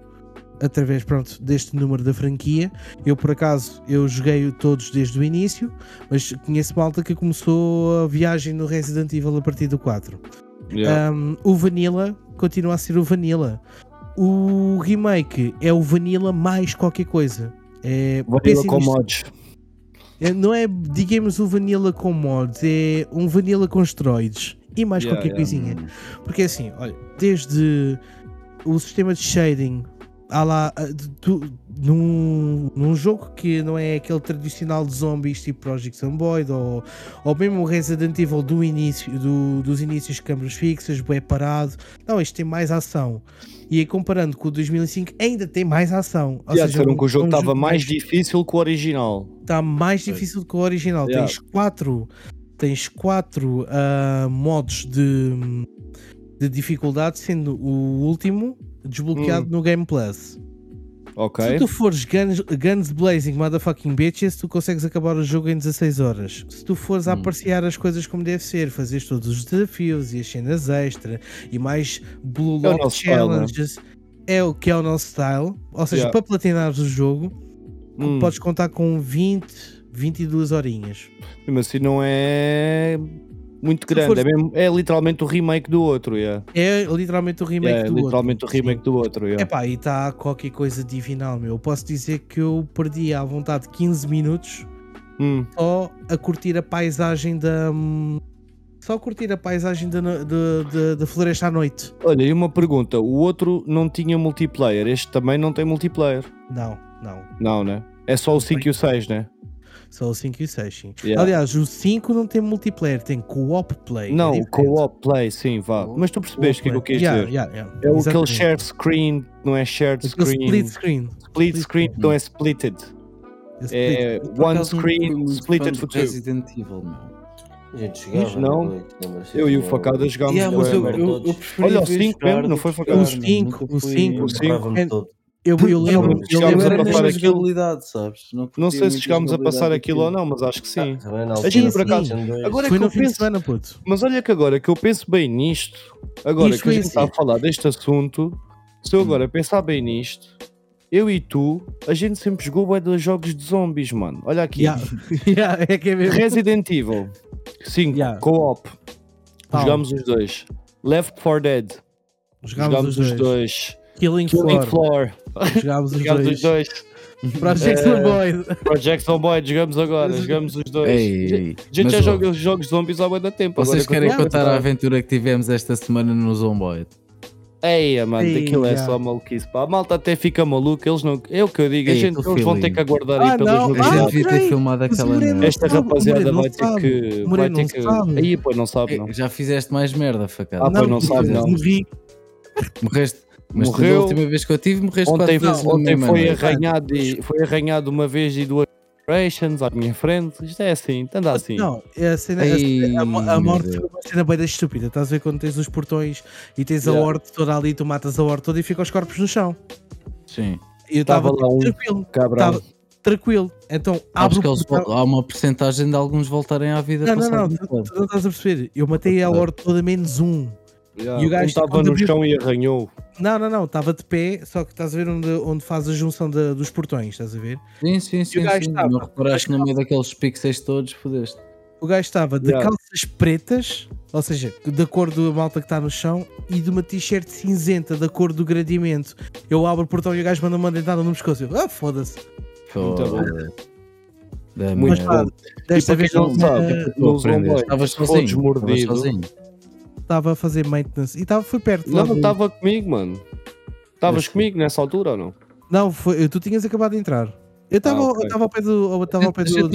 S3: através pronto, deste número da franquia. Eu por acaso eu joguei todos desde o início, mas conheço malta que começou a viagem no Resident Evil a partir do 4.
S2: Yeah.
S3: Um, o Vanilla continua a ser o Vanilla. O remake é o Vanilla mais qualquer coisa. É,
S2: Vanilla com mods.
S3: É, não é, digamos, o Vanilla com mods, é um Vanilla com esteroides e mais
S2: Yeah,
S3: qualquer
S2: yeah.
S3: coisinha. Porque assim, olha, desde o sistema de shading lá ah, tu- num, num jogo que não é aquele tradicional de zombies tipo Project Zomboid ou, ou mesmo o Resident Evil do início, do- dos inícios de câmaras fixas, bem parado. Não, este tem mais ação. E aí, comparando com o 2005, ainda tem mais ação. Ou
S2: Yeah,
S3: seja,
S2: disseram
S3: um-
S2: que o jogo
S3: um
S2: estava mais
S3: mais
S2: difícil que o original.
S3: está mais difícil que o original.
S2: Yeah.
S3: Tens quatro, tens quatro ah, modos de, de dificuldade, sendo o último desbloqueado
S2: Hum.
S3: no Game Plus.
S2: Ok.
S3: Se tu fores guns, guns Blazing Motherfucking Bitches, tu consegues acabar o jogo em 16 horas. Se tu fores a
S4: Hum.
S3: apreciar as coisas como deve ser, fazes todos os desafios e as cenas extra e mais Blue
S2: É
S3: Lock
S2: style, né?
S3: Challenges, é o que é o nosso style. Ou seja,
S2: Yeah.
S3: para platinares o jogo,
S2: Hum,
S3: podes contar com 20, 22 horinhas.
S2: Mesmo assim não é muito grande.
S3: fores-
S2: É, mesmo- é literalmente o remake do outro. Yeah.
S3: É literalmente o remake
S2: é
S3: do
S2: literalmente
S3: outro.
S2: o remake do outro. Yeah.
S3: Epá, e está qualquer coisa divinal, meu. Eu posso dizer que eu perdi à vontade 15 minutos
S2: Hum,
S3: só a curtir a paisagem da. hum, Só a curtir a paisagem da, da, da- da floresta à noite.
S2: Olha, e uma pergunta: o outro não tinha multiplayer, este também não tem multiplayer.
S3: Não, não.
S2: Não, né? É só o 5 e o 6, né?
S3: Só o 5 e o 6, sim.
S2: Yeah.
S3: Aliás, o 5 não tem multiplayer, tem co-op play. É
S2: não,
S3: é
S2: co-op play, sim, vá. Mas tu percebeste o que, é que eu quis
S3: yeah,
S2: dizer.
S3: Yeah,
S2: é o aquele share screen, não é shared
S3: aquele
S2: screen.
S3: Split screen.
S2: Split, screen, não é splitted.
S3: É, split.
S2: é one screen
S4: um,
S2: splitted for two.
S4: Resident Evil, meu.
S5: A gente jogava
S2: não.
S5: É?
S2: Eu e o Facada jogámos
S4: yeah, mas eu, eu, eu
S2: Olha, o
S4: 5
S2: mesmo, não foi Facada?
S3: O
S4: 5,
S3: o 5,
S2: o
S5: 5.
S3: Eu, eu
S2: Não,
S3: lembro,
S2: mas
S3: eu
S2: chegámos
S3: lembro
S2: a passar aquilo.
S4: sabes?
S2: Não
S4: curtia
S2: sei se chegámos a passar aquilo ou
S4: daquilo.
S2: não, mas acho que sim.
S5: Também na
S3: Sim,
S5: altura,
S3: por
S2: acaso. Agora é
S3: Foi
S2: que
S3: no
S2: eu
S3: fim de
S2: penso.
S3: semana, puto.
S2: Mas olha que agora que eu penso bem nisto, agora
S3: Isto
S2: que a gente está a falar deste assunto, se eu agora pensar bem nisto, eu e tu, a gente sempre jogou bué de jogos de zombies, mano. Olha aqui.
S3: Yeah. Yeah, é que é mesmo.
S2: Resident Evil 5,
S3: Yeah.
S2: co-op. Jogámos os dois. Left 4 Dead.
S3: Jogámos
S2: Jogámos
S3: os
S2: os
S3: dois.
S2: dois.
S3: Killing,
S2: Killing
S3: Floor.
S2: Floor.
S3: Jogámos os
S2: Jogámos
S3: dois.
S2: os dois.
S3: Project
S2: Eh,
S3: Zomboid.
S2: Project Zomboid, jogamos agora. Jogamos os dois.
S4: Ei,
S2: A
S4: ei,
S2: gente
S4: mas,
S2: já
S4: ó,
S2: joga os jogos zombies há muito tempo.
S4: Vocês
S2: agora
S4: querem
S2: a
S4: contar a aventura que tivemos esta semana no Zomboid?
S2: Eia, mano,
S3: Ei,
S2: daquilo é só maluquice. Pá. A malta até fica maluca. Eles não. É o que eu digo. A
S4: Ei,
S2: gente,
S4: tô
S2: eles vão ter
S4: feeling.
S2: que aguardar
S3: Ah,
S2: aí pelas
S3: não.
S4: A
S2: novidades.
S3: Ah,
S4: gente devia ter filmado aquela.
S2: Esta
S3: sabe,
S2: rapaziada vai
S3: não
S2: ter
S3: sabe.
S2: que. Vai ter
S3: não
S2: que.
S3: sabe.
S2: Aí, pô, não sabe, não.
S4: Ei, Já fizeste mais merda, facada.
S2: Ah, pá, não sabe, não.
S3: Morri.
S4: Morreste. Mas
S2: Morreu.
S4: da última vez que eu tive, morreste
S2: Ontem,
S4: quatro vezes na
S2: ontem foi, arranhado e, foi arranhado uma vez e duas operations à minha frente. Isto é assim, anda assim.
S3: Não, é a cena. a
S4: Ei,
S3: a, a morte foi uma cena bem da estúpida. Estás a ver quando tens os portões e tens a
S2: Yeah.
S3: horta toda ali, tu matas a horta toda e ficam os corpos no chão.
S4: Sim.
S3: E eu
S2: Tava
S3: estava
S2: lá um
S3: tranquilo.
S2: Cabrão.
S3: Tranquilo. Então portão.
S4: há uma porcentagem de alguns voltarem à vida
S3: Não, não, não, tu, tu não estás a perceber. Eu matei a horta toda menos um.
S2: Yeah,
S3: E o gajo
S2: um estava no chão e arranhou.
S3: Não, não, não, estava de pé, só que estás a ver onde, onde faz a junção da- dos portões, estás a ver?
S4: Sim, sim, sim.
S3: gajo
S4: sim.
S3: estava-
S4: Não reparaste no meio daqueles pixels todos, fodeste.
S3: O gajo estava de
S2: Yeah.
S3: calças pretas, ou seja, da cor da malta que está no chão, e de uma t-shirt cinzenta da cor do gradeamento. Eu abro o portão e o gajo manda uma dentada no pescoço. Eu, ah, foda-se.
S2: Muito bom.
S4: Foda-se. Da
S2: Muito
S4: merda.
S2: bom.
S3: Desta
S2: E
S3: vez
S2: não
S3: não
S4: sozinho. Estavas
S2: desmordido.
S3: Estava a fazer maintenance e estava foi perto.
S2: Não,
S3: do-
S2: estava comigo, mano. Estavas comigo nessa altura ou não?
S3: Não, foi, tu tinhas acabado de entrar. Eu estava
S2: Ah, ok.
S3: eu estava ao pé do. Eu estava ao pé do.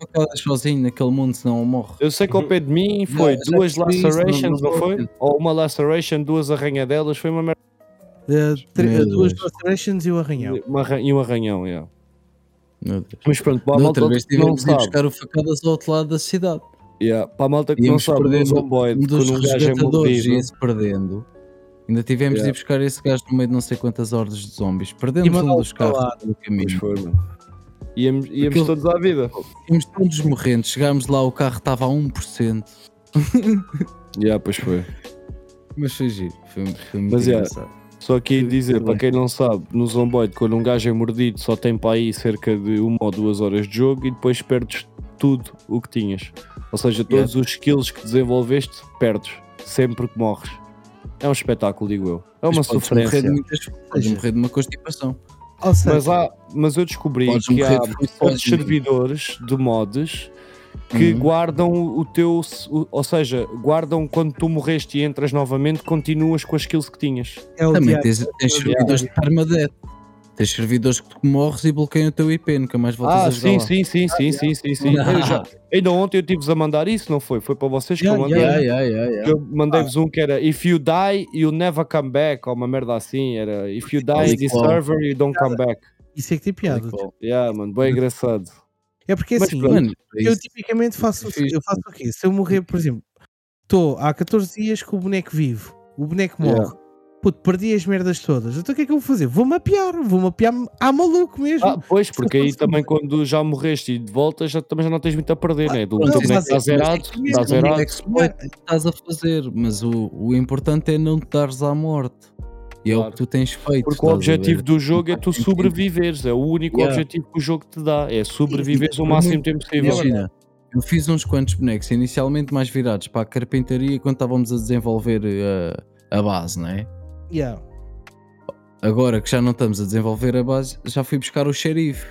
S4: ficar sozinho naquele mundo, senão ele morre.
S2: Eu sei que ao pé de mim foi
S4: Não,
S2: duas lacerations,
S4: não-
S2: não foi? Ou uma laceration, duas arranhadelas, foi uma merda.
S3: eh, duas lacerations e o arranhão.
S2: E um arranhão, yeah.
S4: Meu Deus.
S2: Mas pronto, para a
S4: Da
S2: malta
S4: outra vez tivemos de ir buscar o facadas ao outro lado da cidade.
S2: Yeah, para a malta que não sabe,
S4: um dos
S2: quando um gajo é
S4: resgatadores
S2: mordido,
S4: ia-se perdendo. Ainda tivemos de
S2: Yeah.
S4: ir buscar esse gajo no meio de não sei quantas hordas de zombies. Perdemos um dos carros
S2: Pois
S4: caminho.
S2: foi, mano. Íamos, íamos
S4: Aquilo-
S2: todos à vida.
S4: Íamos todos morrendo. Chegámos lá, o carro estava a 1%.
S2: Yeah, pois foi.
S4: Mas foi giro. Foi, foi muito
S2: Mas, yeah,
S4: engraçado.
S2: Só que ia dizer, para quem não sabe, no Zomboid, quando um gajo é mordido, só tem para aí cerca de uma ou duas horas de jogo e depois perdes tudo o que tinhas. Ou seja, todos os skills que desenvolveste, perdes. Sempre que morres. É um espetáculo, digo eu. É uma
S4: Mas podes morrer
S2: sofrência.
S4: de muitas Podes morrer de uma constipação.
S3: Ou seja,
S2: Mas, há, mas eu descobri que
S4: morrer
S2: há
S4: de
S2: outros servidores de mods que
S4: Uhum.
S2: guardam o teu. Ou seja, guardam quando tu morreste e entras novamente, continuas com as skills que tinhas.
S3: é o
S4: Também
S3: diabo.
S4: tens, tens servidores de permadeath. Tens servidores que tu morres e bloqueiam o teu IP, nunca mais voltas
S2: Ah,
S4: a jogar
S2: sim, sim, sim, sim, sim, sim, sim.
S4: Ah.
S2: Eu já- ainda ontem eu tive-vos a mandar isso, não foi? Foi para vocês que eu
S3: Yeah,
S2: mandei.
S3: yeah,
S4: Yeah, yeah, yeah, yeah.
S2: Eu mandei-vos um que era If you die, you never come back, ou uma merda assim. Era If you die in this server, you don't come back.
S3: Isso é que tem piada.
S2: Yeah, mano, bem engraçado.
S3: É porque
S2: Mas
S3: assim,
S2: pronto,
S4: Mano,
S3: eu
S4: isso-
S3: tipicamente faço,
S4: Fixe.
S3: eu faço o quê? Se eu morrer, por exemplo, estou há 14 dias com o boneco vivo, o boneco morre,
S2: Yeah.
S3: Puto, perdi as merdas todas. Então o que é que eu vou fazer? Vou mapear, vou mapear à maluco mesmo.
S2: Ah, pois, porque aí também quando já morreste e de volta já, também já não tens muito a perder, né? Do
S3: não,
S2: teu boneco
S3: mas-
S2: está zerado,
S3: é que
S2: está zerado.
S4: é estás a fazer, mas o, o importante é não te dares à morte. E é o
S2: Claro.
S4: que tu tens feito.
S2: Porque o
S4: a
S2: objetivo do jogo é tu sobreviveres, é o único
S4: Yeah.
S2: objetivo que o jogo te dá, é sobreviveres o
S4: por
S2: máximo tempo possível.
S4: Imagina, eu fiz uns quantos bonecos, inicialmente mais virados para a carpintaria quando estávamos a desenvolver eh, a, base, não é?
S3: Yeah.
S4: Agora que já não estamos a desenvolver a base, já fui buscar o xerife.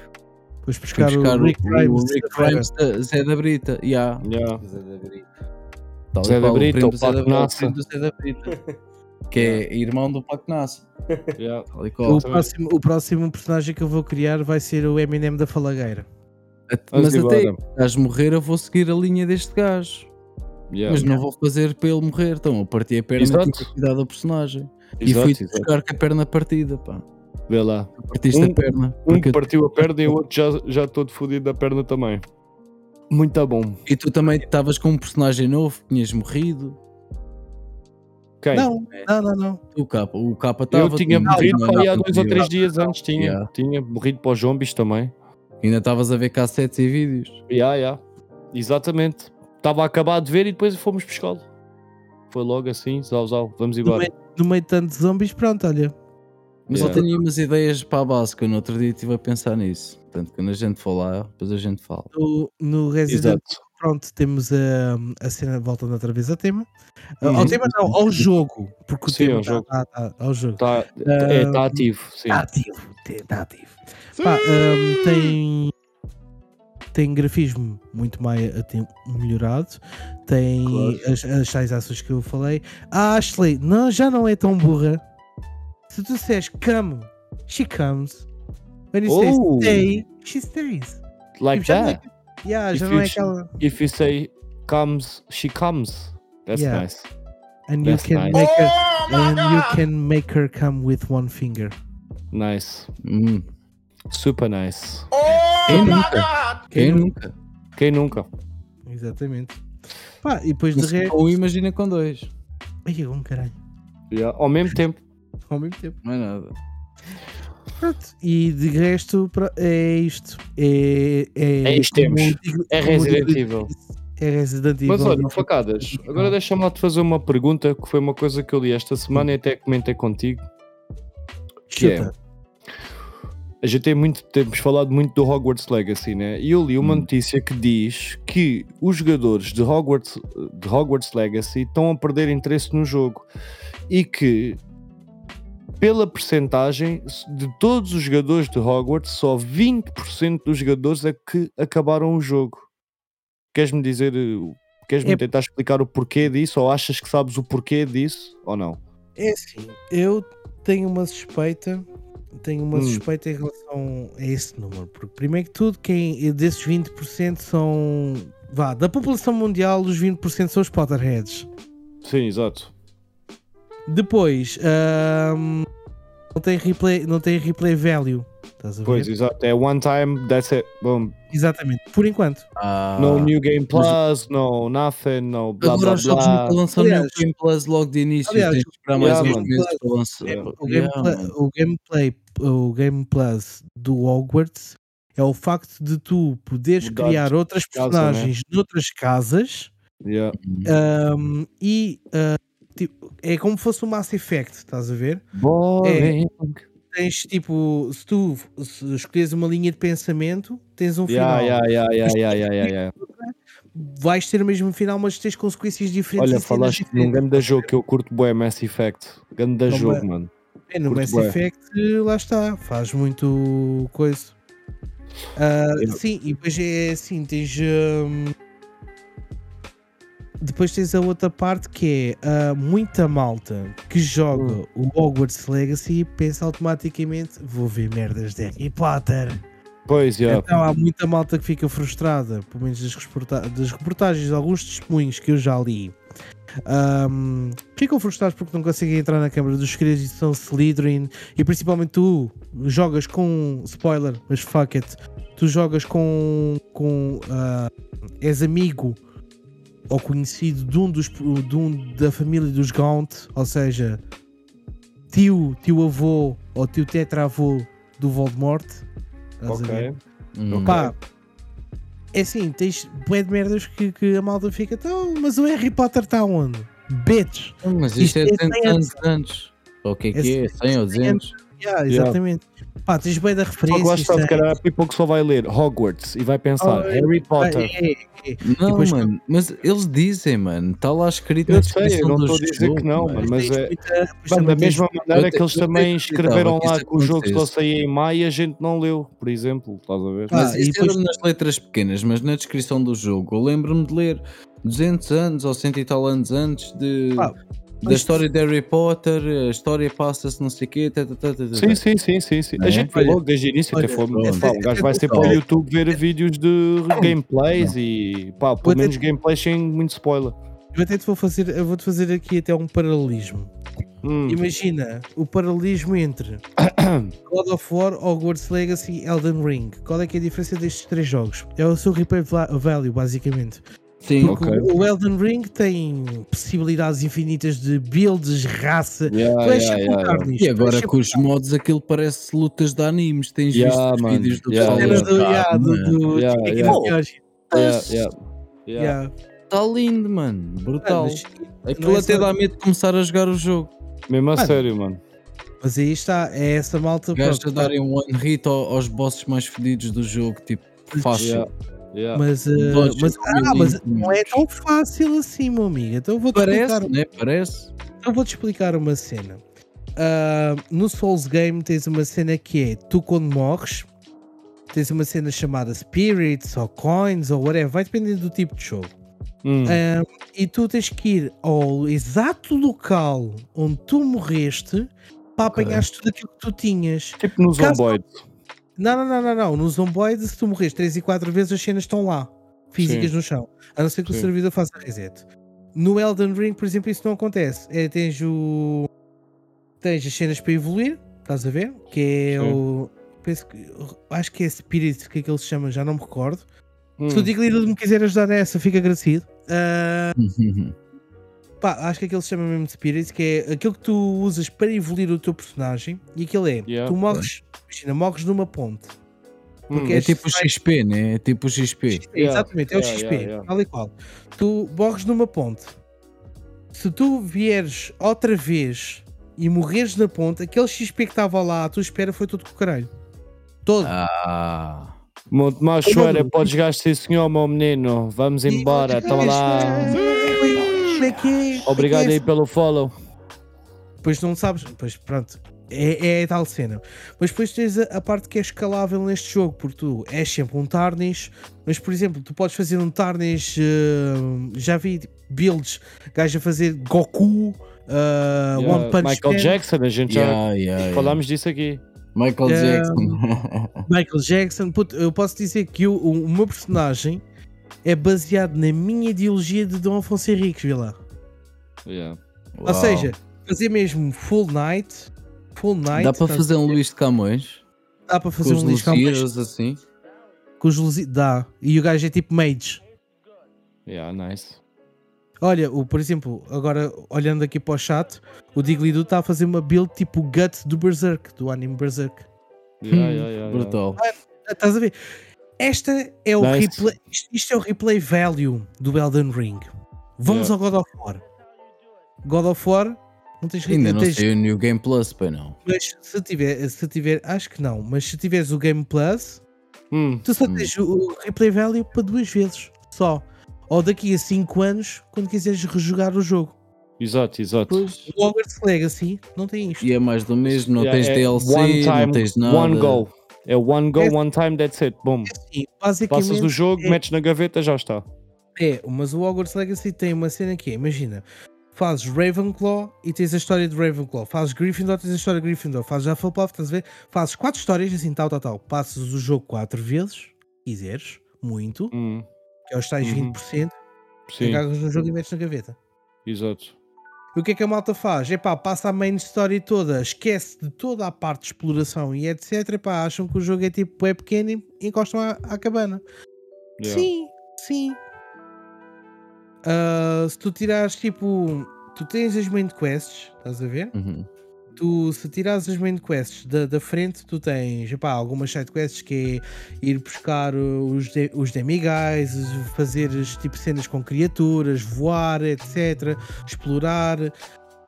S3: Depois
S4: Fui
S3: buscar,
S4: buscar
S3: o Rick Grimes.
S4: o Rick Grimes da Zé da Brita. Yeah,
S2: Yeah. Zé da Brita, o
S4: Zé da-
S2: Paco Nassa.
S4: primo do Zé da Brita. Que é irmão do Paco Nassa.
S2: Yeah.
S3: O próximo, o próximo personagem que eu vou criar vai ser o Eminem da Falagueira.
S4: Mas até gajo morrer, eu vou seguir a linha deste gajo.
S2: Yeah.
S4: Mas não vou fazer para ele morrer. Então eu parti a perna e cuidar do personagem. E
S2: Exato,
S4: fui
S2: exato.
S4: buscar com a perna partida. Pá.
S2: Vê lá.
S4: Partiste
S2: Um-
S4: a perna.
S2: Um
S4: Porque-
S2: partiu a perna e o outro já, já todo fodido da perna também. Muito bom.
S4: E tu também estavas com um personagem novo, tinhas morrido.
S2: Quem?
S3: Não, não, não, não.
S4: O capa, o capa
S2: É. eu
S4: estava.
S2: tinha morrido
S4: não,
S2: aí há dois ou três dias antes. Tinha,
S4: Yeah.
S2: tinha morrido para os zombies também.
S4: Ainda estavas a ver cassetes e vídeos.
S2: Ya, ya. Exatamente. Estava a acabar de ver e depois fomos pescá-lo. Foi logo assim, zau, zau, vamos embora.
S3: meio, no meio de tantos zombies, pronto, olha.
S4: Mas
S2: Yeah.
S4: eu tenho umas ideias para a base que eu no outro dia estive a pensar nisso. Portanto, quando a gente for lá, depois a gente fala.
S3: No, no Resident
S2: Exato.
S3: pronto, temos a, a cena, voltando outra vez ao tema.
S2: Uhum.
S3: Ao tema não, ao jogo. Porque o
S2: Sim,
S3: tema
S2: ao
S3: tá-
S2: jogo.
S3: tá- tá- ao jogo.
S2: Tá, é, está ativo, sim.
S3: Está ativo, está ativo. Pá, hum, tem, tem grafismo muito mais até melhorado. Tem
S2: Claro.
S3: as, as tais ações que eu falei. A Ashley não, já não é tão burra. Se tu disseres come, she comes. When you
S2: Oh.
S3: say stay, she stays.
S2: Like
S3: Tipo, já não é-
S2: that.
S3: Yeah, já
S2: If
S3: não
S2: you
S3: é aquela.
S2: If you say comes, she comes. That's
S3: Yeah.
S2: nice.
S3: And you
S2: That's
S3: can
S2: nice.
S3: make her and you can make her come with one finger.
S2: Nice.
S4: Hum.
S2: Super nice.
S4: Quem nunca? Quem nunca?
S2: Quem nunca?
S3: Exatamente. Pá, e depois de resto.
S4: um, imagina com dois.
S3: Ai, um caralho.
S2: Yeah. Ao mesmo tempo.
S3: Ao mesmo tempo.
S4: Não é nada.
S3: Pronto. E de resto é isto. É, é,
S2: É isto temos.
S3: digo-
S2: É Resident Evil.
S3: É Resident Evil.
S2: Mas olha, facadas, agora deixa-me lá te fazer uma pergunta que foi uma coisa que eu li esta semana e até comentei contigo. que é-
S3: Chuta.
S2: A gente tem muito, temos falado muito do Hogwarts Legacy, né? E eu li uma
S4: Hum.
S2: notícia que diz que os jogadores de Hogwarts, de Hogwarts Legacy estão a perder interesse no jogo e que, pela percentagem de todos os jogadores de Hogwarts, só 20% dos jogadores é que acabaram o jogo. Queres-me dizer, eh, queres-me
S3: É-
S2: tentar explicar o porquê disso? Ou achas que sabes o porquê disso? Ou não?
S3: É assim, eu tenho uma suspeita. Tenho uma
S2: Hum.
S3: suspeita em relação a esse número. Porque, primeiro que tudo, quem desses 20% são. Vá, da população mundial, os 20% são os Potterheads.
S2: Sim, exato.
S3: Depois, ahm, não, tem replay, não tem replay value. Estás a ver?
S2: Pois, exato. É one time, that's it. Boom.
S3: Exatamente, por enquanto.
S4: Ah,
S2: No New Game Plus, no nothing, no blá
S4: Agora
S2: blá
S4: os jogos
S2: blá.
S4: nunca lançam
S3: Aliás-
S4: New Game Plus logo de início.
S3: aliás,
S4: tens de esperar
S2: yeah,
S4: mais uns
S2: mano.
S4: meses para lançar.
S3: O,
S4: Yeah,
S3: gameplay, o gameplay, o Game Plus do Hogwarts é o facto de tu poderes
S2: Mudar
S3: criar outras
S2: casa, né?
S3: personagens noutras casas
S2: Yeah.
S3: ahm, e ah, tipo, é como se fosse o Mass Effect, estás a ver?
S2: Boring.
S3: Tens tipo, se tu se escolheres uma linha de pensamento, tens um
S2: Yeah,
S3: final.
S2: yeah, yeah, yeah, yeah, yeah, yeah.
S3: Vais ter o mesmo final, mas tens consequências diferentes.
S2: Olha, falaste num
S3: diferentes.
S2: grande jogo que eu curto bué Mass Effect. Grande
S3: Não,
S2: jogo,
S3: mas-
S2: mano.
S3: É, no
S2: curto
S3: Mass
S2: bué.
S3: Effect, lá está, faz muito coisa. Ah,
S2: Eu-
S3: Sim, e depois é assim, tens. hum, Depois tens a outra parte que é ah, muita malta que joga
S2: Hum.
S3: o Hogwarts Legacy e pensa automaticamente vou ver merdas de Harry Potter.
S2: Pois, já.
S3: Então há muita malta que fica frustrada, pelo menos das, reporta- das reportagens, alguns testemunhos que eu já li. Ahm, ficam frustrados porque não conseguem entrar na Câmara dos Segredos e são Slytherin e principalmente tu jogas com spoiler, mas fuck it, tu jogas com, com ah, és amigo ou conhecido de um, dos, de um da família dos Gaunt, ou seja, tio, tio avô ou tio tetravô do Voldemort. Estás a ver?
S2: Ok.
S4: Hum.
S3: Pá, é assim, tens bué de merdas que, que a malta fica, então, mas o Harry Potter está onde? Bitch!
S4: Mas isto é
S3: Isto é
S4: 200
S3: 100
S4: anos antes. Ou o que é que é? 100 ou 200?
S3: Yeah, exatamente. Pá, tens bué da
S2: Só que lá
S3: referência.
S2: está, se calhar, há people que só vai ler Hogwarts e vai pensar
S3: Oh,
S2: Harry Potter.
S3: É, é, é.
S4: Não,
S3: depois-
S4: mano, mas eles dizem, mano, está lá escrito
S2: Eu
S4: na
S2: sei,
S4: descrição
S2: eu não
S4: do
S2: estou a dizer
S4: jogo,
S2: que não,
S4: mano.
S2: mas
S3: Tens
S2: é.
S3: muita- depois
S2: Mano, da mesma maneira que eles também escreveram
S4: que
S2: lá que o jogo só saía em maio e a gente não leu, por exemplo. Estás a ver?
S4: Mas isso
S3: depois-
S4: nas letras pequenas, mas na descrição do jogo eu lembro-me de ler 200 anos ou 100 e tal anos antes de, da história de Harry Potter, a história passa-se não sei o quê. Tá, tá, tá, tá, tá.
S2: Sim, sim, sim, sim, sim.
S4: É?
S2: A gente foi
S3: Olha,
S2: logo desde o início, até
S4: pronto.
S2: Pá, um gajo vai sempre
S4: Olha.
S2: ao YouTube ver vídeos de gameplays e pá, pelo menos gameplays sem muito spoiler.
S3: Eu até te vou fazer, eu vou-te fazer aqui até um paralelismo.
S2: Hum,
S3: Imagina o paralelismo entre God of War, Hogwarts Legacy e Elden Ring. Qual é que é a diferença destes três jogos? É o seu replay va- value, basicamente.
S4: Sim,
S3: Porque
S2: ok.
S3: o Elden Ring tem possibilidades infinitas de builds, raça.
S2: yeah,
S3: tu és
S2: yeah, yeah, yeah.
S3: carniz,
S4: E agora com os mods aquilo parece lutas de animes. Tens
S2: Yeah,
S4: visto os
S2: mano,
S4: vídeos do
S2: yeah,
S3: do, yeah, do,
S4: mano.
S3: do
S2: Yeah,
S3: no Kyojin.
S2: Yeah, yeah, yeah.
S3: Yeah.
S4: Está lindo, mano. Brutal.
S3: Mas,
S4: Aquilo
S3: não é
S4: até
S3: só-
S4: dá medo de começar a jogar o jogo.
S2: Mesmo a
S3: Mano,
S2: sério, mano.
S3: mas aí está, é essa malta.
S4: Gajos
S3: pronto,
S4: a darem um one hit ao- aos bosses mais fedidos do jogo, tipo, fácil.
S2: Yeah.
S3: Mas, uh, mas, ah, mas não é tão fácil assim, meu amigo. Então eu vou-te explicar,
S4: Parece, né? Parece.
S3: então vou-te explicar uma cena. Ah, no Souls Game tens uma cena que é tu quando morres tens uma cena chamada Spirits ou Coins ou whatever, vai depender do tipo de jogo.
S2: Hum,
S3: Ah, e tu tens que ir ao exato local onde tu morreste para
S4: Ok.
S3: apanhares tudo aquilo que tu tinhas.
S2: Tipo no
S3: caso-
S2: Zomboid.
S3: Não, não, não, não, não. No Zomboid, se tu morres 3 e 4 vezes, as cenas estão lá, físicas
S2: Sim.
S3: no chão. A não ser que o
S2: Sim.
S3: servidor faça reset. No Elden Ring, por exemplo, isso não acontece. É, tens o. Tens as cenas para evoluir, estás a ver? Que é
S2: Sim.
S3: o. Penso que. Acho que é Spirit, que é que ele se chama, já não me recordo.
S2: Hum,
S3: Se o Diglito me quiser ajudar nessa, fica agradecido. Ah, pá, acho que aquele se chama mesmo de Spirit, que é aquilo que tu usas para evoluir o teu personagem. E aquilo é:
S2: Yeah.
S3: tu morres, imagina, morres numa ponte. porque
S4: É
S3: é
S4: tipo o XP, né? É tipo o XP.
S3: É, Exatamente, é o
S2: Yeah,
S3: XP,
S2: yeah, yeah.
S3: tal e qual. Tu morres numa ponte. Se tu vieres outra vez e morreres na ponte, aquele XP que estava lá à tua espera foi tudo com o caralho. Todo.
S4: Ah.
S2: Monte Machoeira, podes jogar sim senhor, meu menino. Vamos embora, toma lá.
S3: Como é que é?
S2: Obrigado
S3: Como é
S2: aí
S3: que
S2: pelo follow.
S3: é? Pois não sabes, pois pronto. É, é a tal cena. Mas depois tens a, a parte que é escalável neste jogo, porque tu és sempre um Tarnish, mas por exemplo, tu podes fazer um Tarnish. eh, já vi builds, gajo a fazer Goku, eh,
S2: Yeah,
S3: One Punch
S2: Michael
S3: Man,
S2: Jackson, a gente já
S4: Yeah, yeah, yeah.
S2: falámos disso aqui.
S4: Michael
S3: Yeah.
S4: Jackson.
S3: Michael Jackson. Puto, eu posso dizer que o, o meu personagem é baseado na minha ideologia de Dom Afonso Henriques, vê lá.
S2: Yeah.
S3: Ou
S4: Uau.
S3: seja, fazer mesmo full night. Full night.
S4: Dá para
S3: tá-
S4: fazer um Luís de Camões?
S3: dá para fazer um lixo Camões
S4: Lusíadas assim?
S3: com os luzi- Dá. E o gajo é tipo mage.
S2: Yeah, nice.
S3: Olha, o, por exemplo, agora olhando aqui para o chat, o Diglidu está a fazer uma build tipo Gut do Berserk, do anime Berserk.
S2: Yeah, yeah, yeah, yeah.
S4: Brutal.
S3: Ah, Estás a ver? Esta é o
S2: Nice.
S3: replay, isto, isto é o replay value do Elden Ring. Vamos
S2: Yeah.
S3: ao God of War. God of War, não tens
S4: Ainda não
S3: tens-
S4: sei o New Game Plus, pai não.
S3: Mas se tiver, se tiver, acho que não, mas se tiveres o Game Plus,
S2: Hum,
S3: tu só
S4: Hum.
S3: tens o o replay value para duas vezes só. Ou daqui a 5 anos, quando quiseres rejogar o jogo.
S2: exato, exato.
S4: Pois.
S3: O Hogwarts Legacy não tem isto.
S4: E é mais do mesmo, não
S2: Yeah,
S4: tens
S2: é
S4: DLC,
S2: one
S4: não
S2: time,
S4: tens nada.
S2: One go. É one go,
S3: É-
S2: one time, that's it. Boom.
S3: Sim, basicamente.
S2: Passas o jogo,
S3: é-
S2: metes na gaveta, já está.
S3: É, mas o Hogwarts Legacy tem uma cena que é, imagina, fazes Ravenclaw e tens a história de Ravenclaw, fazes Gryffindor, tens a história de Gryffindor, fazes Hufflepuff, estás a ver? Fazes quatro histórias assim, tal, tal, tal. Passas o jogo quatro vezes, quiseres, muito,
S2: Hum,
S3: que é os tais
S2: Uhum.
S3: 20%,
S2: sim,
S3: no jogo e metes na gaveta.
S2: exato.
S3: E o que é que a malta faz? Epá, passa a main story toda, esquece de toda a parte de exploração e etc. Epá, acham que o jogo é tipo é pequeno e encostam à, à cabana.
S2: Yeah.
S3: Sim, sim. Ah, se tu tirares tipo. Tu tens as main quests, estás a ver?
S4: Uhum.
S3: Tu, se tirares as main quests da, da frente, tu tens epá, algumas side quests que é ir buscar os, de, os demiguys, fazer tipo cenas com criaturas, voar, etc. Explorar.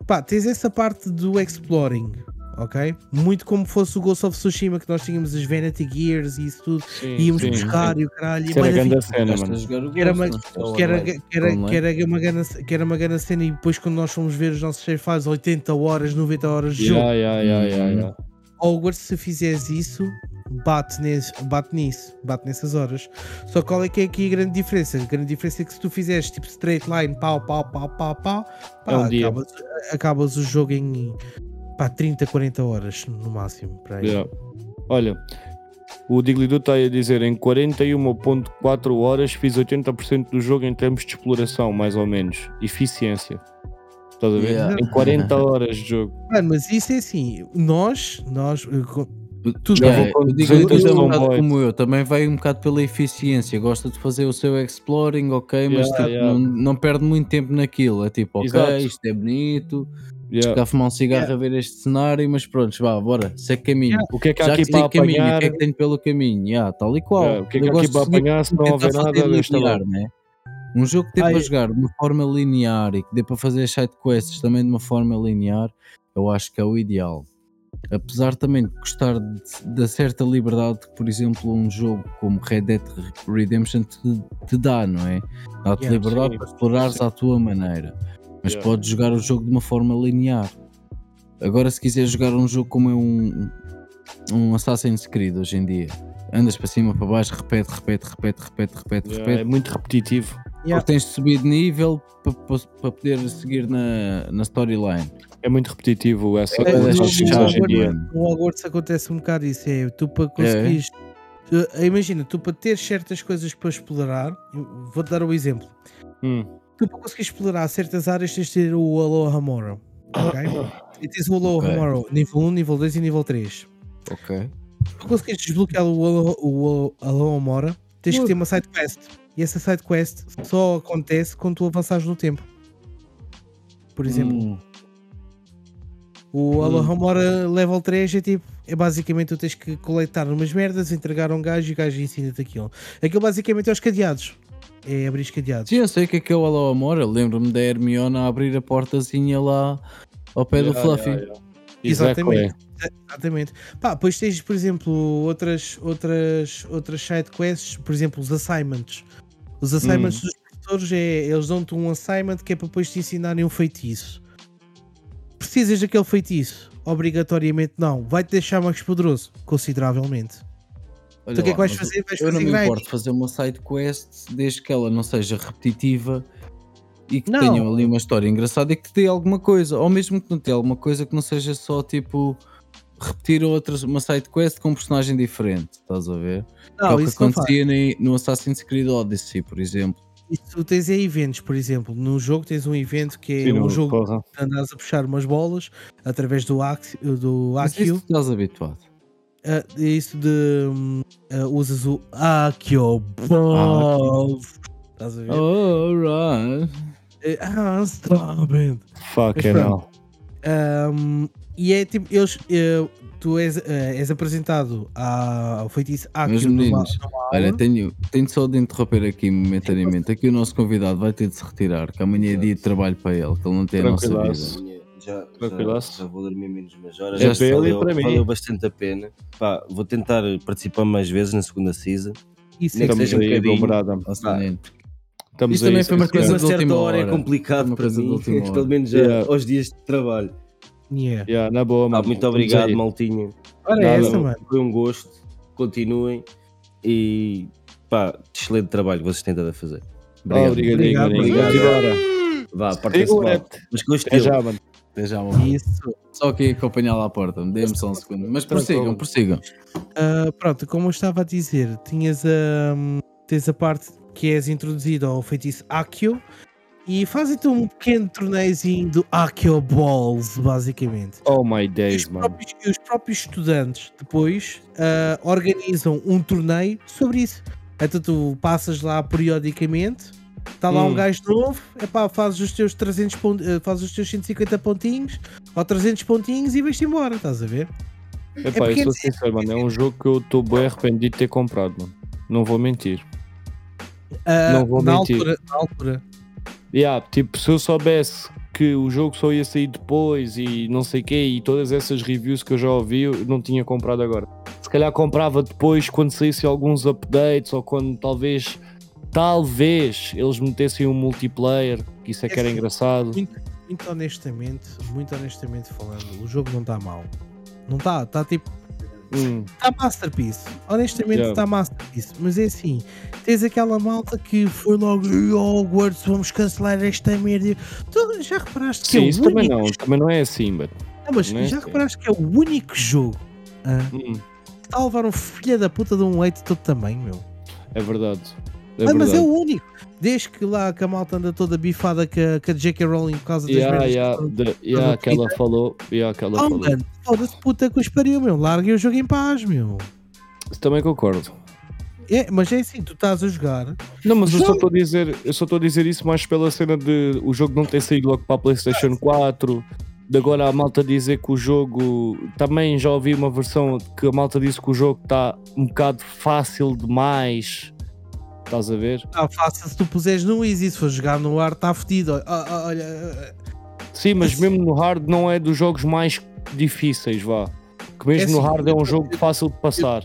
S3: Pá, tens essa parte do exploring, ok? Muito como fosse o Ghost of Tsushima que nós tínhamos as Vanity Gears e isso tudo.
S2: Sim,
S3: Íamos
S2: sim.
S3: buscar e o caralho. e
S2: Isso era
S3: bué da
S2: grande cena, mano.
S3: Que era uma- que era, que, era, que, era uma grande, que era uma grande cena e depois quando nós fomos ver os nossos files 80 horas, 90 horas de jogo
S2: Yeah, yeah, yeah, yeah,
S4: Uhum.
S2: yeah.
S3: Hogwarts se fizeres isso bate, nesse, bate nisso bate nessas horas só qual é que é aqui a grande diferença a grande diferença é que se tu fizeres tipo straight line pau, pau, pau, pau, pau pá,
S2: É um
S3: acabas, acabas o jogo em pá, 30, 40 horas no máximo para aí.
S2: Yeah. Olha, o Diglidu está a dizer em 41.4 horas fiz 80% do jogo em termos de exploração, mais ou menos. Eficiência. Estás a ver?
S4: Yeah.
S2: Em 40 horas de jogo.
S3: Mano, mas isso é assim nós, nós eh, co-
S4: Tu
S2: Já vou com
S4: eu digo que
S2: 200
S4: tu é um bocado como eu, também vai um bocado pela eficiência, gosta de fazer o seu exploring, ok, mas
S2: Yeah,
S4: tipo,
S2: yeah.
S4: Não, não perde muito tempo naquilo, é tipo, ok,
S2: Exato.
S4: isto é bonito,
S2: Yeah.
S4: ficar a fumar um cigarro a ver este cenário, mas pronto, vá, bora, segue caminho.
S2: O que é que há
S4: Já
S2: aqui
S4: que
S2: para
S4: caminho,
S2: apanhar?
S4: o que é que tenho pelo caminho? Yeah, tal e qual.
S2: Yeah, o que é que
S4: Eu
S2: há aqui
S4: gosto
S2: para apanhar se não houver nada?
S4: Linear, né? Um jogo que dê
S3: Ah,
S4: para
S3: é.
S4: jogar de uma forma linear e que dê para fazer side quests também de uma forma linear, eu acho que é o ideal. Apesar também de gostar da certa liberdade que, por exemplo, um jogo como Red Dead Redemption te, te dá, não é? Dá-te
S3: Yeah,
S4: liberdade
S2: sim,
S4: para explorares
S2: sim.
S4: à tua maneira, mas
S2: Yeah.
S4: podes jogar o jogo de uma forma linear. Agora, se quiser jogar um jogo como é um, um Assassin's Creed hoje em dia, andas para cima, para baixo, repete, repete, repete, repete, repete,
S2: Yeah,
S4: repete.
S2: é muito repetitivo.
S3: Yeah.
S4: Porque tens de subir de nível para, para, para poder seguir na, na storyline.
S2: É muito repetitivo essa
S4: É,
S3: É, no-
S2: hoje em dia.
S3: Hogwarts- No Hogwarts acontece um bocado isso. É, tu para conseguires. tu- imagina, tu para ter certas coisas para explorar, vou-te dar um exemplo.
S2: Hum.
S3: Tu para conseguir explorar certas áreas tens de ter o Aloha Mora. Ok? E tens o Aloha
S4: Ok.
S3: Mora nível 1, nível 2 e nível 3.
S4: Ok.
S3: Para conseguires desbloquear o Aloha, o Aloha Mora, tens que ter uma side quest. E essa side quest só acontece quando tu avançares no tempo. Por exemplo.
S4: Hum,
S3: O Aloha Mora level 3 é tipo, é basicamente tu tens que coletar umas merdas, entregar a um gajo e o gajo ensina-te aquilo. Aquilo basicamente é os cadeados. É abrir os cadeados.
S4: Sim, eu sei o que é que é o Alô Amor. Eu lembro-me da Hermione a abrir a portazinha lá ao pé do
S2: Yeah,
S4: Fluffy.
S2: yeah, yeah.
S3: Exatamente.
S2: Exactly.
S3: Exatamente. Pá, depois tens, por exemplo, outras, outras, outras side quests, por exemplo, os assignments. Os assignments dos professores é, eles dão-te um assignment que é para depois te ensinarem um feitiço. Precisas daquele feitiço? Obrigatoriamente não. Vai-te deixar mais poderoso, consideravelmente.
S4: Olha
S3: Tu o que é que vais fazer? Vais
S4: eu não
S3: fazer
S4: me
S3: grinding.
S4: importo fazer uma side quest desde que ela não seja repetitiva e que
S3: Não.
S4: tenha ali uma história engraçada e que te dê alguma coisa, ou mesmo que não tenha alguma coisa que não seja só tipo repetir outras, uma side quest com um personagem diferente, estás a ver? Que é
S3: Não,
S4: o que
S3: não
S4: acontecia no Assassin's Creed Odyssey, por exemplo.
S3: Isso tu tens é eventos, por exemplo. No jogo tens um evento que é
S2: Sim,
S3: um jogo
S2: porra.
S3: de andares a puxar umas bolas através do, Axio, do
S4: Mas estás habituado.
S3: É isso de ah, usas o Akio Ball. Estás a ver?
S4: Alright.
S3: Eh, Ah, stop it.
S2: Fucking
S3: Mas
S2: hell.
S3: Um, e é tipo, eles. eh, tu és, eh, és apresentado à- ao feitiço
S4: Meus
S3: Akio
S4: meninos,
S3: numa
S4: Olha, tenho, tenho só de interromper aqui momentaneamente. Aqui o nosso convidado vai ter de se retirar, que amanhã é dia de trabalho para ele, que ele não tem a nossa vida.
S5: Já, já, já vou dormir menos umas horas.
S2: É
S5: Já
S2: e
S5: valeu,
S2: para mim.
S5: valeu bastante a pena. Pá, vou tentar participar mais vezes na segunda season.
S3: Isso
S5: Nem
S3: é
S5: que seja um bocadinho.
S2: Estamos
S4: Isto
S2: aí,
S4: também foi uma coisa
S5: Uma certa
S4: última
S5: hora é complicado para mim, pelo menos já
S2: Yeah.
S5: aos dias de trabalho.
S3: Yeah.
S2: Yeah, na boa, mano.
S5: muito
S2: Estamos
S5: obrigado,
S2: aí.
S5: maltinha.
S3: Ora,
S2: Nada,
S3: essa,
S2: mano.
S5: Foi um gosto. Continuem. E pá, excelente trabalho que vocês têm estado a fazer. Obrigado.
S3: Obrigado,
S5: obrigado.
S2: Vamos embora.
S5: Vá, partem-se. Mas com
S3: Isso.
S4: Só aqui acompanhar lá à porta, dê-me só um segundo. Mas prossigam, prossigam.
S3: Ah, pronto, como eu estava a dizer, tinhas a, tens a parte que és introduzido ao feitiço Akio e fazem-te um pequeno torneiozinho do Akio Balls, basicamente.
S2: Oh my
S3: os,
S2: days, mano.
S3: próprios, e os próprios estudantes depois ah, organizam um torneio sobre isso. Então tu passas lá periodicamente, está lá um
S2: Hum.
S3: gajo novo, epá, fazes os teus 300 pon- eh, fazes os teus 150 pontinhos ou 300 pontinhos e vais-te embora, estás a ver?
S2: Epá,
S3: porque
S2: eu sou
S3: é-
S2: sincero, mano. É um jogo que eu estou bem arrependido de ter comprado, mano. Não vou mentir.
S3: Ah,
S2: Não vou
S3: na
S2: mentir.
S3: altura, na altura.
S2: Yeah, tipo, se eu soubesse que o jogo só ia sair depois e não sei o quê, e todas essas reviews que eu já ouvi, eu não tinha comprado agora. Se calhar comprava depois quando saísse alguns updates ou quando talvez, talvez eles metessem um multiplayer, que isso é que era engraçado.
S3: Muito honestamente, muito honestamente falando, o jogo não está mal. Não está, está tipo,
S2: Hum,
S3: está masterpiece. Honestamente
S2: Yeah.
S3: está masterpiece. Mas é assim, tens aquela malta que foi logo "Ih, Hogwarts, vamos cancelar esta merda. Tu já reparaste que
S2: sim,
S3: é o
S2: isso
S3: único
S2: também não, também não é assim, mas.
S3: Não, mas
S2: não é
S3: já
S2: assim.
S3: reparaste que é o único jogo ah,
S2: Hum,
S3: que está a levar um filho da puta de um de todo tamanho, meu.
S2: é verdade. É
S3: Ah, mas é o único. Desde que lá que a malta anda toda bifada com a, com a J.K. Rowling por causa das
S2: Yeah,
S3: merdas que
S2: yeah,
S3: foram-
S2: the- yeah, que ela falou. Yeah, que ela
S3: Oh,
S2: falou.
S3: mano, foda-se puta que os pariu, meu. Larguem o jogo em paz, meu.
S2: Também concordo.
S3: É, mas é assim, tu estás a jogar.
S2: Não, mas eu só estou a dizer, eu só estou a dizer isso mais pela cena de o jogo não ter saído logo para a PlayStation 4. De agora a malta dizer que o jogo também já ouvi uma versão que a malta disse que o jogo está um bocado fácil demais. Estás a ver?
S3: Tá fácil se tu puseres no Easy, se for jogar no ar, está fedido. Ah, ah, Olha, ah,
S2: Sim, mas mesmo no hard não é dos jogos mais difíceis, vá. Que mesmo
S3: É
S2: no
S3: assim,
S2: hard é um
S3: eu-
S2: jogo fácil de passar.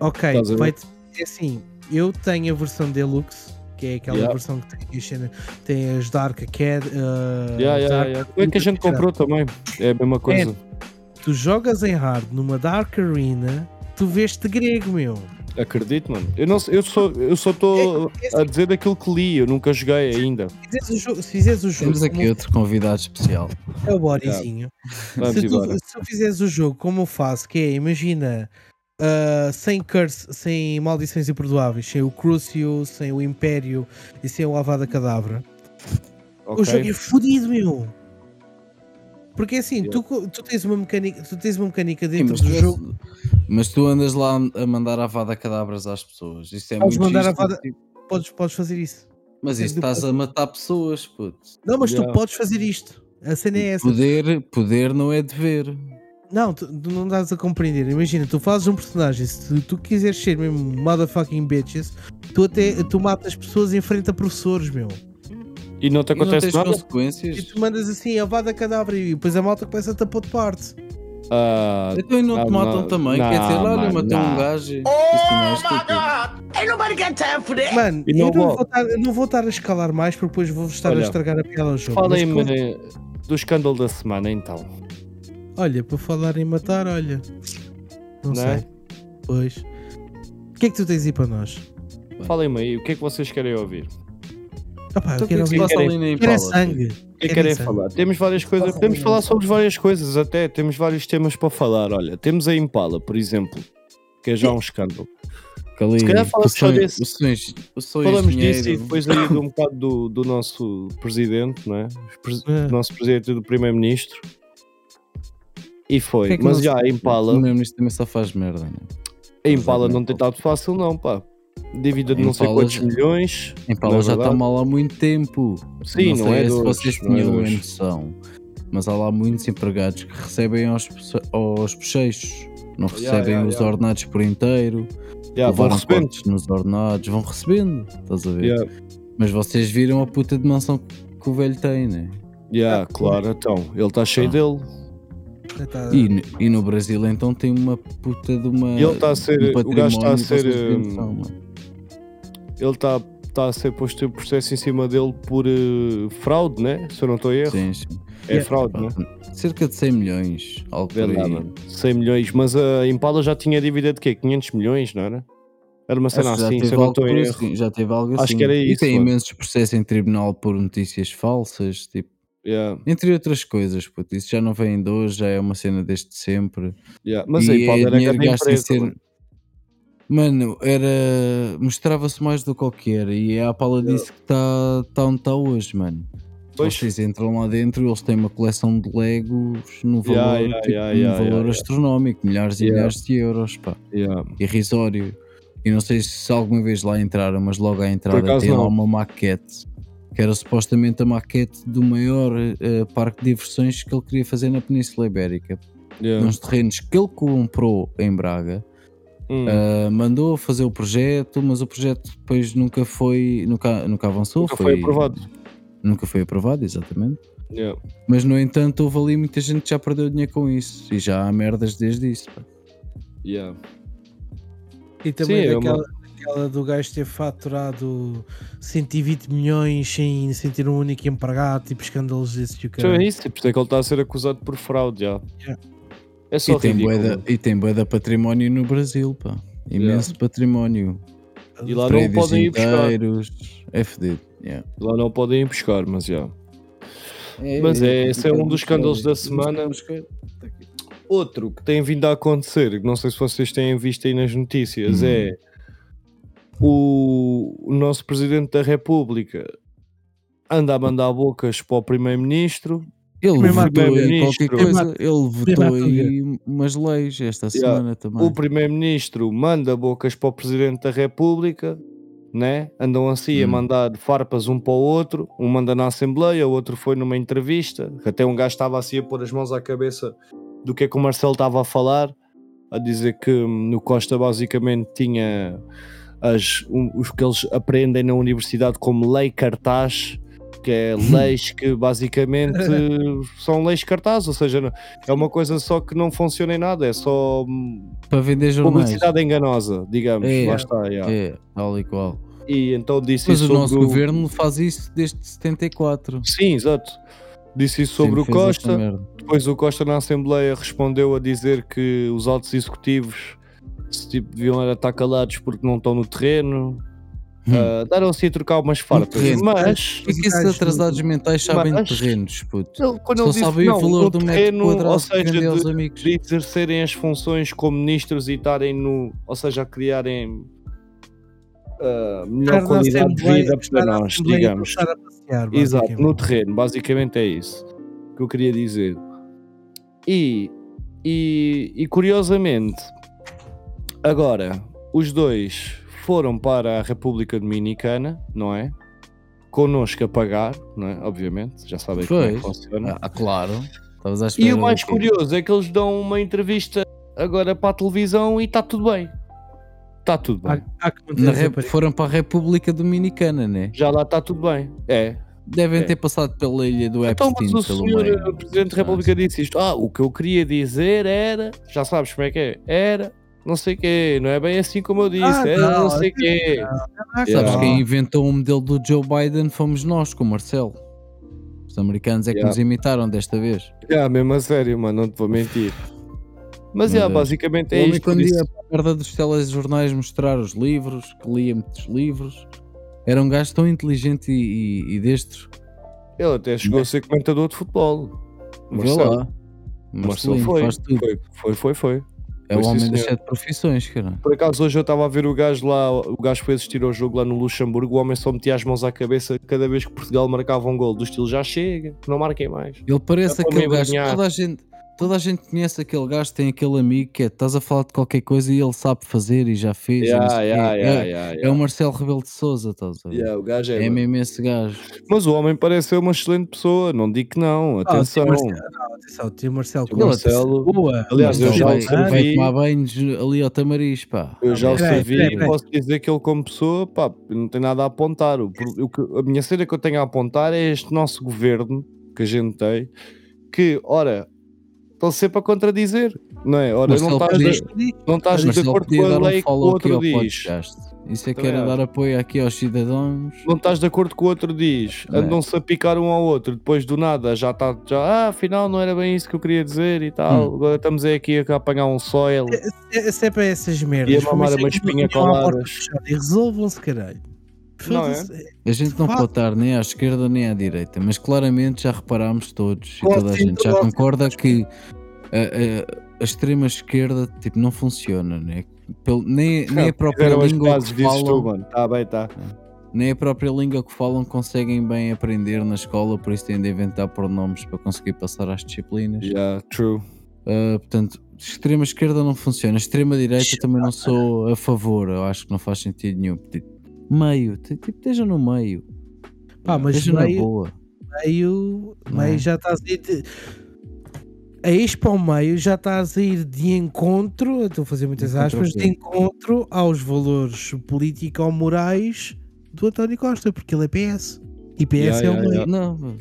S3: ok, vai é assim, eu tenho a versão Deluxe, que é aquela
S2: Yeah.
S3: versão que tem, as cena- tem as Dark Acad. ah,
S2: Yeah, yeah,
S3: Dark-
S2: yeah. Como é que a gente comprou também? É a mesma coisa.
S3: Tu jogas em hard numa Dark Arena, tu vês-te grego, meu.
S2: Acredito, mano. Eu, não, eu só eu só estou
S3: É- é
S2: a dizer daquilo que li, eu nunca joguei ainda.
S3: se fizeres o se fizeres o jogo
S4: Temos aqui
S3: como
S4: outro convidado especial.
S3: é o bodyzinho,
S2: Vamos
S3: se tu, se tu fizeres o jogo como eu faço, que é, imagina, ah, sem curse, sem maldições imperdoáveis, sem o Crucio, sem o Império e sem o Avada Cadabra, o
S2: Ok.
S3: jogo é fodido, meu. Porque assim,
S2: Yeah.
S3: tu, tu tens uma mecânica, tu tens uma mecânica
S4: Sim,
S3: dentro
S4: mas,
S3: do
S4: tu,
S3: jogo.
S4: mas tu andas lá a mandar a vada cadabras às pessoas. Isso é
S3: Podes
S4: muito
S3: mandar a vada- Podes, podes fazer isso.
S4: Mas isso estás a matar pessoas, puto.
S3: Não, mas
S2: Yeah.
S3: tu podes fazer isto. A cena é essa.
S4: Poder, poder não é dever.
S3: Não, tu, tu não estás a compreender. Imagina, tu fazes um personagem, se tu quiseres ser mesmo motherfucking bitches, tu até tu matas pessoas em frente a professores, meu.
S2: E não te
S4: E não
S2: acontece nada?
S3: E
S4: consequências.
S3: tu mandas assim, a vada cadáver e depois a malta começa a te pôr de parte.
S2: Ah,
S4: Então e não te
S2: Ah,
S4: matam
S2: não.
S4: também?
S2: Não,
S4: Quer dizer, olha,
S2: mano,
S4: matou um
S2: não.
S4: gajo. Isso também é estúpido.
S3: Mano,
S2: E não
S3: eu não
S2: vou-
S3: estar, eu não vou estar a escalar mais porque depois vou estar
S2: Olha,
S3: a estragar a piada ao jogo.
S2: Falem-me do escândalo da semana então.
S3: Olha, para falar em matar, olha. Não,
S2: Não é?
S3: sei. Pois. O que é que tu tens aí para nós?
S2: Falem-me aí, o que é que vocês querem ouvir?
S3: Opá,
S4: Então
S3: eu
S4: o que é
S3: quero
S4: que se
S3: ouvir.
S4: passa ali na
S3: Eu Quero é sangue.
S2: O que é que
S3: Quero
S2: querem
S3: sangue.
S2: falar? Temos várias coisas, podemos falar sobre várias coisas até, temos vários temas para falar. Olha, temos a Impala, por exemplo, que é já um escândalo.
S4: Ali,
S2: Se calhar fala
S4: o
S2: só desse.
S4: O o
S2: Falamos disso e depois aí de um bocado do, do nosso presidente, não é? O
S3: É.
S2: nosso presidente e do primeiro-ministro. E foi.
S3: É
S2: Mas já a
S4: O
S2: Impala,
S4: primeiro-ministro também só faz merda, né?
S2: a Impala não tem estado fácil, não, pá. Dívida de não sei quantos
S4: já-
S2: milhões. Não é
S4: já está mal há muito tempo.
S2: Sim, não,
S4: sei
S2: é
S4: se
S2: de hoje,
S4: vocês
S2: não é
S4: tinham a
S2: hoje.
S4: noção. mas há lá muitos empregados que recebem aos, aos bochechos, não
S2: Yeah,
S4: recebem
S2: yeah,
S4: os
S2: yeah.
S4: ordenados por inteiro,
S2: Yeah, vão recebendo.
S4: nos ordenados, vão recebendo, estás a ver?
S2: Yeah,
S4: Mas vocês viram a puta de mansão que o velho tem, né?
S2: yeah, claro, então. Ele está cheio
S4: Ah.
S2: dele.
S3: Tá-
S4: E, no- e no Brasil então tem uma puta de uma.
S2: Ele tá a ser-
S4: um
S2: o gajo tá a ser, Ele está tá a ser posto em processo em cima dele por eh, fraude, né? Se eu não estou a erro.
S4: Sim, sim.
S2: É fraude, né?
S4: Cerca de 100 milhões, algo aí.
S2: mano. 100 milhões, mas a Impala já tinha dívida de quê? 500 milhões, não era? Era uma cena assim, se eu não estou
S4: por
S2: em
S4: assim,
S2: erro.
S4: já teve algo assim.
S2: Acho que era
S4: E
S2: isso,
S4: tem
S2: mano.
S4: imensos processos em tribunal por notícias falsas, tipo,
S2: Yeah,
S4: entre outras coisas, puto. Isso já não vem de hoje, já é uma cena desde sempre.
S2: yeah. Mas a
S4: e
S2: Impala
S4: é
S2: era grande empresa.
S4: ser.
S2: Mano.
S4: Era. mostrava-se mais do que qualquer. E a Apala disse que está tá onde está hoje, mano.
S2: Pois.
S4: Vocês entram lá dentro, eles têm uma coleção de Legos no valor,
S2: Yeah,
S4: tipo,
S2: yeah, yeah,
S4: valor astronómico, milhares e milhares de euros, pá. Irrisório. E não sei se alguma vez lá entraram, mas logo à entrada tem lá uma maquete que era supostamente a maquete do maior eh, parque de diversões que ele queria fazer na Península Ibérica.
S2: Yeah.
S4: Nos terrenos que ele comprou em Braga,
S2: Hum.
S4: eh, mandou fazer o projeto, mas o projeto depois nunca foi, nunca, nunca avançou.
S2: Nunca foi aprovado.
S4: Nunca foi aprovado, exatamente.
S2: Yeah.
S4: Mas no entanto, houve ali muita gente que já perdeu dinheiro com isso e já há merdas desde isso. pá.
S2: Yeah.
S3: E também
S2: Sim, é
S3: daquela,
S2: uma-
S3: daquela do gajo ter faturado 120 milhões sem, sem ter um único empregado, tipo escândalos desses que o
S2: Então é isso é que ele está a ser acusado por fraude já.
S3: Yeah.
S2: É só
S4: E tem, de- e tem de património no Brasil, pá. Imenso património.
S2: E lá não podem ir buscar.
S4: É fedido. yeah.
S2: Lá não podem ir buscar, mas já. Mas é- esse é um dos escândalos da semana. Outro que tem vindo a acontecer, que não sei se vocês têm visto aí nas notícias,
S4: Hum.
S2: é o, o nosso Presidente da República anda a mandar bocas para o Primeiro-Ministro.
S4: Ele
S3: Mesmo
S4: votou em
S2: primeiro-ministro.
S4: qualquer coisa. Ele votou
S3: Mesmo
S4: em umas leis esta
S2: Yeah.
S4: semana também.
S2: O Primeiro-Ministro manda bocas para o Presidente da República, né? andam assim a
S4: Hum.
S2: mandar farpas um para o outro. Um manda na Assembleia, o outro foi numa entrevista. que Até um gajo estava assim a pôr as mãos à cabeça do que é que o Marcelo estava a falar, a dizer que hum, no Costa basicamente tinha as, um- os que eles aprendem na universidade como lei cartaz. Que é leis que basicamente são leis cartaz, ou seja, é uma coisa só que não funciona em nada, é só hum,
S4: Para vender jornais.
S2: publicidade enganosa, digamos.
S4: É.
S2: Lá está, yeah.
S4: É, tal e qual.
S2: E então disse
S4: Mas o nosso
S2: sobre o-
S4: governo faz isso desde 74.
S2: Sim, exato. Disse isso sobre
S4: Sempre
S2: o Costa. Depois o Costa na Assembleia respondeu a dizer que os altos executivos se, tipo, deviam estar calados porque não estão no terreno.
S4: Hum.
S2: Ah, Deram-se a trocar umas farpas. Mas
S4: Por que esses atrasados mentais sabem
S2: Mas-
S4: de terrenos, puto?
S2: ele, quando
S4: Só
S2: ele
S4: sabem o valor do metro
S2: terreno,
S4: quadrado
S2: ou seja,
S4: aos
S2: de,
S4: amigos.
S2: de exercerem as funções como ministros e estarem no, ou seja, a criarem ah, melhor
S3: Estar na
S2: qualidade de vida para nós, digamos.
S3: passear,
S2: Exato, no terreno, basicamente é isso que eu queria dizer. E, e, e curiosamente, agora os dois foram para a República Dominicana, não é? Connosco a pagar, não é? Obviamente, já sabem como é que funciona.
S4: Ah, claro.
S2: E o mais curioso é que eles dão uma entrevista agora para a televisão e está tudo bem. Está tudo bem.
S3: Há, há
S4: Rep- foram para a República Dominicana, né?
S2: Já lá está tudo bem. É.
S4: Devem
S2: É.
S4: ter passado pela ilha do
S2: Então,
S4: Epstein
S2: mas o senhor
S4: meio.
S2: Presidente da República disse isto. Ah, o que eu queria dizer era. Já sabes como é que é? Era. Não sei o quê. Não é bem assim como eu disse.
S3: Ah,
S2: era não,
S3: não,
S2: sei o quê.
S3: Ah,
S4: Sabes
S2: Yeah.
S4: quem inventou o modelo do Joe Biden fomos nós, com o Marcelo. Os americanos é que
S2: Yeah.
S4: nos imitaram desta vez.
S2: Já, mesmo a sério, mano. Não te vou mentir. Mas,
S4: Deus.
S2: basicamente é isto.
S4: quando
S2: isso-
S4: ia para a merda dos telejornais mostrar os livros, que lia muitos livros, era um gajo tão inteligente e, e, e destro.
S2: Ele até chegou a ser comentador de futebol.
S4: Vê
S2: Marcelo.
S4: lá.
S2: Marcelo
S4: Marcelinho
S2: foi. Foi, foi, foi. foi.
S4: É o homem das sete profissões, cara.
S2: Por acaso hoje eu estava a ver o gajo lá, o gajo foi assistir ao jogo lá no Luxemburgo, o homem só metia as mãos à cabeça cada vez que Portugal marcava um gol, do estilo já chega, não marquem mais.
S4: Ele parece aquele gajo. Toda a gente, toda a gente conhece aquele gajo, tem aquele amigo que é, estás a falar de qualquer coisa e ele sabe fazer e já fez. e
S2: Yeah, yeah,
S4: é,
S2: yeah, yeah,
S4: é
S2: yeah.
S4: o Marcelo Rebelo de Souza, estás a ver?
S2: Yeah, o gajo é,
S4: É mesmo esse gajo.
S2: Mas o homem parece ser uma excelente pessoa, não digo que não,
S3: Ah,
S2: atenção.
S3: o tio Marcelo, não, atenção, o tio Marcelo.
S2: Tio Marcelo-
S3: boa.
S2: Aliás, eu já o servi-
S4: vai tomar banhos ali ao Tamariz, pá.
S2: Eu já o servi e posso dizer que ele, como pessoa, pá, não tem nada a apontar. O o que- a minha cena que eu tenho a apontar é este nosso governo que a gente tem, que, ora, estão sempre a contradizer, não é? Ora, não estás,
S4: podia-
S2: de, não estás de acordo com a
S4: dar um
S2: lei que o outro diz.
S4: Isso é que era dar apoio aqui aos cidadãos.
S2: Não estás de acordo com o outro diz.
S4: É.
S2: Andam-se a picar um ao outro. Depois do nada já está, já, ah, afinal não era bem isso que eu queria dizer e tal.
S4: Hum.
S2: Agora estamos aí aqui a apanhar um soil.
S3: É, é sempre essas merdas.
S2: E a mamar uma
S3: é
S2: espinha coladas.
S3: fechada E resolvam-se, caralho.
S2: Não é?
S3: Foda-se.
S4: A gente não pode estar nem à esquerda nem à direita, mas claramente já reparámos todos e toda a gente já concorda que a, a- a extrema esquerda tipo, não funciona, né? Pelo- nem, nem a própria língua que falam.
S2: Tá bem, tá.
S4: nem a própria língua que falam conseguem bem aprender na escola, por isso têm de inventar pronomes para conseguir passar às disciplinas.
S2: Yeah, true.
S4: Uh, portanto, extrema esquerda não funciona, extrema direita também não sou a favor, eu acho que não faz sentido nenhum. Meio, tipo, esteja no meio.
S3: Pá, mas
S4: esteja na
S3: meio-
S4: boa.
S3: meio,
S4: Não é?
S3: meio já estás a ir de, a ir para o meio já estás a ir de encontro, eu estou a fazer muitas aspas, de encontro aos valores político-morais do António Costa, porque ele é PS. E PS
S2: Yeah,
S3: é o
S2: yeah,
S3: meio.
S2: yeah.
S4: Não,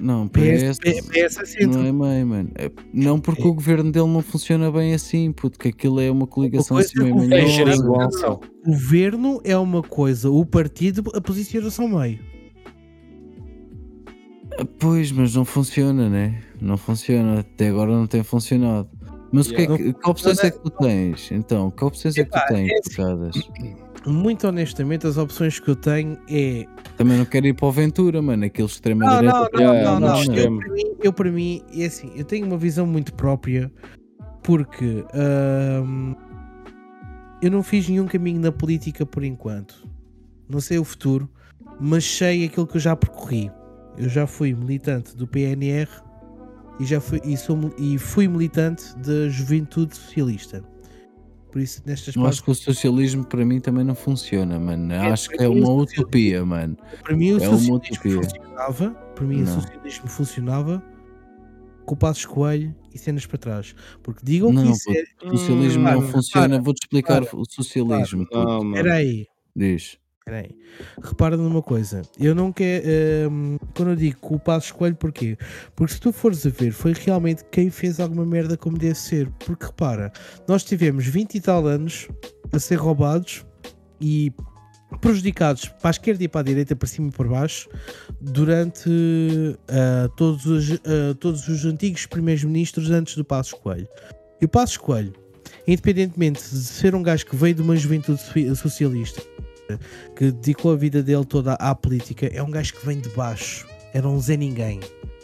S2: Yeah.
S3: PS,
S4: não, PS,
S3: PS é centro.
S4: não é meio, mano. É- Não porque o governo dele não funciona bem assim, puto, que aquilo é uma coligação
S3: coisa
S4: assim meio
S3: é o
S2: É.
S3: O governo é uma coisa, o partido a posiciona-se ao meio.
S4: Ah, Pois, mas não funciona, né? Não funciona. Até agora não tem funcionado. Mas o que, é que, que opções é que tu tens? Então, que opções é que tu tens,
S3: assim. Muito honestamente, as opções que eu tenho é
S4: Também não quero ir para o Ventura, mano. Aquele
S3: Não,
S4: extrema-direita.
S3: não, não,
S2: Yeah,
S3: não,
S2: muito
S3: não. Eu
S2: extremo.
S3: para, mim, eu para mim, é assim, eu tenho uma visão muito própria porque hum, eu não fiz nenhum caminho na política por enquanto. Não sei o futuro, mas sei aquilo que eu já percorri. Eu já fui militante do PNR e já fui, e sou, e fui militante da Juventude Socialista. Por isso, nestas
S4: Eu
S3: partes,
S4: acho que o socialismo para mim também não funciona, mano.
S3: É,
S4: acho que é uma utopia, mano.
S3: para mim o
S4: é uma
S3: socialismo
S4: utopia.
S3: funcionava. Para mim
S4: Não.
S3: o socialismo funcionava com o Passos Coelho e cenas para trás. Porque digam
S4: Não,
S3: que isso é.
S4: o socialismo
S3: para,
S4: não funciona. Vou-te explicar
S3: para,
S4: o socialismo.
S3: Espera aí.
S4: Diz.
S3: Espera aí. Repara numa coisa. Eu não quero. hum, quando eu digo que o Passos Coelho, porquê? Porque se tu fores a ver, foi realmente quem fez alguma merda como deve ser. Porque repara, nós tivemos 20 e tal anos a ser roubados e prejudicados para a esquerda e para a direita, para cima e para baixo, durante ah, todos, os, ah, todos os antigos primeiros ministros antes do Passos Coelho. E o Passos Coelho, independentemente de ser um gajo que veio de uma juventude so- socialista, que dedicou a vida dele toda à política, é um gajo que vem de baixo. Era um Zé Ninguém.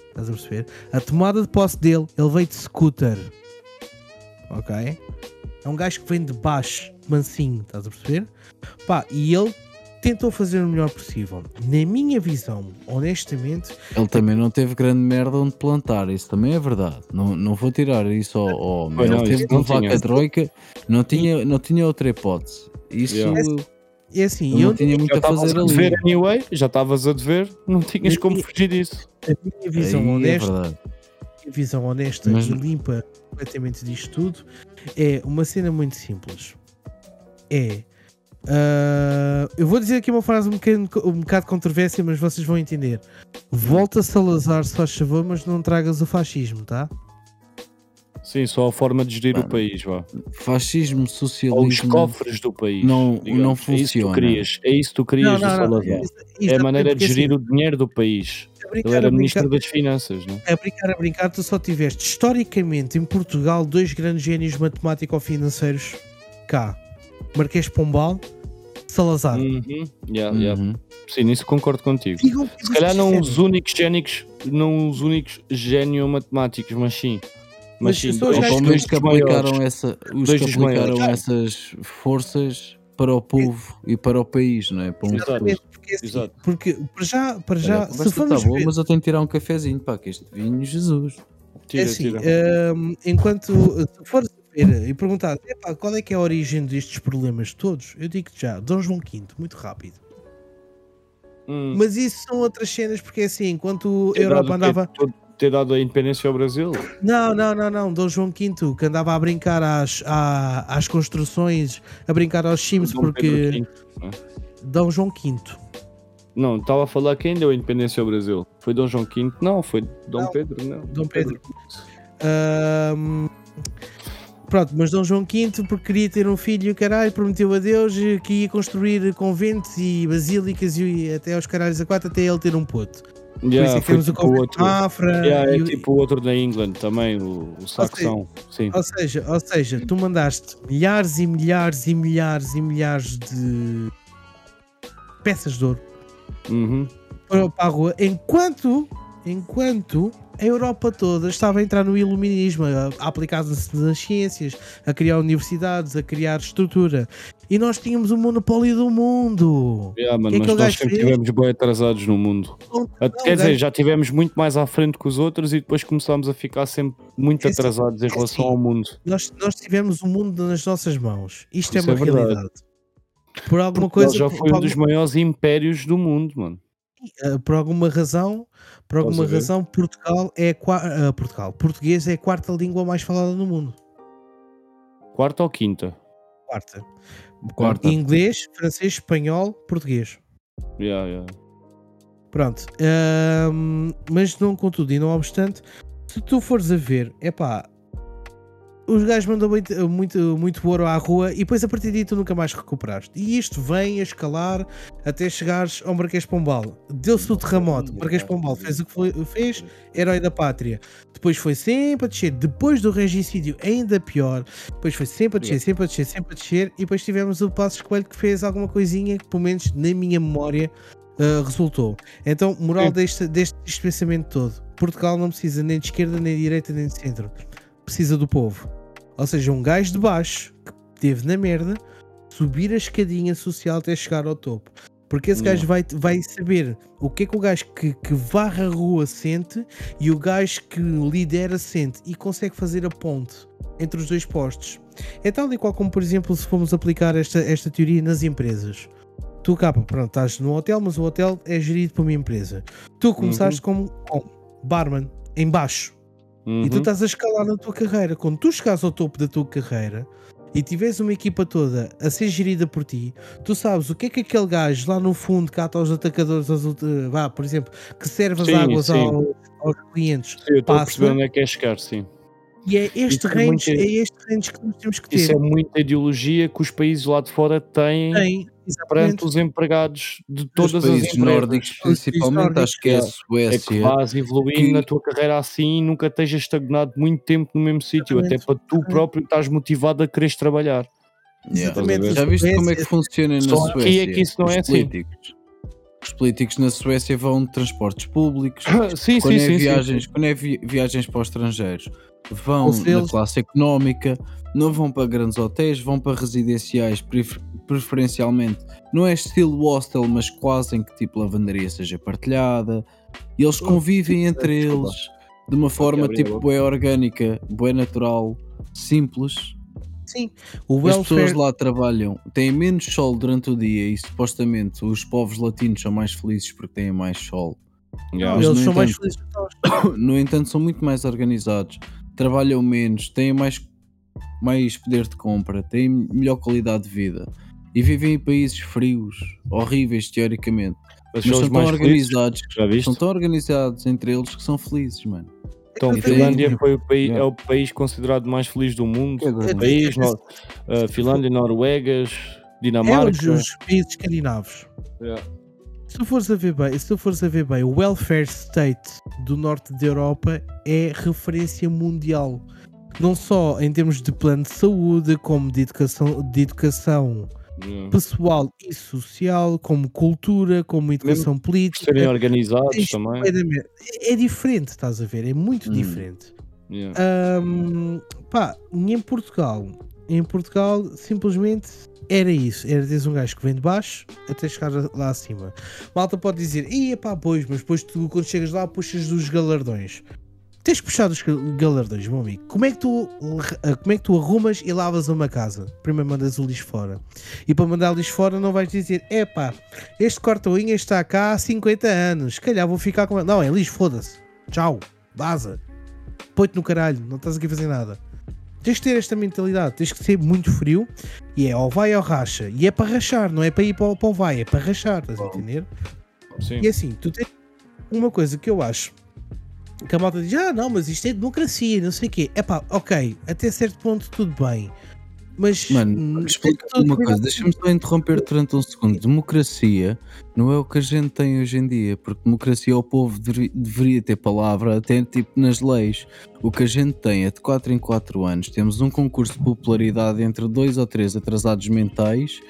S3: Estás a perceber? A tomada de posse dele, ele veio de scooter. Ok? É um gajo que vem de baixo, mansinho, estás a perceber? Pá, e ele tentou fazer o melhor possível. Na minha visão, honestamente,
S4: Ele também não teve grande merda onde plantar, isso também é verdade. Não, não vou tirar isso ao. ao
S2: Pois
S4: ele
S2: não,
S4: teve
S2: não
S4: levar a troika, não tinha, não tinha outra hipótese. Isso
S2: Yeah.
S3: É assim,
S4: ele
S3: eu,
S4: não tinha muito
S2: Já
S4: a
S2: estavas
S4: fazer
S2: a
S4: ali.
S2: dever anyway, já estavas a dever, não tinhas como
S3: e-
S2: fugir disso.
S3: a minha visão
S4: Aí é
S3: honesta,
S4: verdade.
S3: minha visão honesta
S4: Mas-
S3: e limpa completamente disto tudo é uma cena muito simples. É. ah, eu vou dizer aqui uma frase um bocado, um bocado controvérsia, mas vocês vão entender. Volta Salazar, se faz favor, mas não tragas o fascismo, tá?
S2: Sim, só a forma de gerir o país, vá.
S4: Fascismo,
S2: Ou os
S4: socialismo.
S2: cofres do país.
S4: não-
S2: digamos.
S4: não
S2: É isso que tu
S4: funciona.
S2: querias, é isso que tu querias do Salazar. É a maneira de gerir o dinheiro do país. Ele era ministro das finanças, não?
S3: A brincar, a brincar, tu só tiveste historicamente em Portugal dois grandes génios matemático-financeiros cá: Marquês Pombal, Salazar.
S2: Uhum. Yeah, yeah.
S4: Uhum.
S2: Sim, nisso concordo contigo. Se calhar não os únicos génicos, não os únicos gênio matemáticos, mas sim. Mas
S3: Mas
S2: sim,
S3: gajos
S4: pelo menos que aplicaram, essa, os
S2: Dois
S4: que aplicaram essas forças para o povo e para o país, não é? Para um
S2: Exato.
S3: porque, assim,
S2: Exato.
S3: porque para já, para
S4: Olha,
S3: já
S4: a
S3: se
S4: conversa
S3: formos
S4: tá boa,
S3: ver,
S4: mas eu tenho que tirar um cafezinho, pá, que este vinho, Jesus.
S3: É
S2: Tira,
S3: assim,
S2: tira.
S3: hum, enquanto se fores a ver e perguntar "Epá, qual é que é a origem destes problemas todos, eu digo já, Dom João V, muito rápido.
S2: Hum,
S3: Mas isso são outras cenas, porque é assim, enquanto a Europa andava.
S2: Todo- Ter dado a independência ao Brasil?
S3: Não, não, não, não, Dom João V, que andava a brincar às, à- às construções, a brincar aos Sims, porque.
S2: V.
S3: Dom João V.
S2: Não, estava a falar quem deu a independência ao Brasil. Foi Dom João V? Não, foi Dom
S3: Não,
S2: Pedro, não.
S3: Dom Pedro. Pronto, mas Dom João V, porque queria ter um filho, e caralho, prometeu a Deus que ia construir conventos e basílicas e até aos caralhos a quatro, até ele ter um puto. Por
S2: Yeah,
S3: isso é que temos o
S2: tipo
S3: convento
S2: outro.
S3: Mafra.
S2: Yeah, é
S3: e o-
S2: tipo o outro da England também, o, o Saxão. Sim.
S3: Ou seja, ou seja, tu mandaste milhares e milhares e milhares e milhares de peças de ouro
S2: Uhum.
S3: para, para a rua, enquanto, enquanto a Europa toda estava a entrar no iluminismo, a, a aplicar-se nas ciências, a criar universidades, a criar estrutura. E nós tínhamos o monopólio do mundo.
S2: Yeah, mano,
S3: Que é que
S2: nós
S3: gajo
S2: sempre
S3: fez?
S2: tivemos bem atrasados no mundo.
S3: Não,
S2: Quer
S3: não,
S2: dizer,
S3: gajo-
S2: já tivemos muito mais à frente que os outros e depois começámos a ficar sempre muito
S3: É assim,
S2: atrasados em
S3: é
S2: relação
S3: assim.
S2: ao mundo.
S3: Nós, nós tivemos o mundo nas nossas mãos. Isto
S2: Isso
S3: é
S2: é
S3: uma realidade. Por alguma
S2: Portugal
S3: coisa,
S2: já foi um dos maiores impérios do mundo, mano.
S3: Uh, por alguma razão, por alguma razão, Portugal é uh, Portugal, português é a quarta língua mais falada no mundo.
S2: Quarta ou quinta?
S3: Quarta.
S4: Quarta.
S3: Inglês, francês, espanhol, português.
S2: Yeah, yeah.
S3: Pronto. Ahm, mas não contudo e não obstante, se tu fores a ver, é pá, os gajos mandam muito, muito, muito ouro à rua e depois a partir daí tu nunca mais recuperaste. E isto vem a escalar até chegares ao Marquês Pombal. Deu-se o terremoto, o Marquês de Pombal fez o que foi- fez, herói da pátria. Depois foi sempre a descer, depois do regicídio ainda pior. Depois foi sempre a descer, sempre a descer, sempre a descer. E depois tivemos o Passos Coelho que fez alguma coisinha que, pelo menos na minha memória, uh, resultou. Então, moral deste, deste, deste pensamento todo: Portugal não precisa nem de esquerda, nem de direita, nem de centro. Precisa do povo. Ou seja, um gajo de baixo que teve na merda subir a escadinha social até chegar ao topo. Porque esse gajo vai, vai saber o que é que o gajo que, que varre a rua sente e o gajo que lidera sente e consegue fazer a ponte entre os dois postos. É tal e qual como, por exemplo, se formos aplicar esta, esta teoria nas empresas. Tu, capa, pronto, estás no hotel, mas o hotel é gerido por uma empresa. Tu começaste como, como barman, em baixo. E tu
S2: Uhum.
S3: estás a escalar na tua carreira. Quando tu chegares ao topo da tua carreira e tiveres uma equipa toda a ser gerida por ti, tu sabes o que é que aquele gajo lá no fundo cata aos atacadores, aos, vá, por exemplo, que serve as
S2: Sim,
S3: águas
S2: sim.
S3: aos, aos clientes.
S2: Sim, eu estou onde é que é chegar, sim.
S3: E é este
S2: Isso é
S3: range,
S2: muito-
S3: é este range que nós temos que ter.
S2: Isso é muita ideologia que os países lá de fora têm
S3: Tem,
S2: perante os empregados de
S4: Os
S2: todas as
S4: países
S2: empresas.
S4: nórdicos, principalmente, acho que é a
S2: É que
S4: Suécia.
S2: vás evoluindo
S4: que-
S2: na tua carreira assim e nunca estejas estagnado muito tempo no mesmo sítio, até para tu próprio estás motivado a quereres trabalhar.
S4: Yeah.
S3: Exatamente.
S4: Já viste como é que funciona na
S2: Só
S4: Suécia?
S2: aqui é que isso não
S4: Os
S2: é assim.
S4: Os políticos na Suécia vão de transportes públicos.
S2: sim,
S4: quando,
S2: sim,
S4: é
S2: sim,
S4: viagens, quando é vi- viagens para os estrangeiros, vão
S3: seja-
S4: na classe económica, não vão para grandes hotéis, vão para residenciais, prefer- preferencialmente. Não é estilo hostel, mas quase em que tipo lavandaria seja partilhada. E eles convivem entre eles de uma forma tipo bué orgânica, bué natural, simples.
S3: Sim. O
S4: As pessoas
S3: welfare,
S4: lá trabalham, têm menos sol durante o dia e supostamente os povos latinos são mais felizes porque têm mais sol.
S2: Yeah.
S4: mas
S3: eles são mais
S4: entanto-
S3: felizes que nós.
S4: No entanto, são muito mais organizados, trabalham menos, têm mais, mais poder de compra, têm melhor qualidade de vida e vivem em países frios, horríveis teoricamente,
S2: Mas
S4: mas
S2: são
S4: tão
S2: mais felizes,
S4: organizados, são tão organizados entre eles que são felizes, mano.
S2: Então,
S4: E tem-
S2: Finlândia foi o país,
S4: Yeah.
S2: é o país considerado mais feliz do mundo. O país, Nor- uh, Finlândia, Noruegas,
S3: É
S2: Dinamarca.
S3: os, os países escandinavos.
S2: Yeah.
S3: Se tu fores a ver bem, se tu fores a ver bem, o welfare state do norte da Europa é referência mundial. Não só em termos de plano de saúde, como de educação, de educação
S2: Yeah.
S3: pessoal e social, como cultura, como educação
S2: Por
S3: política.
S2: serem organizados
S3: Tens
S2: também.
S3: É, é diferente, estás a ver? É muito
S4: Hum.
S3: diferente.
S2: Yeah.
S3: Ahm, pá, em Portugal, em Portugal simplesmente era isso, era teres um gajo que vem de baixo até chegar lá acima. Malta pode dizer, ia pá, pois, mas depois tu quando chegas lá puxas dos galardões. Tens que puxar dos galardões, meu amigo. Como é que tu, como é que tu arrumas e lavas uma casa? Primeiro mandas o lixo fora. E para mandar o lixo fora não vais dizer, epá, este corta-unha está cá há 50 anos, se calhar vou ficar com. Não, é lixo, foda-se. Tchau, vaza. Põe-te no caralho, não estás aqui a fazer nada. Tens que ter esta mentalidade, tens que ser muito frio e é ou vai ou racha. E é para rachar, não é para ir para o, para o vai, é para rachar, estás a entender?
S2: Sim.
S3: E assim, tu tens uma coisa que eu acho que a malta diz: Ah, não, mas isto é democracia, não sei o quê. É pá, ok, até certo ponto tudo bem. Mas.
S4: Mano,
S3: hum,
S4: explica
S3: tudo
S4: uma coisa, deixa-me só interromper durante um segundo. Democracia não é o que a gente tem hoje em dia, porque democracia o povo deveri- deveria ter palavra até tipo nas leis. O que a gente tem é de 4 em 4 anos. Temos um concurso de popularidade entre dois ou três atrasados mentais,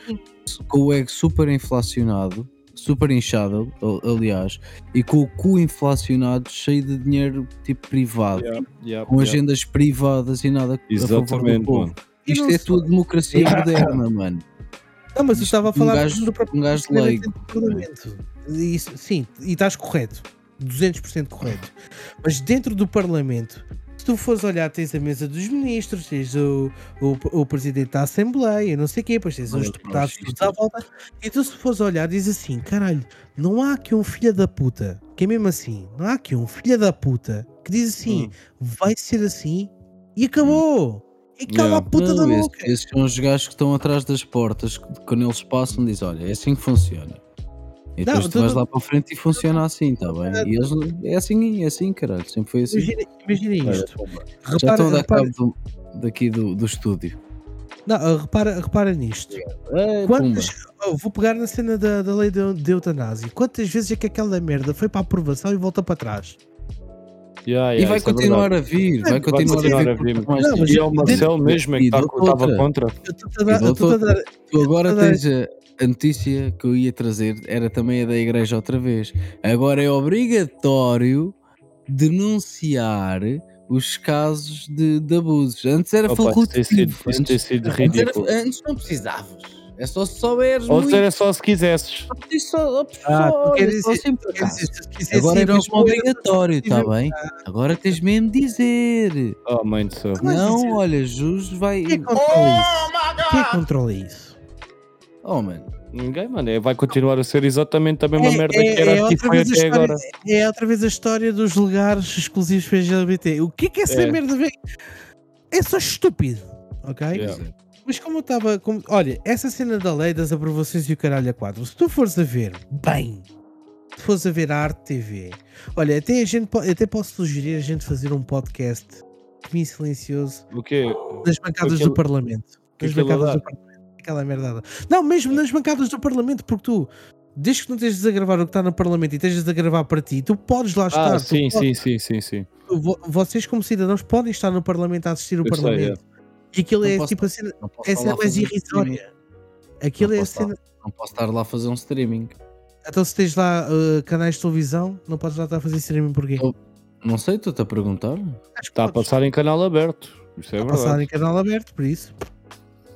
S4: com o ego super inflacionado, super inchado, al- aliás, e com o cu inflacionado cheio de dinheiro tipo privado.
S2: Yeah, yeah,
S4: Com
S2: yeah.
S4: agendas privadas e nada a favor do
S2: Exatamente,
S4: povo.
S2: mano.
S4: Isto é tudo democracia moderna, mano.
S3: Não, mas eu estava a
S4: um
S3: falar
S4: gajo-
S3: do próprio
S4: um gajo leigo.
S3: Isso, sim, e estás correto. 200% correto. Mas dentro do Parlamento, se tu fores olhar, tens a mesa dos ministros, tens o, o, o presidente da Assembleia, não sei o quê, depois tens os deputados todos à volta. E tu, se fores olhar, diz assim: caralho, não há aqui um filho da puta, que é mesmo assim, não há aqui um filho da puta que diz assim: vai ser assim e acabou. E cala
S2: Yeah.
S3: a puta da boca.
S4: esses, esses são os gajos que estão atrás das portas, que quando eles passam, dizem: Olha, é assim que funciona. E
S3: Não,
S4: depois tu vais lá para a frente e funciona assim, tá bem? E eles, é assim, é assim, caralho, sempre foi assim.
S3: Imagina, imagina isto.
S4: Já
S3: Repara,
S4: estão a dar
S3: repara,
S4: cabo do- daqui do, do estúdio.
S3: não, ah, repara, repara nisto.
S4: É,
S3: Quantas, oh, vou pegar na cena da, da lei de, de eutanásia. Quantas vezes é que aquela merda foi para a aprovação e volta para trás?
S2: Yeah,
S4: E
S2: yeah,
S4: vai
S2: isso é
S4: continuar
S2: verdade.
S4: a vir, vai
S3: Vai
S4: continuar,
S2: continuar
S4: a
S2: a
S4: vir.
S2: vir.
S4: por mais
S3: Não,
S2: E é o Marcel mesmo é que
S4: E
S2: tá- estava
S4: outra.
S2: contra.
S3: A.
S4: E
S3: a
S4: Tu agora
S3: a-
S4: tens a, notícia que eu ia trazer, era também a da igreja outra vez. Agora é obrigatório denunciar os casos de, de abusos. Antes era
S2: Opa, isso tem sido,
S4: facultativo.
S2: isso tem
S4: Antes,
S2: sido
S4: antes, era- antes não precisavas. É só se souberes
S2: Ou
S4: muito.
S2: é só se quisesses.
S4: Só, só,
S3: Ah,
S4: só,
S3: queres
S4: só
S3: dizer-
S4: por
S3: Quer
S4: acaso.
S3: dizer, se quisesse
S4: Agora é mesmo obrigatório, está bem? Agora tens mesmo de dizer.
S2: Oh, mãe do céu.
S3: Mas
S4: Não, olha, Jus vai.
S3: Quem é que controla isso? Quem é que controla isso?
S4: Oh, mano.
S2: Ninguém, mano. é- Vai continuar a ser exatamente a mesma merda que
S3: é
S2: era aqui
S3: outra
S2: foi até
S3: história-
S2: agora.
S3: é outra vez a história dos lugares exclusivos para LGBT. O que é que essa
S2: É.
S3: merda vem? É só estúpido, ok?
S2: Yeah.
S3: Mas como eu estava. como- Olha, essa cena da lei das aprovações e o caralho a quatro, se tu fores a ver bem, se fores a ver a arte TV, olha, até a gente até posso sugerir a gente fazer um podcast semi silencioso
S2: O quê?
S3: nas bancadas
S2: Aquilo-
S3: do Parlamento.
S2: que
S3: Nas
S2: aquilo
S3: bancadas do Parlamento. Aquela merdada. Não, mesmo nas bancadas do Parlamento, porque tu. Desde que não estejas a gravar o que está no Parlamento e estejas a gravar para ti, tu podes lá estar.
S2: Ah, sim,
S3: podes-
S2: sim, sim, sim, sim.
S3: vo- vocês, como cidadãos, podem estar no Parlamento a assistir o
S2: Eu sei,
S3: Parlamento. E aquilo
S4: Não
S3: é
S4: posso-
S3: tipo a cena. É a mais
S4: um streaming.
S3: irrisória. Aquilo
S4: Não
S3: é a cena.
S4: Não posso estar lá a fazer um streaming.
S3: Então, se tens lá uh, canais de televisão, não podes lá estar a fazer streaming porquê?
S4: Oh, Não sei, estou-te a perguntar.
S2: Está a
S3: podes.
S2: passar em canal aberto. Isso é
S3: Está a passar em
S2: verdade.
S3: canal aberto, por isso.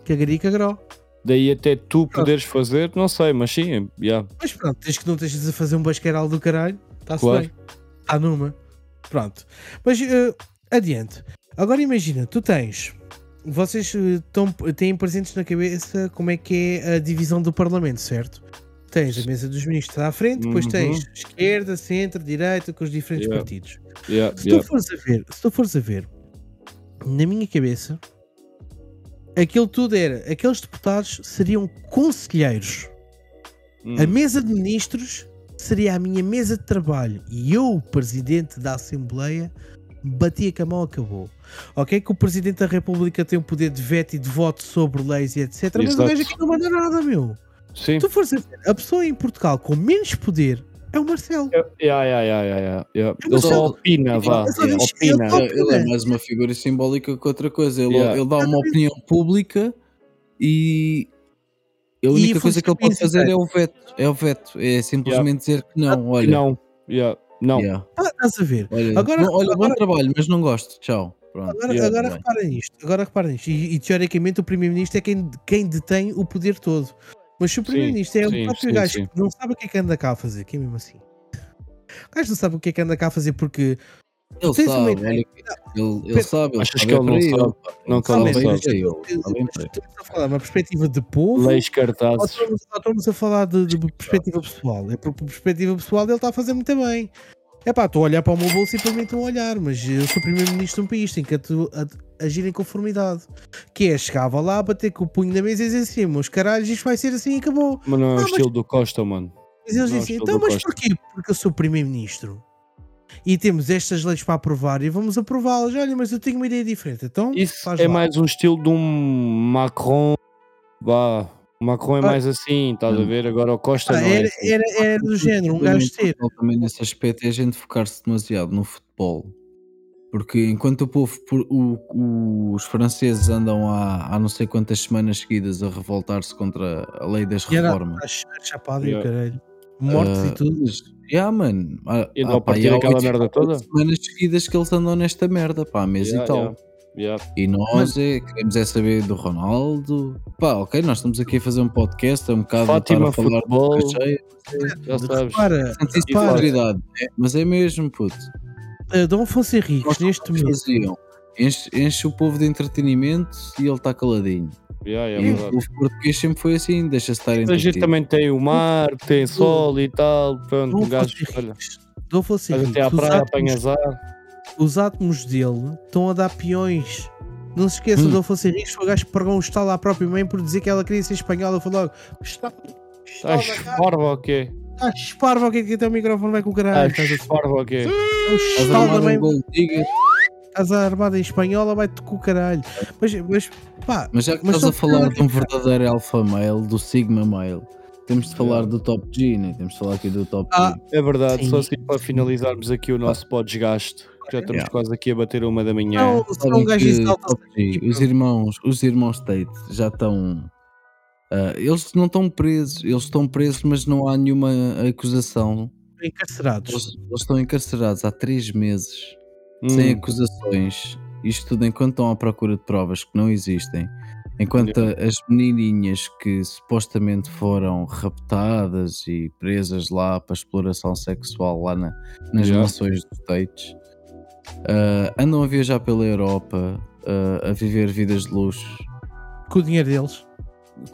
S3: Cagari e cagró.
S2: Daí até tu poderes fazer, não sei, mas sim, yeah.
S3: Mas pronto, desde que não estejas a fazer um basqueiral do caralho, está-se
S2: Claro.
S3: bem. Está numa. Pronto. Mas uh, adiante. Agora imagina, tu tens. Vocês uh, tão, têm presentes na cabeça como é que é a divisão do Parlamento, certo? Tens a mesa dos ministros à frente, depois
S2: Uhum.
S3: tens esquerda, centro, direita, com os diferentes
S2: Yeah.
S3: partidos.
S2: Yeah,
S3: Se tu fores a ver, se tu fores a ver, na minha cabeça, aquilo tudo era, aqueles deputados seriam conselheiros.
S2: Hum.
S3: A mesa de ministros seria a minha mesa de trabalho e eu, o presidente da Assembleia, batia com a mão acabou. Ok? Que o presidente da República tem o poder de veto e de voto sobre leis e etc. Mas o
S2: Exato.
S3: gajo aqui não manda nada, meu.
S2: Sim.
S3: Se tu fores a ver, a pessoa em Portugal com menos poder é o Marcelo.
S2: Yeah, yeah, yeah, yeah, yeah.
S3: Mas
S2: Ele só opina, vá.
S3: digo-
S2: Opina.
S4: Ele, ele é mais uma figura simbólica que outra coisa. Ele,
S2: Yeah.
S4: ele dá uma opinião pública e a única coisa que ele pode fazer é o veto. É o veto. É simplesmente dizer que não. Olha,
S2: Não. Yeah. Não.
S4: yeah.
S3: Ah, Estás a ver?
S4: olha,
S3: Agora-
S4: não, olha,
S3: agora-
S4: bom trabalho, mas não gosto. Tchau. Pronto.
S3: Agora,
S2: Yeah,
S3: agora
S4: bem.
S3: repara nisto, agora repara nisto. E, e, teoricamente o Primeiro-Ministro é quem, quem detém o poder todo. Mas se o
S2: Sim,
S3: Primeiro-Ministro é o
S2: sim,
S3: próprio
S2: sim,
S3: gajo
S2: sim.
S3: que não sabe o que é que anda cá a fazer, que é mesmo assim. O gajo não sabe o que é que anda cá a fazer porque
S4: Ele
S3: uma
S4: sabe, que- ele, ele
S3: Pe-
S4: sabe, ele
S2: Achas que ele
S4: é
S2: não sabe? Não
S4: Ele
S2: que ele não
S4: sabe bem
S2: sabe.
S4: ele, ele.
S3: Estamos a falar uma perspectiva de povo.
S2: Leis
S3: Ou
S2: cartazes.
S3: estamos, ou estamos a falar de, de perspectiva pessoal. É porque perspectiva pessoal ele está a fazer muito bem. É pá, estou a olhar para o meu bolso e para mim estou a olhar, mas eu sou primeiro-ministro de um país, tenho que agir em conformidade. Que é, chegava lá, bater com o punho na mesa e dizer assim, meus caralhos, isto vai ser assim e acabou.
S2: Mas não é o
S3: Ah, mas-
S2: estilo do Costa, mano.
S3: Mas eles
S2: Não,
S3: dizem,
S2: estou
S3: então, mas
S2: Costa.
S3: porquê? Porque eu sou primeiro-ministro. E temos estas leis para aprovar e vamos aprová-las. Olha, mas eu tenho uma ideia diferente. Então,
S2: Isso
S3: faz
S2: é
S3: lá.
S2: mais um estilo de um Macron. Vá. O Macron é
S3: Ah.
S2: mais assim, estás a ver? Agora o Costa
S3: Ah,
S2: não é
S3: era,
S2: assim.
S3: era, era do género, um gajo ter.
S4: Também nesse aspecto é a gente focar-se demasiado no futebol. Porque enquanto o povo, o- os franceses andam há, há não sei quantas semanas seguidas a revoltar-se contra a lei das
S3: E era
S4: reformas.
S3: a ch- a chapada e o caralho. Mortes
S4: Ah,
S3: e tudo.
S4: Mas, yeah, mano. há-
S2: E não a
S4: pá, e oito-
S2: merda toda?
S4: semanas seguidas que eles andam nesta merda, pá, mês
S2: Yeah,
S4: e tal.
S2: yeah, yeah.
S4: E nós é, queremos é saber do Ronaldo. Pá, ok, nós estamos aqui a fazer um podcast, é um bocado
S2: Fátima
S4: a falar
S2: Futebol.
S4: de cheia.
S2: Já sabes.
S3: Repara,
S4: Portanto, isso é
S3: repara,
S4: prioridade, é, mas é mesmo, puto.
S3: Uh, Dom Afonso Henriques, neste momento.
S4: Enche, enche o povo de entretenimento e ele está caladinho.
S2: Yeah, yeah,
S4: e
S2: é
S4: o português sempre foi assim, deixa-se estar
S2: A gente
S4: entretido.
S2: também tem o mar, tem sol e tal. Pronto,
S3: Dom
S2: um gajo.
S3: Henriques, Dom Afonso
S2: vais até à
S3: Henriques, os
S2: praia,
S3: átomos,
S2: apanhas ar.
S3: os átomos dele estão a dar peões. Não se esqueçam,
S4: Hum.
S3: Dom Afonso Henriques foi o gajo que pagou um estalo à própria mãe por dizer que ela queria ser espanhola. Eu falei logo, está
S2: Estás farva o quê?
S3: Estás esparva, o que é que até o microfone vai com o caralho? Estás a
S2: Estás farva o quê?
S3: o
S4: Estás um
S3: armada em espanhola, vai-te com o caralho. Mas, mas pá,
S4: mas já que
S3: Mas
S4: estás a falar de um verdadeiro alpha male, do sigma male, temos de falar do top G, né? Temos de falar aqui do top
S3: Ah,
S4: G.
S2: É verdade,
S3: Sim.
S2: só assim para finalizarmos aqui o nosso podesgaste, que já estamos
S4: Yeah.
S2: quase aqui a bater uma da manhã.
S3: não, não um gajo
S4: que
S3: exalta
S4: top G, os irmãos, os irmãos Tate já estão. Ah, eles não estão presos, eles estão presos, mas não há nenhuma acusação.
S3: encarcerados.
S4: Eles, eles estão encarcerados há três meses, sem
S2: Hum,
S4: acusações. Isto tudo enquanto estão à procura de provas que não existem. Enquanto as menininhas que supostamente foram raptadas e presas lá para exploração sexual lá na- nas
S2: Yeah.
S4: mansões dos States ah, andam a viajar pela Europa ah, a viver vidas de luxo.
S3: Com o dinheiro deles.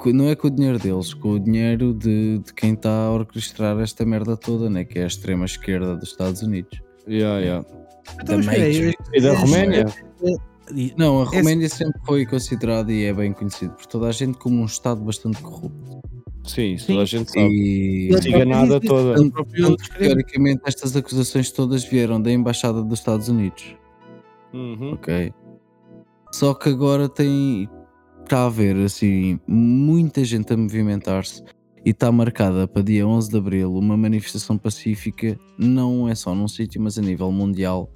S4: Não é com o dinheiro deles, com o dinheiro de, de quem está a orquestrar esta merda toda, né? que é a extrema esquerda dos Estados Unidos.
S2: yeah, yeah.
S3: Então, aí,
S4: Matrix.
S2: E da Roménia?
S4: Não, a
S3: Esse-
S4: Roménia sempre foi considerada e é bem conhecido por toda a gente como um Estado bastante corrupto.
S2: Sim, toda a gente sabe.
S4: E
S3: Ele
S2: Siga nada
S3: próprio diz isso,
S2: toda.
S3: descreve.
S4: teoricamente estas acusações todas vieram da Embaixada dos Estados Unidos.
S2: Uhum.
S4: Ok. Só que agora tem. Está a haver assim muita gente a movimentar-se e está marcada para dia 11 de abril uma manifestação pacífica, não é só num sítio, mas a nível mundial.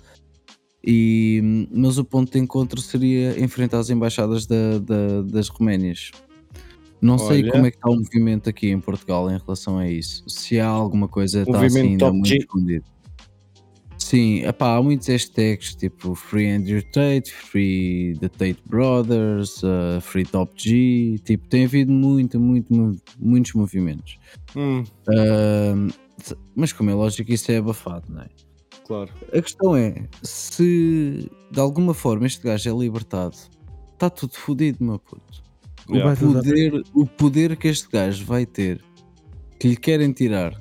S4: E, mas o ponto de encontro seria enfrentar as embaixadas da- da- das Roménias. Não sei
S2: Olha.
S4: como é que está o movimento aqui em Portugal em relação a isso. Se há alguma coisa está assim ainda muito escondido. Sim, epá, há muitos hashtags tipo Free Andrew Tate, Free the Tate Brothers, uh, Free Top G, tipo, tem havido muito, muito, mu- muitos movimentos.
S2: Hum,
S4: se- mas como é lógico, isso é abafado, não é?
S2: claro.
S4: A questão é, se de alguma forma este gajo é libertado, está tudo fodido, meu puto. O,
S2: Yeah.
S3: Dar-
S4: poder, o poder que este gajo vai ter, que lhe querem tirar,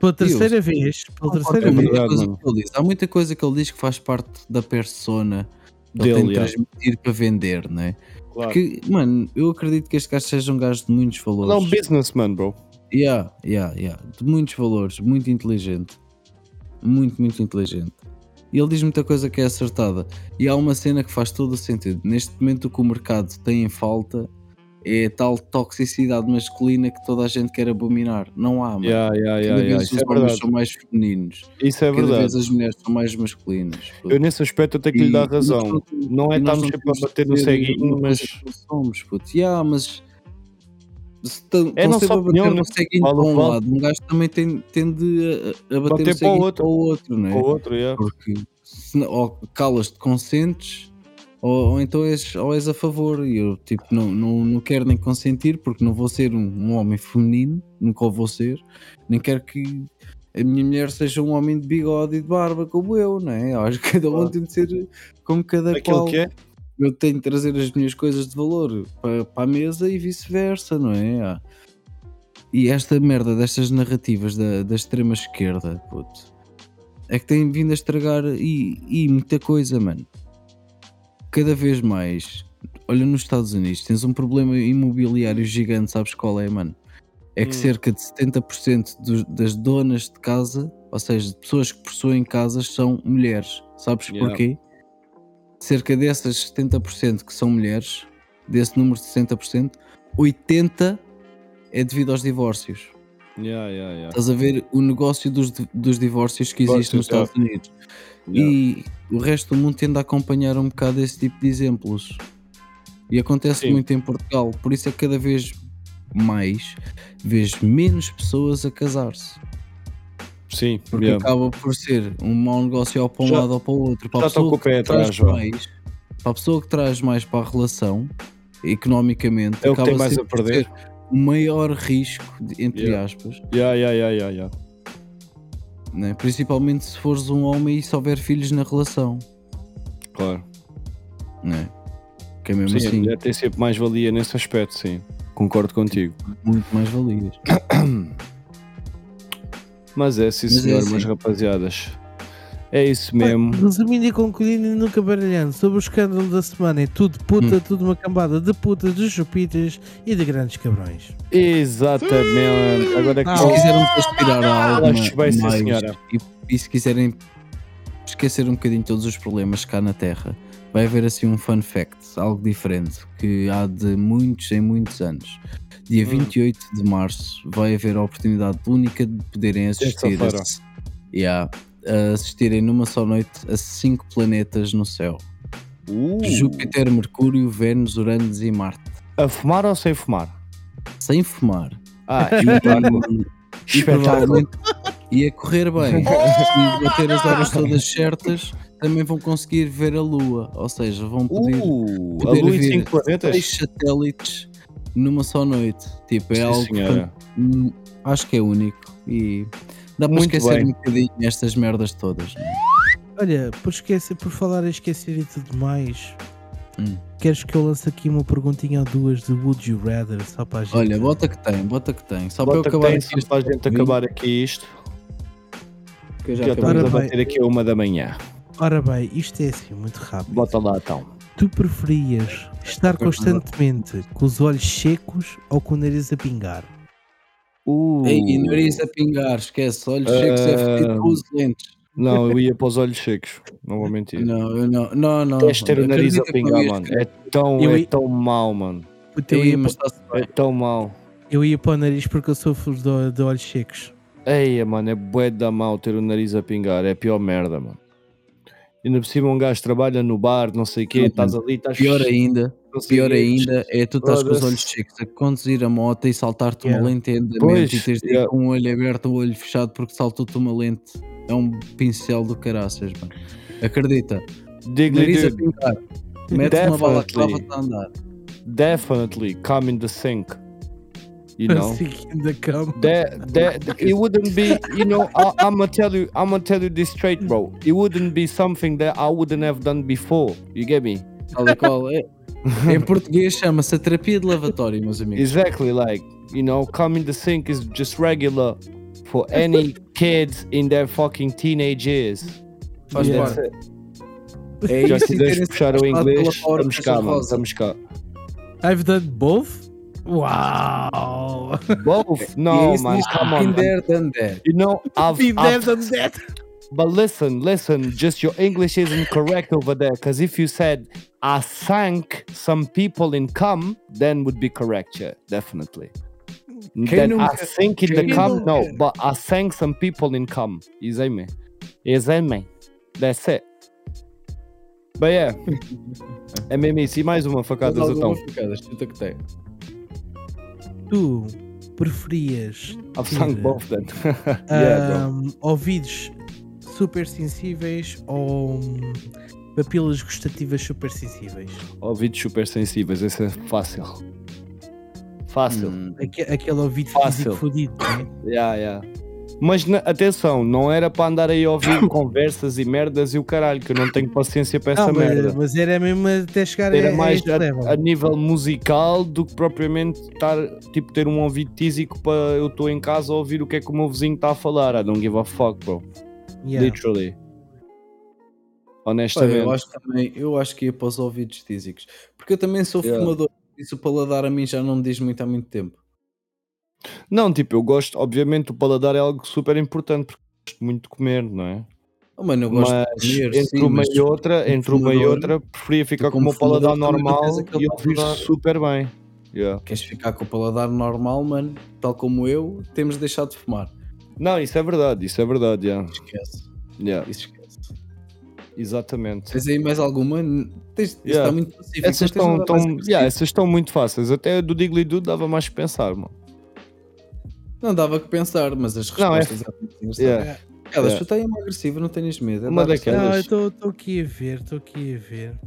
S3: Pela terceira vez, pela terceira
S2: é
S3: vez,
S4: coisa que ele diz. Há muita coisa que ele diz que faz parte da persona que
S2: Dele,
S4: ele tem de transmitir para vender, não é?
S2: claro.
S4: Porque, mano, eu acredito que este gajo seja um gajo de muitos valores.
S2: Ele é um businessman, bro.
S4: Yeah, yeah, yeah. De muitos valores, muito inteligente. Muito, muito inteligente. E ele diz muita coisa que é acertada. E há uma cena que faz todo o sentido. Neste momento, o que o mercado tem em falta é tal toxicidade masculina que toda a gente quer abominar. Não há, mano.
S2: Yeah, yeah, yeah,
S4: vez os
S2: é
S4: homens são mais femininos.
S2: Isso é
S4: Cada
S2: verdade.
S4: vez as mulheres são mais masculinas. puto.
S2: Eu nesse aspecto eu tenho que lhe dar
S4: nós
S2: razão. Não é estarmos sempre a bater no
S4: ser
S2: ceguinho, mas
S4: somos, puto. Yeah, mas
S2: É
S4: estão
S2: nossa
S4: sempre a bater no
S2: né?
S4: ceguinho
S2: o
S4: para um lado, um gajo também tem, tende a, a bater,
S2: Bater
S4: no
S2: para o
S4: ceguinho
S2: outro.
S4: para o outro, não é?
S2: com o outro, yeah.
S4: Porque se ou calas-te consentes ou, ou então és, ou és a favor e eu tipo não, não, não quero nem consentir porque não vou ser um, um homem feminino, nunca o vou ser, nem quero que a minha mulher seja um homem de bigode e de barba como eu, não é? Eu acho que cada um tem de ser como cada
S2: Aquilo
S4: qual.
S2: que é?
S4: Eu tenho de trazer as minhas coisas de valor para, para a mesa e vice-versa, não é? Ah. E esta merda destas narrativas da, da extrema esquerda, puto, é que tem vindo a estragar e, e muita coisa, mano. Cada vez mais, olha nos Estados Unidos, tens um problema imobiliário gigante, sabes qual é, mano? É que
S2: Hum.
S4: cerca de 70% dos- das donas de casa, ou seja, de pessoas que possuem casas, são mulheres. Sabes
S2: Yeah.
S4: porquê? Cerca dessas 70% que são mulheres, desse número de 60%, 80% é devido aos divórcios.
S2: Yeah, yeah, yeah.
S4: Estás a ver o negócio dos, dos divórcios que existe nos Estados Unidos.
S2: Yeah.
S4: E o resto do mundo tende a acompanhar um bocado esse tipo de exemplos. E acontece
S2: Sim.
S4: muito em Portugal. Por isso é que cada vez mais vês menos pessoas a casar-se.
S2: Sim,
S4: Porque
S2: yeah.
S4: acaba por ser um mau negócio ou para um
S2: Já-
S4: lado ou para o outro. Para
S2: já
S4: a pessoa
S2: com o pé
S4: que traz
S2: atrás,
S4: mais, para a pessoa que traz mais para a relação, economicamente,
S2: É
S4: acaba
S2: mais a
S4: por
S2: perder.
S4: ser o maior risco, entre
S2: Yeah.
S4: aspas,
S2: Yeah, yeah, yeah, yeah, yeah.
S4: Né? principalmente se fores um homem e se houver filhos na relação.
S2: Claro.
S4: Né? Que é mesmo
S2: Sim, a
S4: assim,
S2: mulher tem sempre mais valia nesse aspecto, sim. Concordo contigo.
S4: muito mais valias.
S2: Mas é, sim
S4: Mas é
S2: senhor,
S4: assim.
S2: mas rapaziadas. É isso mesmo.
S3: Resumindo e concluindo e nunca baralhando sobre o escândalo da semana, é tudo puta,
S4: Hum.
S3: tudo uma cambada de putas, de chupitas e de grandes cabrões.
S2: Exatamente. Agora que
S3: Ah,
S4: Se quisermos aspirar a algo
S2: Acho que vai ser,
S4: mais
S2: senhora.
S4: e, e se quiserem esquecer um bocadinho todos os problemas cá na Terra, vai haver assim um fun fact, algo diferente, que há de muitos em muitos anos. Dia
S2: Hum.
S4: 28 de março vai haver a oportunidade única de poderem assistir a, Yeah, a assistirem numa só noite a cinco planetas no céu:
S2: Uh,
S4: Júpiter, Mercúrio, Vênus, Uranus e Marte.
S2: a fumar ou sem fumar?
S4: Sem fumar.
S2: Ah,
S4: E provavelmente ia correr bem. Se bater as horas todas certas, também vão conseguir ver a Lua. Ou seja, vão poder
S2: Uh, a
S4: poder
S2: lua em
S4: ver
S2: 5 planetas?
S4: seis satélites numa só noite. Tipo, é
S2: Sim,
S4: algo acho que é único. E dá para
S2: Muito
S4: esquecer
S2: bem.
S4: um bocadinho estas merdas todas. não é?
S3: Olha, por, esquecer, por falar em esquecer e tudo mais,
S4: Hum.
S3: queres que eu lance aqui uma perguntinha ou duas de Would You Rather só para a gente?
S4: Olha, bota que tem, bota que tem. Só para eu
S2: Bota que
S4: acabar
S2: tem,
S4: aqui
S2: só para a gente acabar aqui isto.
S4: que
S2: Já
S4: já
S2: estamos a
S3: bem.
S2: bater aqui a uma da manhã.
S3: Ora bem, isto é assim, muito rápido.
S2: Bota lá então.
S3: Tu preferias estar constantemente com os olhos secos ou com o nariz a pingar?
S2: Uh,
S4: Ei, nariz a pingar, esquece. Olhos secos é fedido
S2: Ah,
S4: com os lentes.
S2: Não, eu ia para os olhos secos. Não vou mentir.
S4: Não, eu não, não, não.
S2: Tens de ter o nariz a pingar, mano. É tão,
S3: Eu
S2: é
S3: ia-
S2: tão mau, mano.
S3: Puta, eu, ia,
S2: É tão mau.
S3: eu ia para o nariz porque eu sofro de, de olhos secos.
S2: Eia, mano, é bué da mal ter o nariz a pingar. É a pior merda, mano. Ainda por cima um gajo trabalha no bar, não sei o quê,
S4: Não,
S2: estás ali, estás...
S4: Pior ainda, pior ainda é tu estás com os olhos secos a conduzir a moto e saltar-te
S3: Yeah.
S4: uma lente
S2: Pois,
S4: e teres de ir
S2: yeah.
S4: com um olho aberto ou o olho fechado porque saltou-te uma lente. É um pincel do caraças, mano. Acredita. Nariz a
S2: dig.
S4: pingar. Mete uma bala lava-te a andar.
S2: Definitely come in the sink. You know?
S3: Assim in the
S2: that, that it wouldn't be you know I, i'm gonna tell you i'm gonna tell you this straight bro it wouldn't be something that i wouldn't have done before you get me
S4: Tal e qual é. em português chama-se a terapia de lavatório, meus amigos.
S2: exactly like you know come in the sink is just regular for any kids in their fucking teenage years
S4: Faz
S3: Yeah.
S4: parte. É
S2: já
S4: terem
S2: puxar o inglês estamos cá mano estamos cá
S3: I've done both? Uau!
S2: both no
S4: é isso
S2: man come
S4: been
S2: on man.
S4: there, done that.
S2: you know I've,
S3: Been
S2: I've
S3: there, done that.
S2: But listen, listen, just your English isn't correct over there. Because if you said, I sank some people in cum, then would be correct, yeah, definitely. then I
S4: nunca-
S2: sink in the cum, no, but I sank some people in cum. You see me? You see me? That's it. But yeah, é mesmo isso. E mais uma facadas
S4: Faz
S2: então.
S4: algumas facadas, chuta que tem.
S3: Tu preferias
S2: I've
S3: ter,
S2: sunk both then. Ah, yeah, bro.
S3: ahm, ouvidos super sensíveis ou hum, papilas gustativas super sensíveis?
S2: Ouvidos super sensíveis, esse é fácil. Fácil.
S4: Hum,
S3: Aque- aquele ouvido
S2: Fácil.
S3: físico fodido, não é?
S2: Yeah, yeah. Mas na- atenção, não era para andar aí a ouvir conversas e merdas e o caralho, que eu não tenho paciência para essa
S3: Não, mas,
S2: merda.
S3: mas era mesmo até chegar
S2: Era
S3: a,
S2: mais
S3: a,
S2: a nível musical do que propriamente estar, tipo, ter um ouvido tísico para eu estou em casa a ouvir o que é que o meu vizinho está a falar. I don't give a fuck, bro.
S3: Yeah.
S2: Literally. Honestamente.
S4: eu, acho também, eu acho que ia para os ouvidos físicos. Porque eu também sou
S2: Yeah.
S4: fumador. Isso o paladar a mim já não me diz muito há muito tempo.
S2: Não, tipo, eu gosto, obviamente o paladar é algo super importante porque gosto muito de comer, não é?
S4: Oh, mano, eu gosto
S2: Mas
S4: de comer,
S2: entre
S4: sim,
S2: uma
S4: mas
S2: e outra, entre uma e outra, preferia ficar com o meu paladar normal e ouvir super bem. Yeah.
S4: queres ficar com o paladar normal, mano, tal como eu, temos de deixar de fumar.
S2: Não, isso é verdade, isso é verdade, yeah.
S4: Esquece.
S2: Yeah,
S4: Isso esquece.
S2: exatamente.
S4: Tens aí mais alguma? Tens,
S2: Yeah.
S4: está muito pacífico.
S2: Essas
S4: não tens
S2: estão, yeah, essas estão muito fáceis. Até do Digley Dude dava mais que pensar, mano.
S4: Não dava que pensar, mas as
S2: Não, é-
S4: respostas muito engraçadas.
S2: Yeah.
S4: Elas,
S2: Yeah.
S4: tu tens uma agressiva, não tenhas medo. É
S2: Uma daquelas.
S3: Não, eu estou aqui a ver, estou aqui a ver.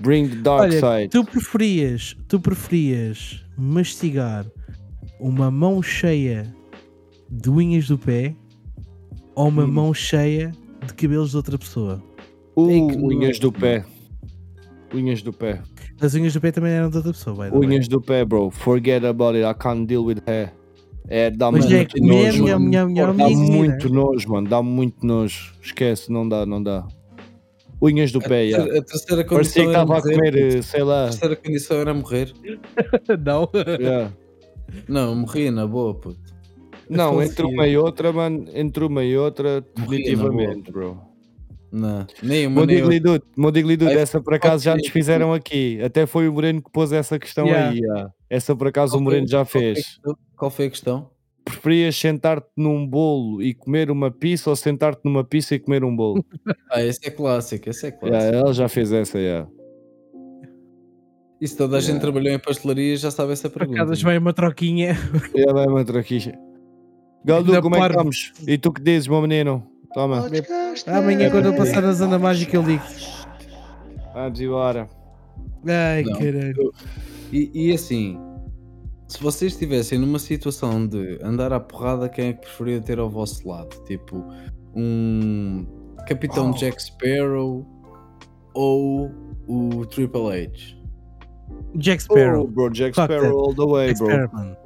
S2: Bring the dark
S3: Olha,
S2: side.
S3: tu preferias, tu preferias mastigar uma mão cheia de unhas do pé ou uma
S2: Hum.
S3: mão cheia de cabelos de outra pessoa?
S2: Uh, unhas do pé. Unhas do pé.
S3: As unhas do pé também eram de outra pessoa, by.
S2: Unhas do pé, bro. Forget about it. I can't deal with hair. É, dá
S3: Mas
S2: muito
S3: é minha,
S2: nojo.
S3: minha, minha, minha,
S2: Dá
S3: minha
S2: muito nojo, mano. Dá muito nojo. Esquece, não dá, não dá. Unhas do
S4: A
S2: pé,
S4: terceira,
S2: yeah.
S4: a terceira
S2: Parecia que estava a comer, sei
S4: A
S2: lá.
S4: terceira condição era morrer.
S3: Não.
S2: Yeah.
S4: Não, morria na boa, puto.
S2: Não, entre uma e outra, mano. Entre uma e outra, definitivamente, bro.
S4: Não, nem uma,
S2: Meu
S4: nem
S2: Dude, Dude, essa por acaso já nos fizeram aqui. Até foi o Moreno que pôs essa questão
S3: Yeah.
S2: aí. yeah. Essa por acaso o
S4: Qual
S2: Moreno
S4: foi-
S2: já
S4: qual foi a
S2: fez.
S4: Qual foi a questão?
S2: Preferias sentar-te num bolo e comer uma pizza ou sentar-te numa pizza e comer um bolo?
S4: Ah, esse é clássico, esse é clássico.
S2: yeah, ela já fez essa, yeah.
S4: E se toda a gente trabalhou em pastelaria já sabe essa
S3: Por
S4: pergunta.
S3: acaso vai uma troquinha.
S2: Yeah, vai uma traquicha. Galdu, como é que estamos? E tu que dizes, meu menino? Toma.
S3: Amanhã quando eu passar na zona mágica eu ligo.
S2: Vamos embora.
S3: Ai
S4: Não.
S3: caralho.
S4: E, e assim, se vocês estivessem numa situação de andar à porrada, quem é que preferia ter ao vosso lado? Tipo, um Capitão
S3: Oh.
S4: Jack Sparrow ou o Triple H?
S3: Jack
S2: Oh,
S3: Sparrow.
S2: bro, Jack Sparrow all the way,
S3: Jack
S2: bro.
S3: Sparrow, mano.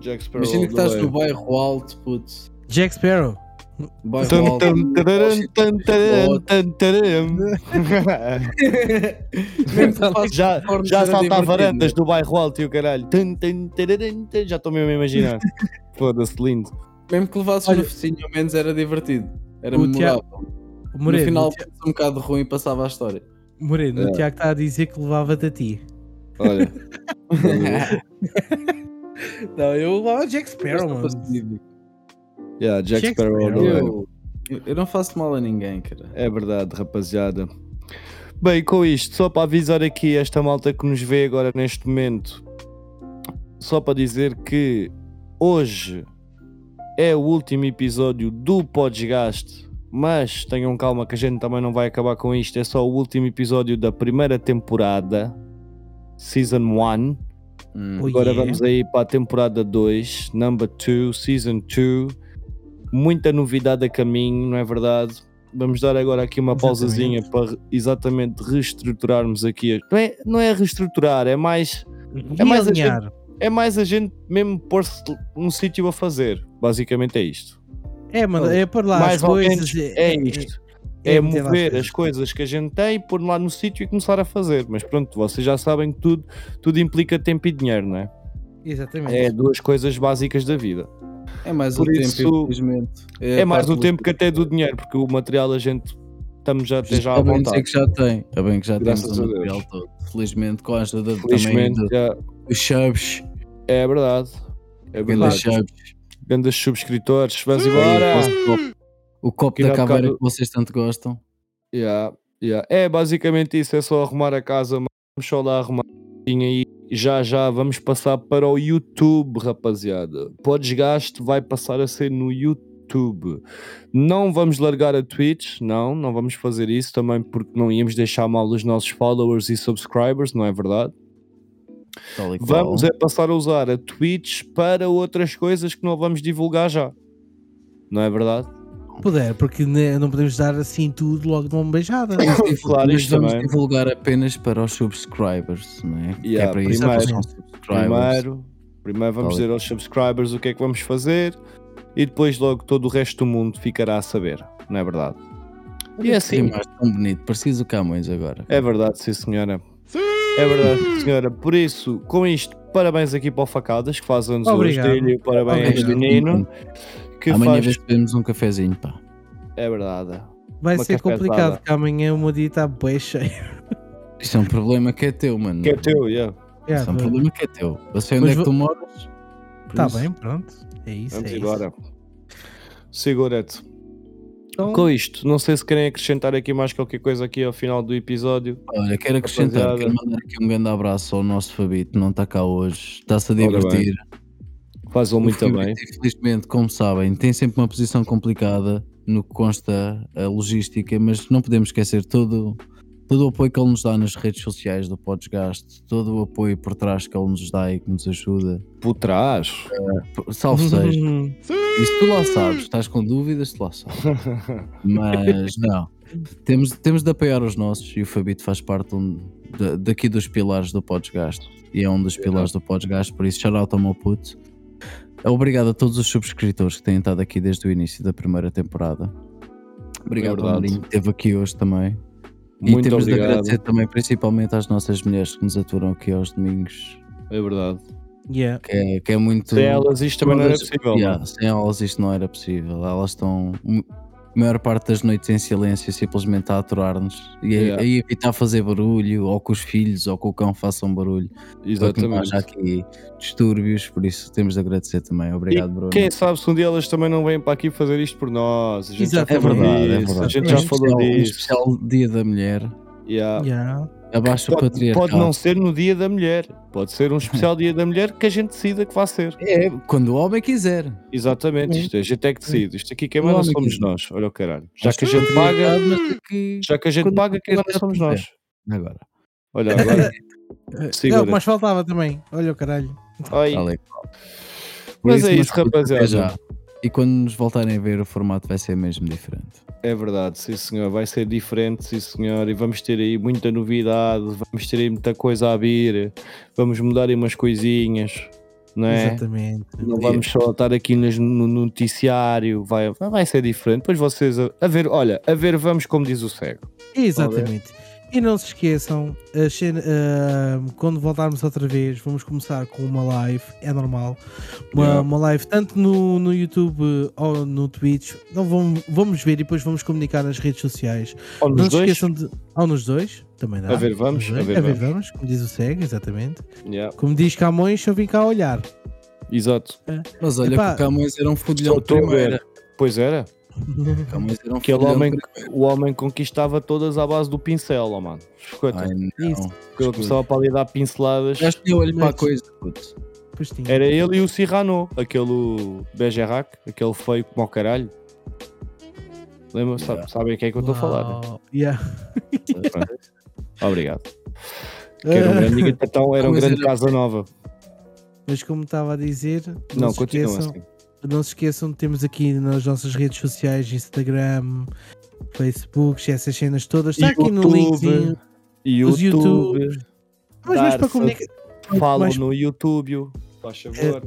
S2: Jack Sparrow
S4: Imagina que estás no bairro alto, putz.
S3: Jack Sparrow.
S4: Bairro
S2: Tum,
S4: alto.
S2: tum, tum,
S4: que faças
S2: já já
S4: era
S2: salta a
S4: divertido.
S2: varandas do bairro alto e o caralho. Já estou mesmo a imaginar. Foda-se, lindo.
S4: Mesmo que levasses
S3: Olha-
S4: no focinho, ao menos era divertido. Era
S3: O
S4: memorável.
S3: O
S4: No
S3: Moreno,
S4: final,
S3: o
S4: um bocado ruim e passava a história.
S3: Moreno, o
S2: É.
S3: Tiago está a dizer que levava-te a ti.
S2: Olha.
S3: Não, eu levava Jack Sparrow, mano.
S2: yeah, Jack,
S3: Jack
S2: Sparrow the way.
S4: Eu, eu- não faço mal a ninguém, cara.
S2: É verdade, rapaziada. Bem, com isto, só para avisar aqui esta malta que nos vê agora neste momento, só para dizer que hoje é o último episódio do Podesgaste, mas tenham calma que a gente também não vai acabar com isto, é só o último episódio da primeira temporada, Season 1.
S4: Hum.
S3: Ui.
S2: Agora
S3: yeah.
S2: vamos aí para a temporada 2, Number 2, Season 2. Muita novidade a caminho, não é verdade? Vamos dar agora aqui uma
S3: Exatamente.
S2: pausazinha para exatamente reestruturarmos aqui. Não é, não é reestruturar, é mais, É mais a
S3: Realinhar.
S2: é mais a gente mesmo pôr-se num sítio a fazer. Basicamente é isto.
S3: É, mano, é por lá
S2: mais
S3: as coisas.
S2: menos é isto. É, mover as coisas que a gente tem, pôr lá no sítio e começar a fazer. Mas pronto, vocês já sabem que tudo, tudo implica tempo e dinheiro, não é?
S3: Exatamente.
S2: É duas coisas básicas da vida.
S4: É mais
S2: Por
S4: o tempo,
S2: isso-
S4: infelizmente.
S2: É,
S4: a
S2: mais o tempo que até do dinheiro, porque o material a gente estamos já até já à vontade.
S4: que já tem. Está bem que já
S2: Graças
S4: temos o
S2: Deus.
S4: material todo. Felizmente, com a ajuda
S2: Felizmente
S4: também dos subs.
S2: é verdade. É
S4: Grandes
S2: verdade.
S4: subs.
S2: Grandes subscritores, vamos embora.
S4: O copo- da caveira
S2: bocado-
S4: que vocês tanto gostam.
S2: Yeah, yeah. É basicamente isso, é só arrumar a casa, mano. vamos só lá arrumar e já já vamos passar para o YouTube, rapaziada. Podesgaste vai passar a ser no YouTube. Não vamos largar a Twitch, não, não vamos fazer isso também porque não íamos deixar mal os nossos followers e subscribers, não é verdade? Vamos é passar a usar a Twitch para outras coisas que não vamos divulgar já. Não é verdade?
S3: Puder, porque não podemos dar assim tudo logo de uma beijada.
S2: Claro,
S4: Mas
S2: isto
S4: vamos
S2: também.
S4: divulgar apenas para os subscribers, não é? é
S2: Yeah,
S4: para isso que
S2: primeiro-
S4: subscribers.
S2: Primeiro, primeiro vamos dizer aos subscribers o que é que vamos fazer e depois logo todo o resto do mundo ficará a saber, não é verdade? E é assim,
S4: Sim, mas tão bonito, preciso Camões agora.
S2: é verdade, sim senhora. É verdade, senhora. Por isso, com isto, parabéns aqui para o Facadas, que faz anos hoje
S3: Obrigado.
S2: dele, parabéns
S3: Obrigado.
S2: menino, que
S4: Amanhã
S2: faz...
S4: vez bebemos um cafezinho, pá.
S2: É verdade.
S3: Vai
S2: Uma
S3: ser complicado, porque amanhã o meu dia está bem cheio.
S4: Isso é um problema que é teu, mano.
S2: Que é teu, yeah.
S4: Isso é um problema que é teu. Eu sei onde
S3: Mas
S4: é que
S3: vou-
S4: tu moras.
S3: Está Tá bem, pronto. É isso.
S2: Vamos
S3: é
S2: embora.
S3: Isso.
S2: Segura-te.
S3: Então,
S2: Com isto, não sei se querem acrescentar aqui mais qualquer coisa aqui ao final do episódio.
S4: Olha, quero acrescentar,
S2: Rapaziada.
S4: quero mandar aqui um grande abraço ao nosso Fabito, não está cá hoje, está-se a divertir. O
S2: muito bem.
S4: Infelizmente, como sabem, tem sempre uma posição complicada no que consta a logística, mas não podemos esquecer todo, todo o apoio que ele nos dá nas redes sociais do Podesgaste, todo o apoio por trás que ele nos dá e que nos ajuda.
S2: Por trás.
S4: Salve seja. E se tu lá sabes, estás com dúvidas, tu lá sabes. Mas não. Temos, temos de apoiar os nossos e o Fabito faz parte um, da- daqui dos pilares do Podesgaste. E é um dos pilares do Podesgaste, por isso shout out ao meu puto. Obrigado a todos os subscritores que têm estado aqui desde o início da primeira temporada. Obrigado
S2: verdade.
S4: Marinho que esteve aqui hoje também. e
S2: Muito
S4: temos de
S2: obrigado.
S4: agradecer também principalmente às nossas mulheres que nos aturam aqui aos domingos.
S2: É verdade.
S3: Yeah.
S4: Que é, que é muito.
S2: Sem elas isto também não era possível.
S4: Yeah, sem elas isto não era possível. Elas estão maior parte das noites em silêncio, simplesmente a aturar-nos e a,
S2: Yeah.
S4: a evitar fazer barulho, ou que os filhos ou que o cão façam barulho. Para que não
S2: Exatamente.
S4: haja aqui distúrbios, por isso temos de agradecer também. Obrigado, Bruno.
S2: Quem sabe se um dia elas também não vêm para aqui fazer isto por nós. A gente já
S3: Exato.
S4: É
S2: falou
S4: verdade, é
S2: disso,
S4: verdade.
S2: A gente
S3: Um
S2: já falou
S4: especial- Um
S2: disso.
S4: especial Dia da Mulher.
S2: Yeah.
S3: Yeah.
S4: Abaixo o
S2: Pode,
S4: patriarcado.
S2: pode não ser no dia da mulher. Pode ser um especial dia da mulher que a gente decida que vai ser.
S4: É, quando o homem quiser.
S2: Exatamente. Isto, a gente é que decide. Isto aqui quem
S4: O
S2: manda somos
S4: quiser.
S2: nós. Olha o caralho. Já
S4: Mas
S2: que a gente
S4: é
S2: paga,
S4: mas
S2: já que a gente paga, quem manda somos nós.
S4: Agora.
S2: Olha agora.
S3: É
S2: Segura.
S3: o que mais faltava também. Olha o caralho.
S2: Mas é isso, rapaziada.
S4: E quando nos voltarem a ver, o formato vai ser mesmo diferente.
S2: É verdade, sim senhor, vai ser diferente, sim senhor, e vamos ter aí muita novidade, vamos ter aí muita coisa a vir, vamos mudar aí umas coisinhas, não é?
S3: Exatamente.
S2: Não vamos só estar aqui no noticiário, vai, vai ser diferente. Depois vocês a, a ver, olha, a ver, vamos como diz o cego.
S3: Exatamente. E não se esqueçam, a cena- ah, quando voltarmos outra vez, vamos começar com uma live, é normal. Uma,
S2: Yeah.
S3: uma live tanto no, no YouTube ou no Twitch. Não vamos, vamos ver e depois vamos comunicar nas redes sociais.
S2: Ou
S3: não
S2: nos
S3: se
S2: dois,
S3: esqueçam de. Ou nos dois, também dá.
S2: A ver, vamos,
S3: Nos dois,
S2: a ver, vamos.
S3: como diz o Cego, exatamente.
S2: Yeah,
S3: Como diz Camões, eu vim cá olhar.
S2: exato.
S4: Mas olha
S3: Epá,
S4: que o Camões era um
S2: a
S4: primeira.
S2: ver. Pois era, aquele
S4: fudilhão
S2: homem, o homem conquistava todas à base do pincel, ó mano. Escuta,
S4: Ai,
S3: Isso.
S4: não.
S2: ele começava para ali a dar pinceladas.
S4: Já escolhi olho para a coisa, puto.
S3: Tinha.
S2: Era ele e o Cyrano, aquele Bergerac, aquele feio como ao caralho. Lembra?
S4: Yeah.
S2: Sabe, sabem o que é que eu estou a falar? né?
S3: Yeah.
S2: Obrigado. Que era um grande, então era um
S4: Mas
S2: grande
S4: era-
S2: casa nova.
S3: Mas como estava a dizer, não,
S2: Não,
S3: se
S2: continua
S3: esqueçam,
S2: assim.
S3: Não se esqueçam, temos aqui nas nossas redes sociais, Instagram, Facebook, essas cenas todas. Está aqui no linkzinho.
S2: E
S3: Os
S2: YouTube.
S3: YouTube. Mas mais para comunicar.
S2: Fala
S3: mais-
S2: no YouTube. Faz favor.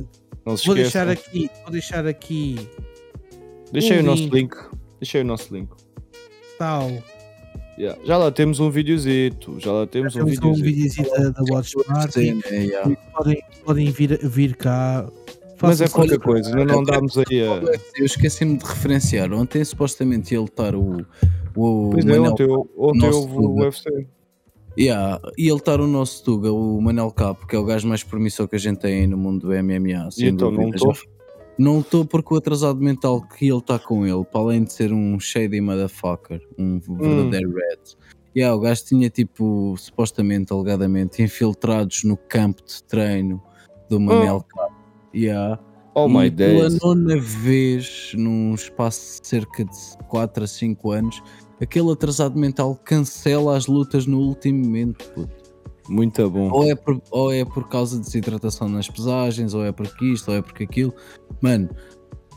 S2: Não se
S3: Vou
S2: esqueçam.
S3: deixar aqui, vou deixar aqui
S2: Deixa aí
S3: um
S2: o nosso
S3: link.
S2: aí o nosso link.
S3: tal.
S2: Yeah. Já lá temos um videozito. Já lá temos um
S3: Temos um
S2: videozito.
S3: da, da Watch Party.
S4: Sim, é, yeah.
S3: Podem, podem vir, vir cá.
S2: Mas é
S3: subscribe.
S2: coisa. Ainda não andámos aí a.
S4: Eu esqueci-me de referenciar. Ontem supostamente ia lutar o, o
S2: Pois é,
S4: Manel
S2: ontem, ontem
S4: nosso
S2: houve o. UFC.
S4: Yeah, e ele estar o nosso Tuga, o Manel Capo, que é o gajo mais promissor que a gente tem aí no mundo do MMA. sem
S2: então, não
S4: dúvida.
S2: estou?
S4: Já- Não estou porque o atrasado mental que ele está com ele, para além de ser um shady motherfucker, um verdadeiro
S2: Hum.
S4: red. Yeah, o gajo tinha tipo, supostamente, alegadamente, infiltrados no campo de treino do Manel Capo. Yeah.
S2: Oh
S4: e
S2: my
S4: pela nona vez, num espaço de cerca de 4 a 5 anos, aquele atrasado mental cancela as lutas no último momento. puto.
S2: Muito bom.
S4: Ou, é por, ou é por causa de desidratação nas pesagens, ou é porque isto, ou é porque aquilo. Mano,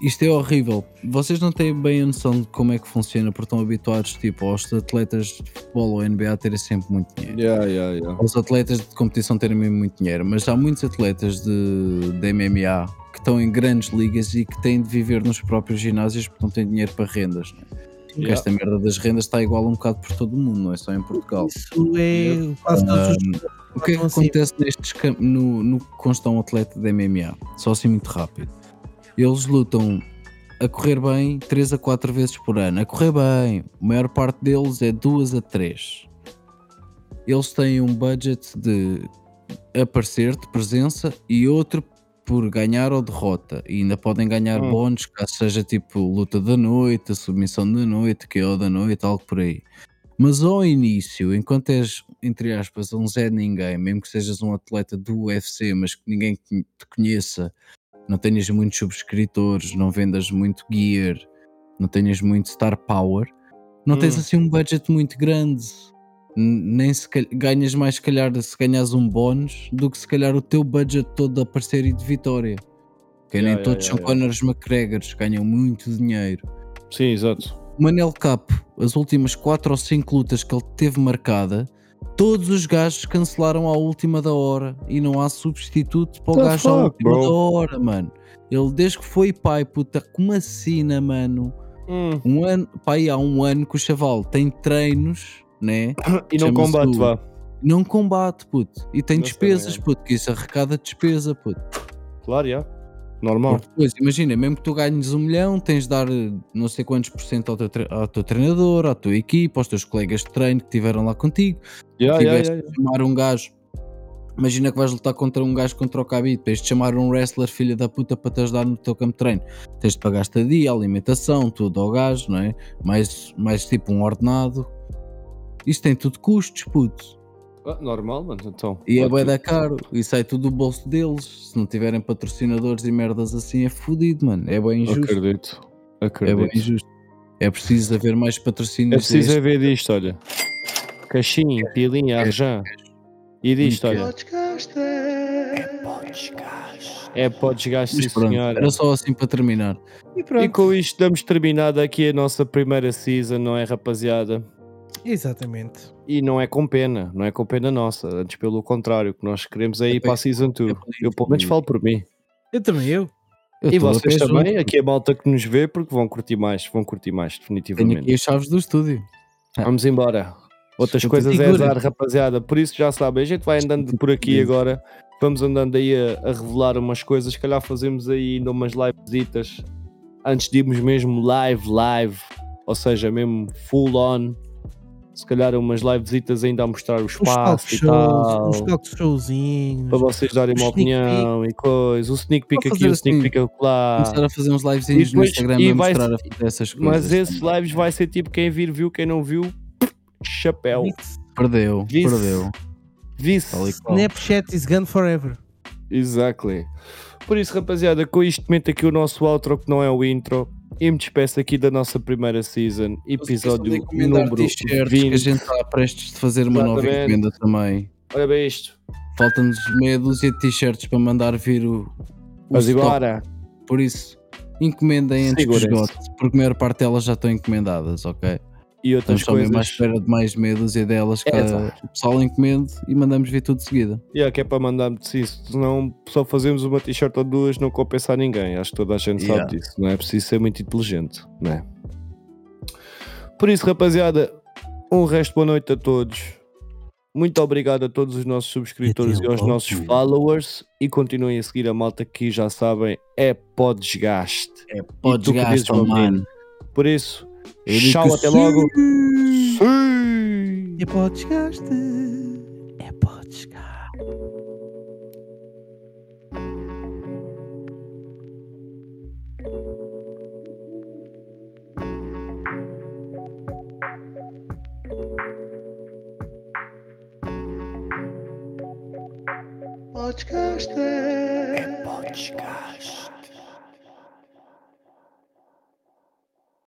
S4: isto é horrível. Vocês não têm bem a noção de como é que funciona, porque estão habituados tipo, aos atletas de futebol ou NBA terem sempre muito dinheiro.
S2: Yeah, yeah, yeah.
S4: Aos atletas de competição terem mesmo muito dinheiro, mas há muitos atletas de, de MMA que estão em grandes ligas e que têm de viver nos próprios ginásios porque não têm dinheiro para rendas. né? Porque
S2: Yeah.
S4: esta merda das rendas está igual um bocado por todo o mundo, não é só em Portugal.
S3: Isso é quase todos os.
S4: O que é que
S3: assim,
S4: acontece nestes no, no que consta um atleta de MMA? Só assim muito rápido. Eles lutam a correr bem 3 a 4 vezes por ano. A correr bem, a maior parte deles é 2 a 3. Eles têm um budget de aparecer, de presença, e outro por ganhar ou derrota. E ainda podem ganhar
S2: Hum.
S4: bónus, caso seja tipo luta da noite, a submissão da noite, KO da noite, algo por aí. Mas ao início, enquanto és, entre aspas, um Zé ninguém, mesmo que sejas um atleta do UFC, mas que ninguém te conheça, não tenhas muitos subscritores, não vendas muito gear, não tenhas muito star power, não tens
S2: Hum.
S4: assim um budget muito grande. Nem se cal- ganhas mais, se calhar, se ganhas um bónus do que se calhar o teu budget todo de aparecer e de vitória. Que
S2: Yeah,
S4: nem
S2: yeah,
S4: todos
S2: yeah,
S4: são Conors McGregors, ganham muito dinheiro.
S2: Sim, exato.
S4: O Manel Cap, as últimas 4 ou 5 lutas que ele teve marcada, todos os gajos cancelaram à última da hora e não há substituto para o
S2: The
S4: gajo à
S2: fuck,
S4: última
S2: bro?
S4: da hora, mano. Ele desde que foi pai, puta, com uma sina, mano.
S2: Hum.
S4: Um ano, pai, há um ano que o chaval tem treinos, né?
S2: E não combate, vá.
S4: Não combate, puto. E tem despesas, puto, que isso arrecada despesa, puto.
S2: Claro, já. Normal.
S4: Porque depois, imagina, mesmo que tu ganhes um milhão, tens de dar eh, não sei quantos por cento ao teu, ao teu treinador, à tua equipa, aos teus colegas de treino que estiveram lá contigo.
S2: Yeah, yeah,
S4: tiveste
S2: yeah,
S4: de chamar um gajo. Imagina que vais lutar contra um gajo contra o Khabib, tens de chamar um wrestler filha da puta para te ajudar no teu campo de treino. Tens de pagar estadia, alimentação, tudo ao gajo, não é? Mais, mais tipo um ordenado. Isso tem tudo custos, puto.
S2: Ah, normal, mano. Então.
S4: E é bué
S2: que-
S4: da caro. E sai tudo do bolso deles. Se não tiverem patrocinadores e merdas assim, é fodido, mano. É bem injusto.
S2: Acredito.
S4: É
S2: Acredito.
S4: bem injusto. É preciso haver mais
S2: É
S4: patrocínios.
S2: preciso é
S4: este.
S2: ver disto, olha. Caixinha, pilinha, arjã. E disto, olha. É
S4: Mas
S2: sim
S4: pronto,
S2: senhora.
S4: era só assim para terminar.
S3: E
S2: E com isto damos terminada aqui a nossa primeira season, não é rapaziada?
S3: Exatamente.
S2: E não é com pena, não é com pena nossa, antes pelo contrário, o que nós queremos é ir
S4: É
S2: para a season 2.
S4: é bonito,
S2: Eu pelo menos falo por mim.
S3: Eu também, eu.
S4: Eu
S2: E vocês também,
S4: junto.
S2: aqui a malta que nos vê, porque vão curtir mais, vão curtir mais,
S4: Tenho
S2: definitivamente.
S4: aqui as chaves do estúdio.
S2: Vamos embora. Outras
S4: Eu
S2: coisas é azar, rapaziada. Por isso já sabem, a gente vai andando por aqui agora. Vamos andando aí a, a revelar umas coisas. Se calhar fazemos aí ainda umas livesitas antes de irmos mesmo live, live. Ou seja, mesmo full on. Se calhar umas livesitas ainda a mostrar o espaço e
S3: shows,
S2: tal.
S3: uns talk showzinhos.
S2: Para vocês darem
S3: um
S2: uma
S3: sneak
S2: opinião e coisa. O sneak peek aqui, o sneak
S4: assim,
S2: peek lá.
S4: Começar a fazer uns livezinhos
S2: depois-
S4: no Instagram
S2: e
S4: a
S2: vai-
S4: mostrar a fazer essas coisas.
S2: Mas esses lives vai ser tipo quem vir viu, quem não viu, chapéu.
S4: Perdeu,
S2: Vice.
S4: perdeu.
S2: Vice.
S3: Snapchat is gone forever.
S2: Exactly. Por isso, rapaziada, com isto meto aqui o nosso outro que não é o intro e me despeço aqui da nossa primeira season, episódio
S4: de
S2: número
S4: t-shirts,
S2: 20.
S4: que a gente está prestes de fazer uma nova
S2: Exatamente.
S4: encomenda também.
S2: Olha bem isto.
S4: Faltam-nos meia dúzia de t-shirts para mandar vir o, o
S2: Mas agora,
S4: Por isso, encomendem antes
S2: Segurem-se.
S4: esgote, porque a maior parte delas já estão encomendadas, ok?
S2: E outras
S4: Estamos só mesmo à
S2: coisas.
S4: espera de mais meia dúzia delas que
S2: É,
S4: o pessoal encomende e mandamos vir tudo de seguida.
S2: Yeah, que é para mandar-me si, senão só fazemos uma t-shirt ou duas não compensa a ninguém. Acho que toda a gente
S4: Yeah.
S2: sabe disso. Não é preciso ser muito inteligente, não é? Por isso, rapaziada, um resto de boa noite a todos. Muito obrigado a todos os nossos subscritores e aos
S3: logo.
S2: nossos followers e continuem a seguir a malta que já sabem é pó desgaste.
S4: É
S2: meu menino? Por isso,
S4: Digo
S2: tchau, até
S4: sim.
S2: logo. Sim.
S3: É desgaste. É desgaste.
S10: Podcast. É podcast.